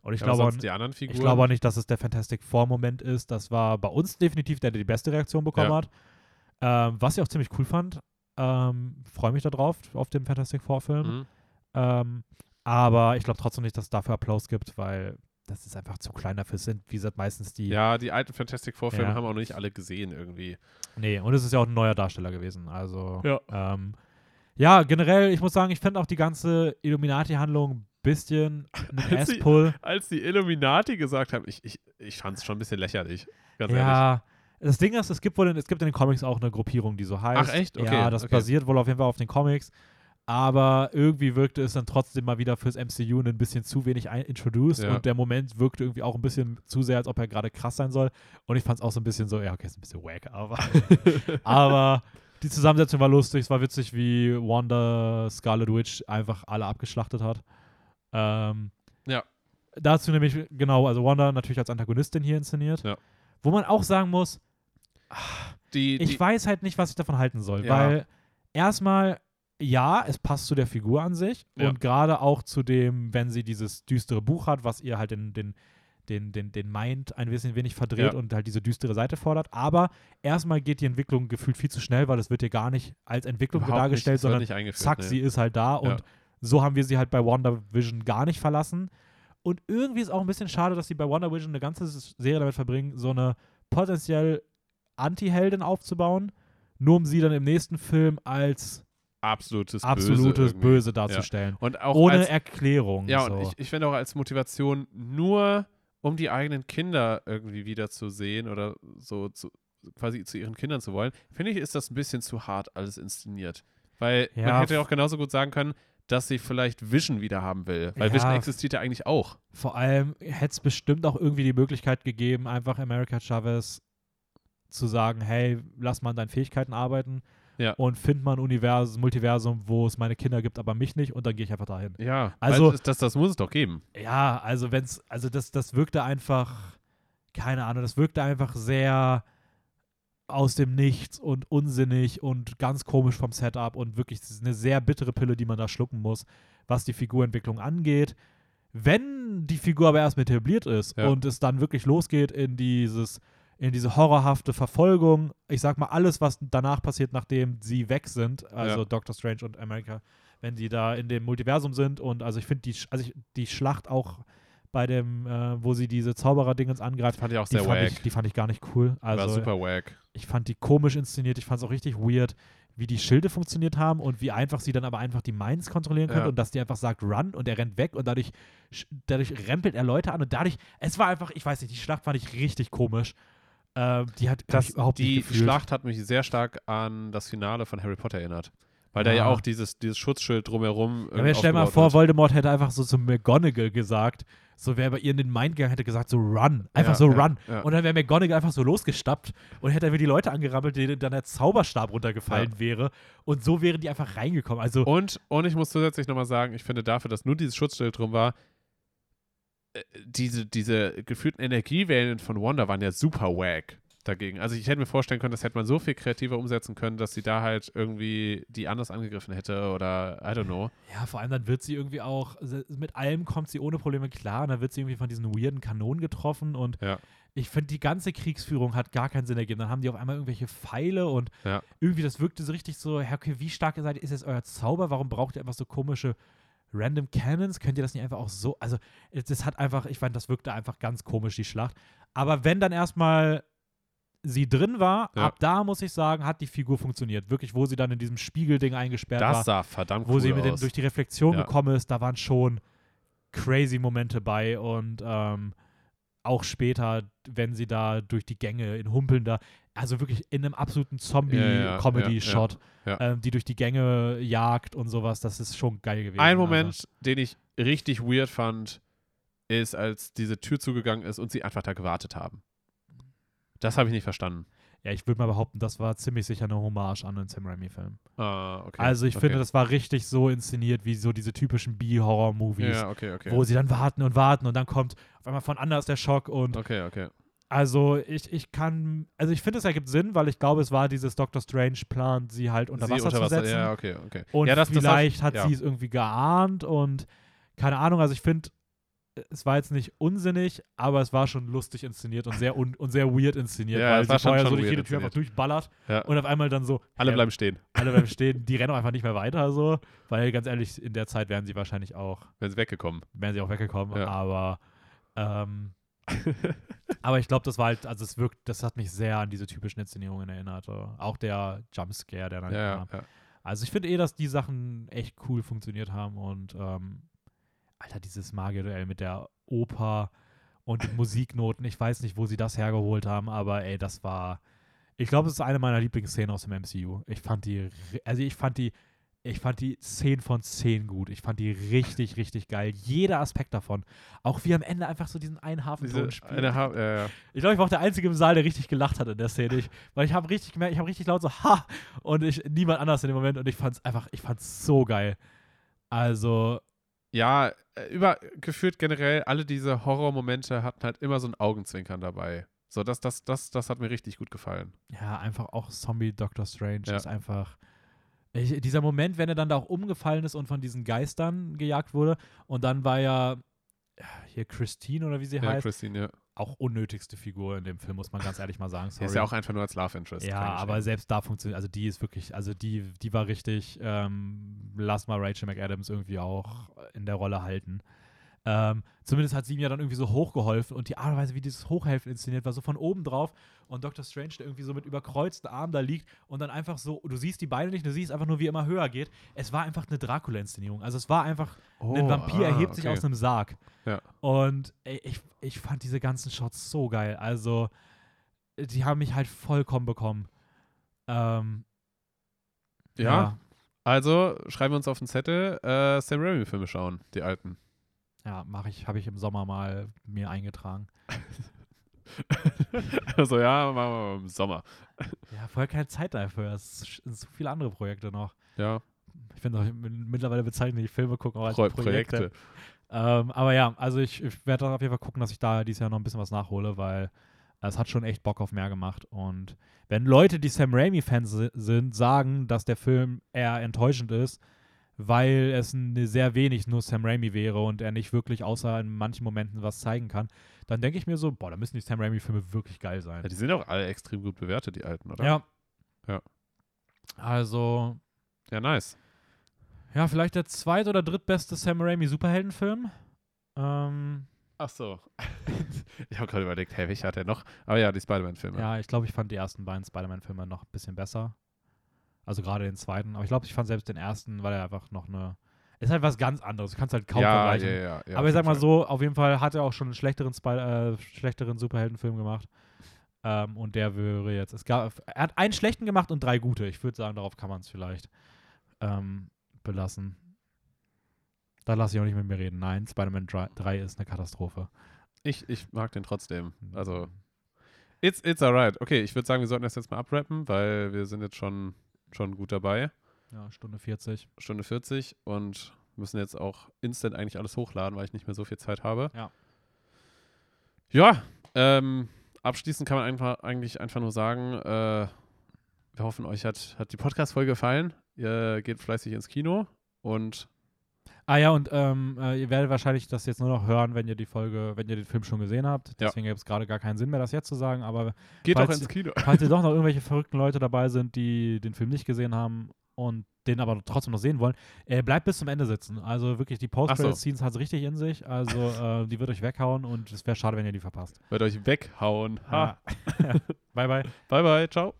Und ich Aber glaube, Figuren. Ich glaube auch nicht, dass es der Fantastic Four-Moment ist. Das war bei uns definitiv der, der die beste Reaktion bekommen Ja. hat. Ähm, was ich auch ziemlich cool fand. Ähm, Freue mich darauf, auf den Fantastic Four-Film. Mhm. Ähm, aber ich glaube trotzdem nicht, dass es dafür Applaus gibt, weil das ist einfach zu klein dafür. Es sind, wie gesagt, meistens die. Ja, die alten Fantastic Four-Filme Ja. haben auch noch nicht alle gesehen irgendwie. Nee, und es ist ja auch ein neuer Darsteller gewesen. Also. Ja. Ähm, ja, generell, ich muss sagen, ich finde auch die ganze Illuminati-Handlung ein bisschen ein Ass-Pull. Als die Illuminati gesagt haben, ich, ich, ich fand es schon ein bisschen lächerlich. Ganz ehrlich. Ja, das Ding ist, es gibt wohl in, es gibt in den Comics auch eine Gruppierung, die so heißt. Ach, echt? Okay, Ja, das okay. basiert wohl auf jeden Fall auf den Comics. Aber irgendwie wirkte es dann trotzdem mal wieder fürs MCU ein bisschen zu wenig introduced Ja. und der Moment wirkte irgendwie auch ein bisschen zu sehr, als ob er gerade krass sein soll. Und ich fand es auch so ein bisschen so, ja, okay, ist ein bisschen wack, aber, aber die Zusammensetzung war lustig. Es war witzig, wie Wanda Scarlet Witch einfach alle abgeschlachtet hat. Ähm, Ja. Dazu nämlich, genau, also Wanda natürlich als Antagonistin hier inszeniert. Ja. Wo man auch sagen muss, Die, ich die, weiß halt nicht, was ich davon halten soll, Ja. weil erstmal, ja, es passt zu der Figur an sich Ja. und gerade auch zu dem, wenn sie dieses düstere Buch hat, was ihr halt den, den, den, den, den Mind ein bisschen wenig verdreht Ja. und halt diese düstere Seite fordert. Aber erstmal geht die Entwicklung gefühlt viel zu schnell, weil es wird ihr gar nicht als Entwicklung überhaupt dargestellt, sondern zack, nee. sie ist halt da und Ja. so haben wir sie halt bei WandaVision gar nicht verlassen. Und irgendwie ist auch ein bisschen schade, dass sie bei WandaVision eine ganze Serie damit verbringen, so eine potenziell Anti-Heldin aufzubauen, nur um sie dann im nächsten Film als absolutes, absolutes Böse, Böse, darzustellen. Und auch Ohne als, Erklärung. Ja, so. und ich, ich finde auch als Motivation nur, um die eigenen Kinder irgendwie wiederzusehen oder so zu, quasi zu ihren Kindern zu wollen, finde ich, ist das ein bisschen zu hart alles inszeniert. Weil Ja, man hätte ja auch genauso gut sagen können, dass sie vielleicht Vision wieder haben will. Weil Ja. Vision existiert ja eigentlich auch. Vor allem hätte es bestimmt auch irgendwie die Möglichkeit gegeben, einfach America Chavez zu sagen, hey, lass mal an deinen Fähigkeiten arbeiten Ja. und find mal ein Universum, Multiversum, wo es meine Kinder gibt, aber mich nicht und dann gehe ich einfach dahin. Ja, Also- das, das, muss es doch geben. Ja, also wenn's, also das, das wirkte einfach, keine Ahnung, das wirkte einfach sehr aus dem Nichts und unsinnig und ganz komisch vom Setup und wirklich es eine sehr bittere Pille, die man da schlucken muss, was die Figurentwicklung angeht. Wenn die Figur aber erst etabliert ist Ja. und es dann wirklich losgeht in dieses in diese horrorhafte Verfolgung, ich sag mal alles, was danach passiert, nachdem sie weg sind, also Ja. Doctor Strange und America, wenn die da in dem Multiversum sind und also ich finde die, also ich, die Schlacht auch bei dem, äh, wo sie diese Zauberer-Dingens angreift, Fand ich auch die sehr fand, wack. ich, die fand ich gar nicht cool. Also War super wack. ich fand die komisch inszeniert, ich fand es auch richtig weird, wie die Schilde funktioniert haben und wie einfach sie dann aber einfach die Minds kontrollieren könnte Ja. und dass die einfach sagt, run und er rennt weg und dadurch, dadurch rempelt er Leute an und dadurch, es war einfach, ich weiß nicht, die Schlacht fand ich richtig komisch. Ähm, die hat Das, überhaupt die nicht gefühlt. Schlacht hat mich sehr stark an das Finale von Harry Potter erinnert. Weil da ja Ja. auch dieses, dieses Schutzschild drumherum. Ja, aber stell mal vor, wird. Voldemort hätte einfach so zu McGonagall gesagt, so wäre bei ihr in den Mind gegangen, hätte gesagt, so run, einfach Ja, so ja, run. ja. Und dann wäre McGonagall einfach so losgestappt und hätte einfach die Leute angerammelt, denen dann der Zauberstab runtergefallen wäre. Und so wären die einfach reingekommen. Also, Und, und ich muss zusätzlich nochmal sagen, ich finde dafür, dass nur dieses Schutzschild drum war, äh, diese, diese gefühlten Energiewellen von Wanda waren ja super wack dagegen. Also ich hätte mir vorstellen können, das hätte man so viel kreativer umsetzen können, dass sie da halt irgendwie die anders angegriffen hätte oder I don't know. Ja, vor allem dann wird sie irgendwie auch, mit allem kommt sie ohne Probleme klar und dann wird sie irgendwie von diesen weirden Kanonen getroffen und Ja. ich finde, die ganze Kriegsführung hat gar keinen Sinn ergeben. Dann haben die auf einmal irgendwelche Pfeile und Ja. irgendwie, das wirkte so richtig so, okay, wie stark seid ihr? Ist jetzt euer Zauber? Warum braucht ihr einfach so komische Random Cannons? Könnt ihr das nicht einfach auch so, also es- das hat einfach, ich fand, das wirkte einfach ganz komisch, die Schlacht. Aber wenn dann erstmal sie drin war, Ja. ab da muss ich sagen, hat die Figur funktioniert. Wirklich, wo sie dann in diesem Spiegelding eingesperrt war Das sah verdammt wo cool sie mit den, durch die Reflexion Ja. gekommen ist, da waren schon crazy Momente bei und ähm, auch später, wenn sie da durch die Gänge in Humpeln da, also wirklich in einem absoluten Ja, ja, Zombie-Comedy-Shot, ja, ja. ähm, die durch die Gänge jagt und sowas, das ist schon geil gewesen. Ein Also, Moment, den ich richtig weird fand, ist, als diese Tür zugegangen ist und sie einfach da gewartet haben. Das habe ich nicht verstanden. ja, ich würde mal behaupten, das war ziemlich sicher eine Hommage an den Sam Raimi-Film. Ah, okay. Also ich okay. finde, das war richtig so inszeniert, wie so diese typischen B-Horror-Movies, Ja, okay, okay. wo sie dann warten und warten und dann kommt auf einmal von anders der Schock und okay, okay. Also ich, ich kann, also ich finde, es ergibt Sinn, weil ich glaube, es war dieses Doctor Strange-Plan, sie halt unter Sie Wasser zu setzen. Ja, okay, okay. Und ja, das, das vielleicht ich- hat ja. sie es irgendwie geahnt und keine Ahnung, also ich finde, es war jetzt nicht unsinnig, aber es war schon lustig inszeniert und sehr, un und sehr weird inszeniert, Ja, weil es sie vorher so durch jede Tür einfach durchballert Ja. und auf einmal dann so, Alle bleiben stehen, alle bleiben stehen, die rennen auch einfach nicht mehr weiter so, weil ganz ehrlich, in der Zeit wären sie wahrscheinlich auch wenn sie weggekommen. wären sie auch weggekommen, Ja. aber ähm, aber ich glaube, das war halt, also es wirkt, das hat mich sehr an diese typischen Inszenierungen erinnert. Auch der Jumpscare, der dann Ja, kam. ja. Also ich finde eh, dass die Sachen echt cool funktioniert haben und ähm, Alter, dieses Magierduell mit der Oper und den Musiknoten, ich weiß nicht, wo sie das hergeholt haben, aber ey, das war, ich glaube, es ist eine meiner Lieblingsszenen aus dem MCU. Ich fand die, also ich fand die, ich fand die 10 von 10 gut. Ich fand die richtig, richtig geil. Jeder Aspekt davon. Auch wie am Ende einfach so diesen einen Hafenton spielt. ha ja. Ich glaube, ich war auch der Einzige im Saal, der richtig gelacht hat in der Szene. Ich, weil ich habe richtig gemerkt, ich habe richtig laut so ha und ich niemand anders in dem Moment und ich fand's einfach, ich fand's so geil. Also ja, äh, über gefühlt generell alle diese Horrormomente hatten halt immer so ein Augenzwinkern dabei. So, das, das, das, das hat mir richtig gut gefallen. ja, einfach auch Zombie Doctor Strange Ja. ist einfach ich, dieser Moment, wenn er dann da auch umgefallen ist und von diesen Geistern gejagt wurde und dann war ja ja, hier Christine oder wie sie Ja, heißt, Christine, ja. auch unnötigste Figur in dem Film, muss man ganz ehrlich mal sagen. Sie Sorry. ist ja auch einfach nur als Love Interest. Ja, aber selbst da funktioniert, also die ist wirklich, also die, die war richtig, ähm, lass mal Rachel McAdams irgendwie auch in der Rolle halten. Ähm, zumindest hat sie ihm ja dann irgendwie so hochgeholfen und die Art und Weise, wie dieses Hochhelfen inszeniert war, so von oben drauf und Dr. Strange, der irgendwie so mit überkreuzten Armen da liegt und dann einfach so, du siehst die Beine nicht, du siehst einfach nur, wie er immer höher geht. Es war einfach eine Dracula-Inszenierung. Also es war einfach, ein Vampir ah, erhebt sich okay. aus einem Sarg. Ja. Und ich, ich fand diese ganzen Shots so geil. Also, die haben mich halt vollkommen bekommen. Ähm, Ja, also schreiben wir uns auf den Zettel, äh, Sam Raimi-Filme schauen, die alten. Ja, mache ich, habe ich im Sommer mal mir eingetragen. also ja, machen wir im Sommer. Ja, vorher keine Zeit dafür. Es sind so viele andere Projekte noch. Ja, Ich finde auch mittlerweile bezeichne ich Filme gucken auch als Pro Projekte. Projekte. Ähm, aber ja, also ich, ich werde auf jeden Fall gucken, dass ich da dieses Jahr noch ein bisschen was nachhole, weil Es hat schon echt Bock auf mehr gemacht. Und wenn Leute, die Sam Raimi-Fans si- sind, sagen, dass der Film eher enttäuschend ist, weil es n- sehr wenig nur Sam Raimi wäre und er nicht wirklich außer in manchen Momenten was zeigen kann, dann denke ich mir so, boah, da müssen die Sam Raimi-Filme wirklich geil sein. Ja, die sind auch alle extrem gut bewertet, die alten, oder? Ja. Ja. Also, Ja, nice. ja, vielleicht der zweit- oder drittbeste Sam Raimi-Superheldenfilm. Ähm, Ach so. ich habe gerade überlegt, hey, welcher hat er noch? Aber ja, die Spider-Man-Filme. Ja, ich glaube, ich fand die ersten beiden Spider-Man-Filme noch ein bisschen besser. Also gerade den zweiten. Aber ich glaube, ich fand selbst den ersten, weil er einfach noch eine. Ist halt was ganz anderes. Du kannst halt kaum ja, vergleichen. ja, ja, ja, Aber ich sag mal Fall. so, auf jeden Fall hat er auch schon einen schlechteren, Spy äh, schlechteren Superheldenfilm gemacht. Ähm, und der wäre jetzt. Es gab, er hat einen schlechten gemacht und drei gute. Ich würde sagen, darauf kann man es vielleicht ähm, belassen. Da lasse ich auch nicht mit mir reden. Nein, Spider-Man 3 3 ist eine Katastrophe. Ich, ich mag den trotzdem. Mhm. Also, it's, it's alright. Okay, ich würde sagen, wir sollten das jetzt mal abrappen, weil wir sind jetzt schon, schon gut dabei. Ja, Stunde 40. Stunde 40 und müssen jetzt auch instant eigentlich alles hochladen, weil ich nicht mehr so viel Zeit habe. Ja. Ja, ähm, abschließend kann man einfach, eigentlich einfach nur sagen, äh, wir hoffen, euch hat, hat die Podcast-Folge gefallen. Ihr geht fleißig ins Kino und Ah ja, und ähm, äh, ihr werdet wahrscheinlich das jetzt nur noch hören, wenn ihr die Folge, wenn ihr den Film schon gesehen habt. Ja. Deswegen gibt es gerade gar keinen Sinn mehr, das jetzt zu sagen. Aber geht Falls auch ins Kino. falls ihr doch noch irgendwelche verrückten Leute dabei sind, die den Film nicht gesehen haben und den aber trotzdem noch sehen wollen, äh, bleibt bis zum Ende sitzen. Also wirklich, die post so. scenes hat es richtig in sich. Also äh, die wird euch weghauen und es wäre schade, wenn ihr die verpasst. Wird euch weghauen. Ha. Ja. bye, bye. Bye, bye. Ciao.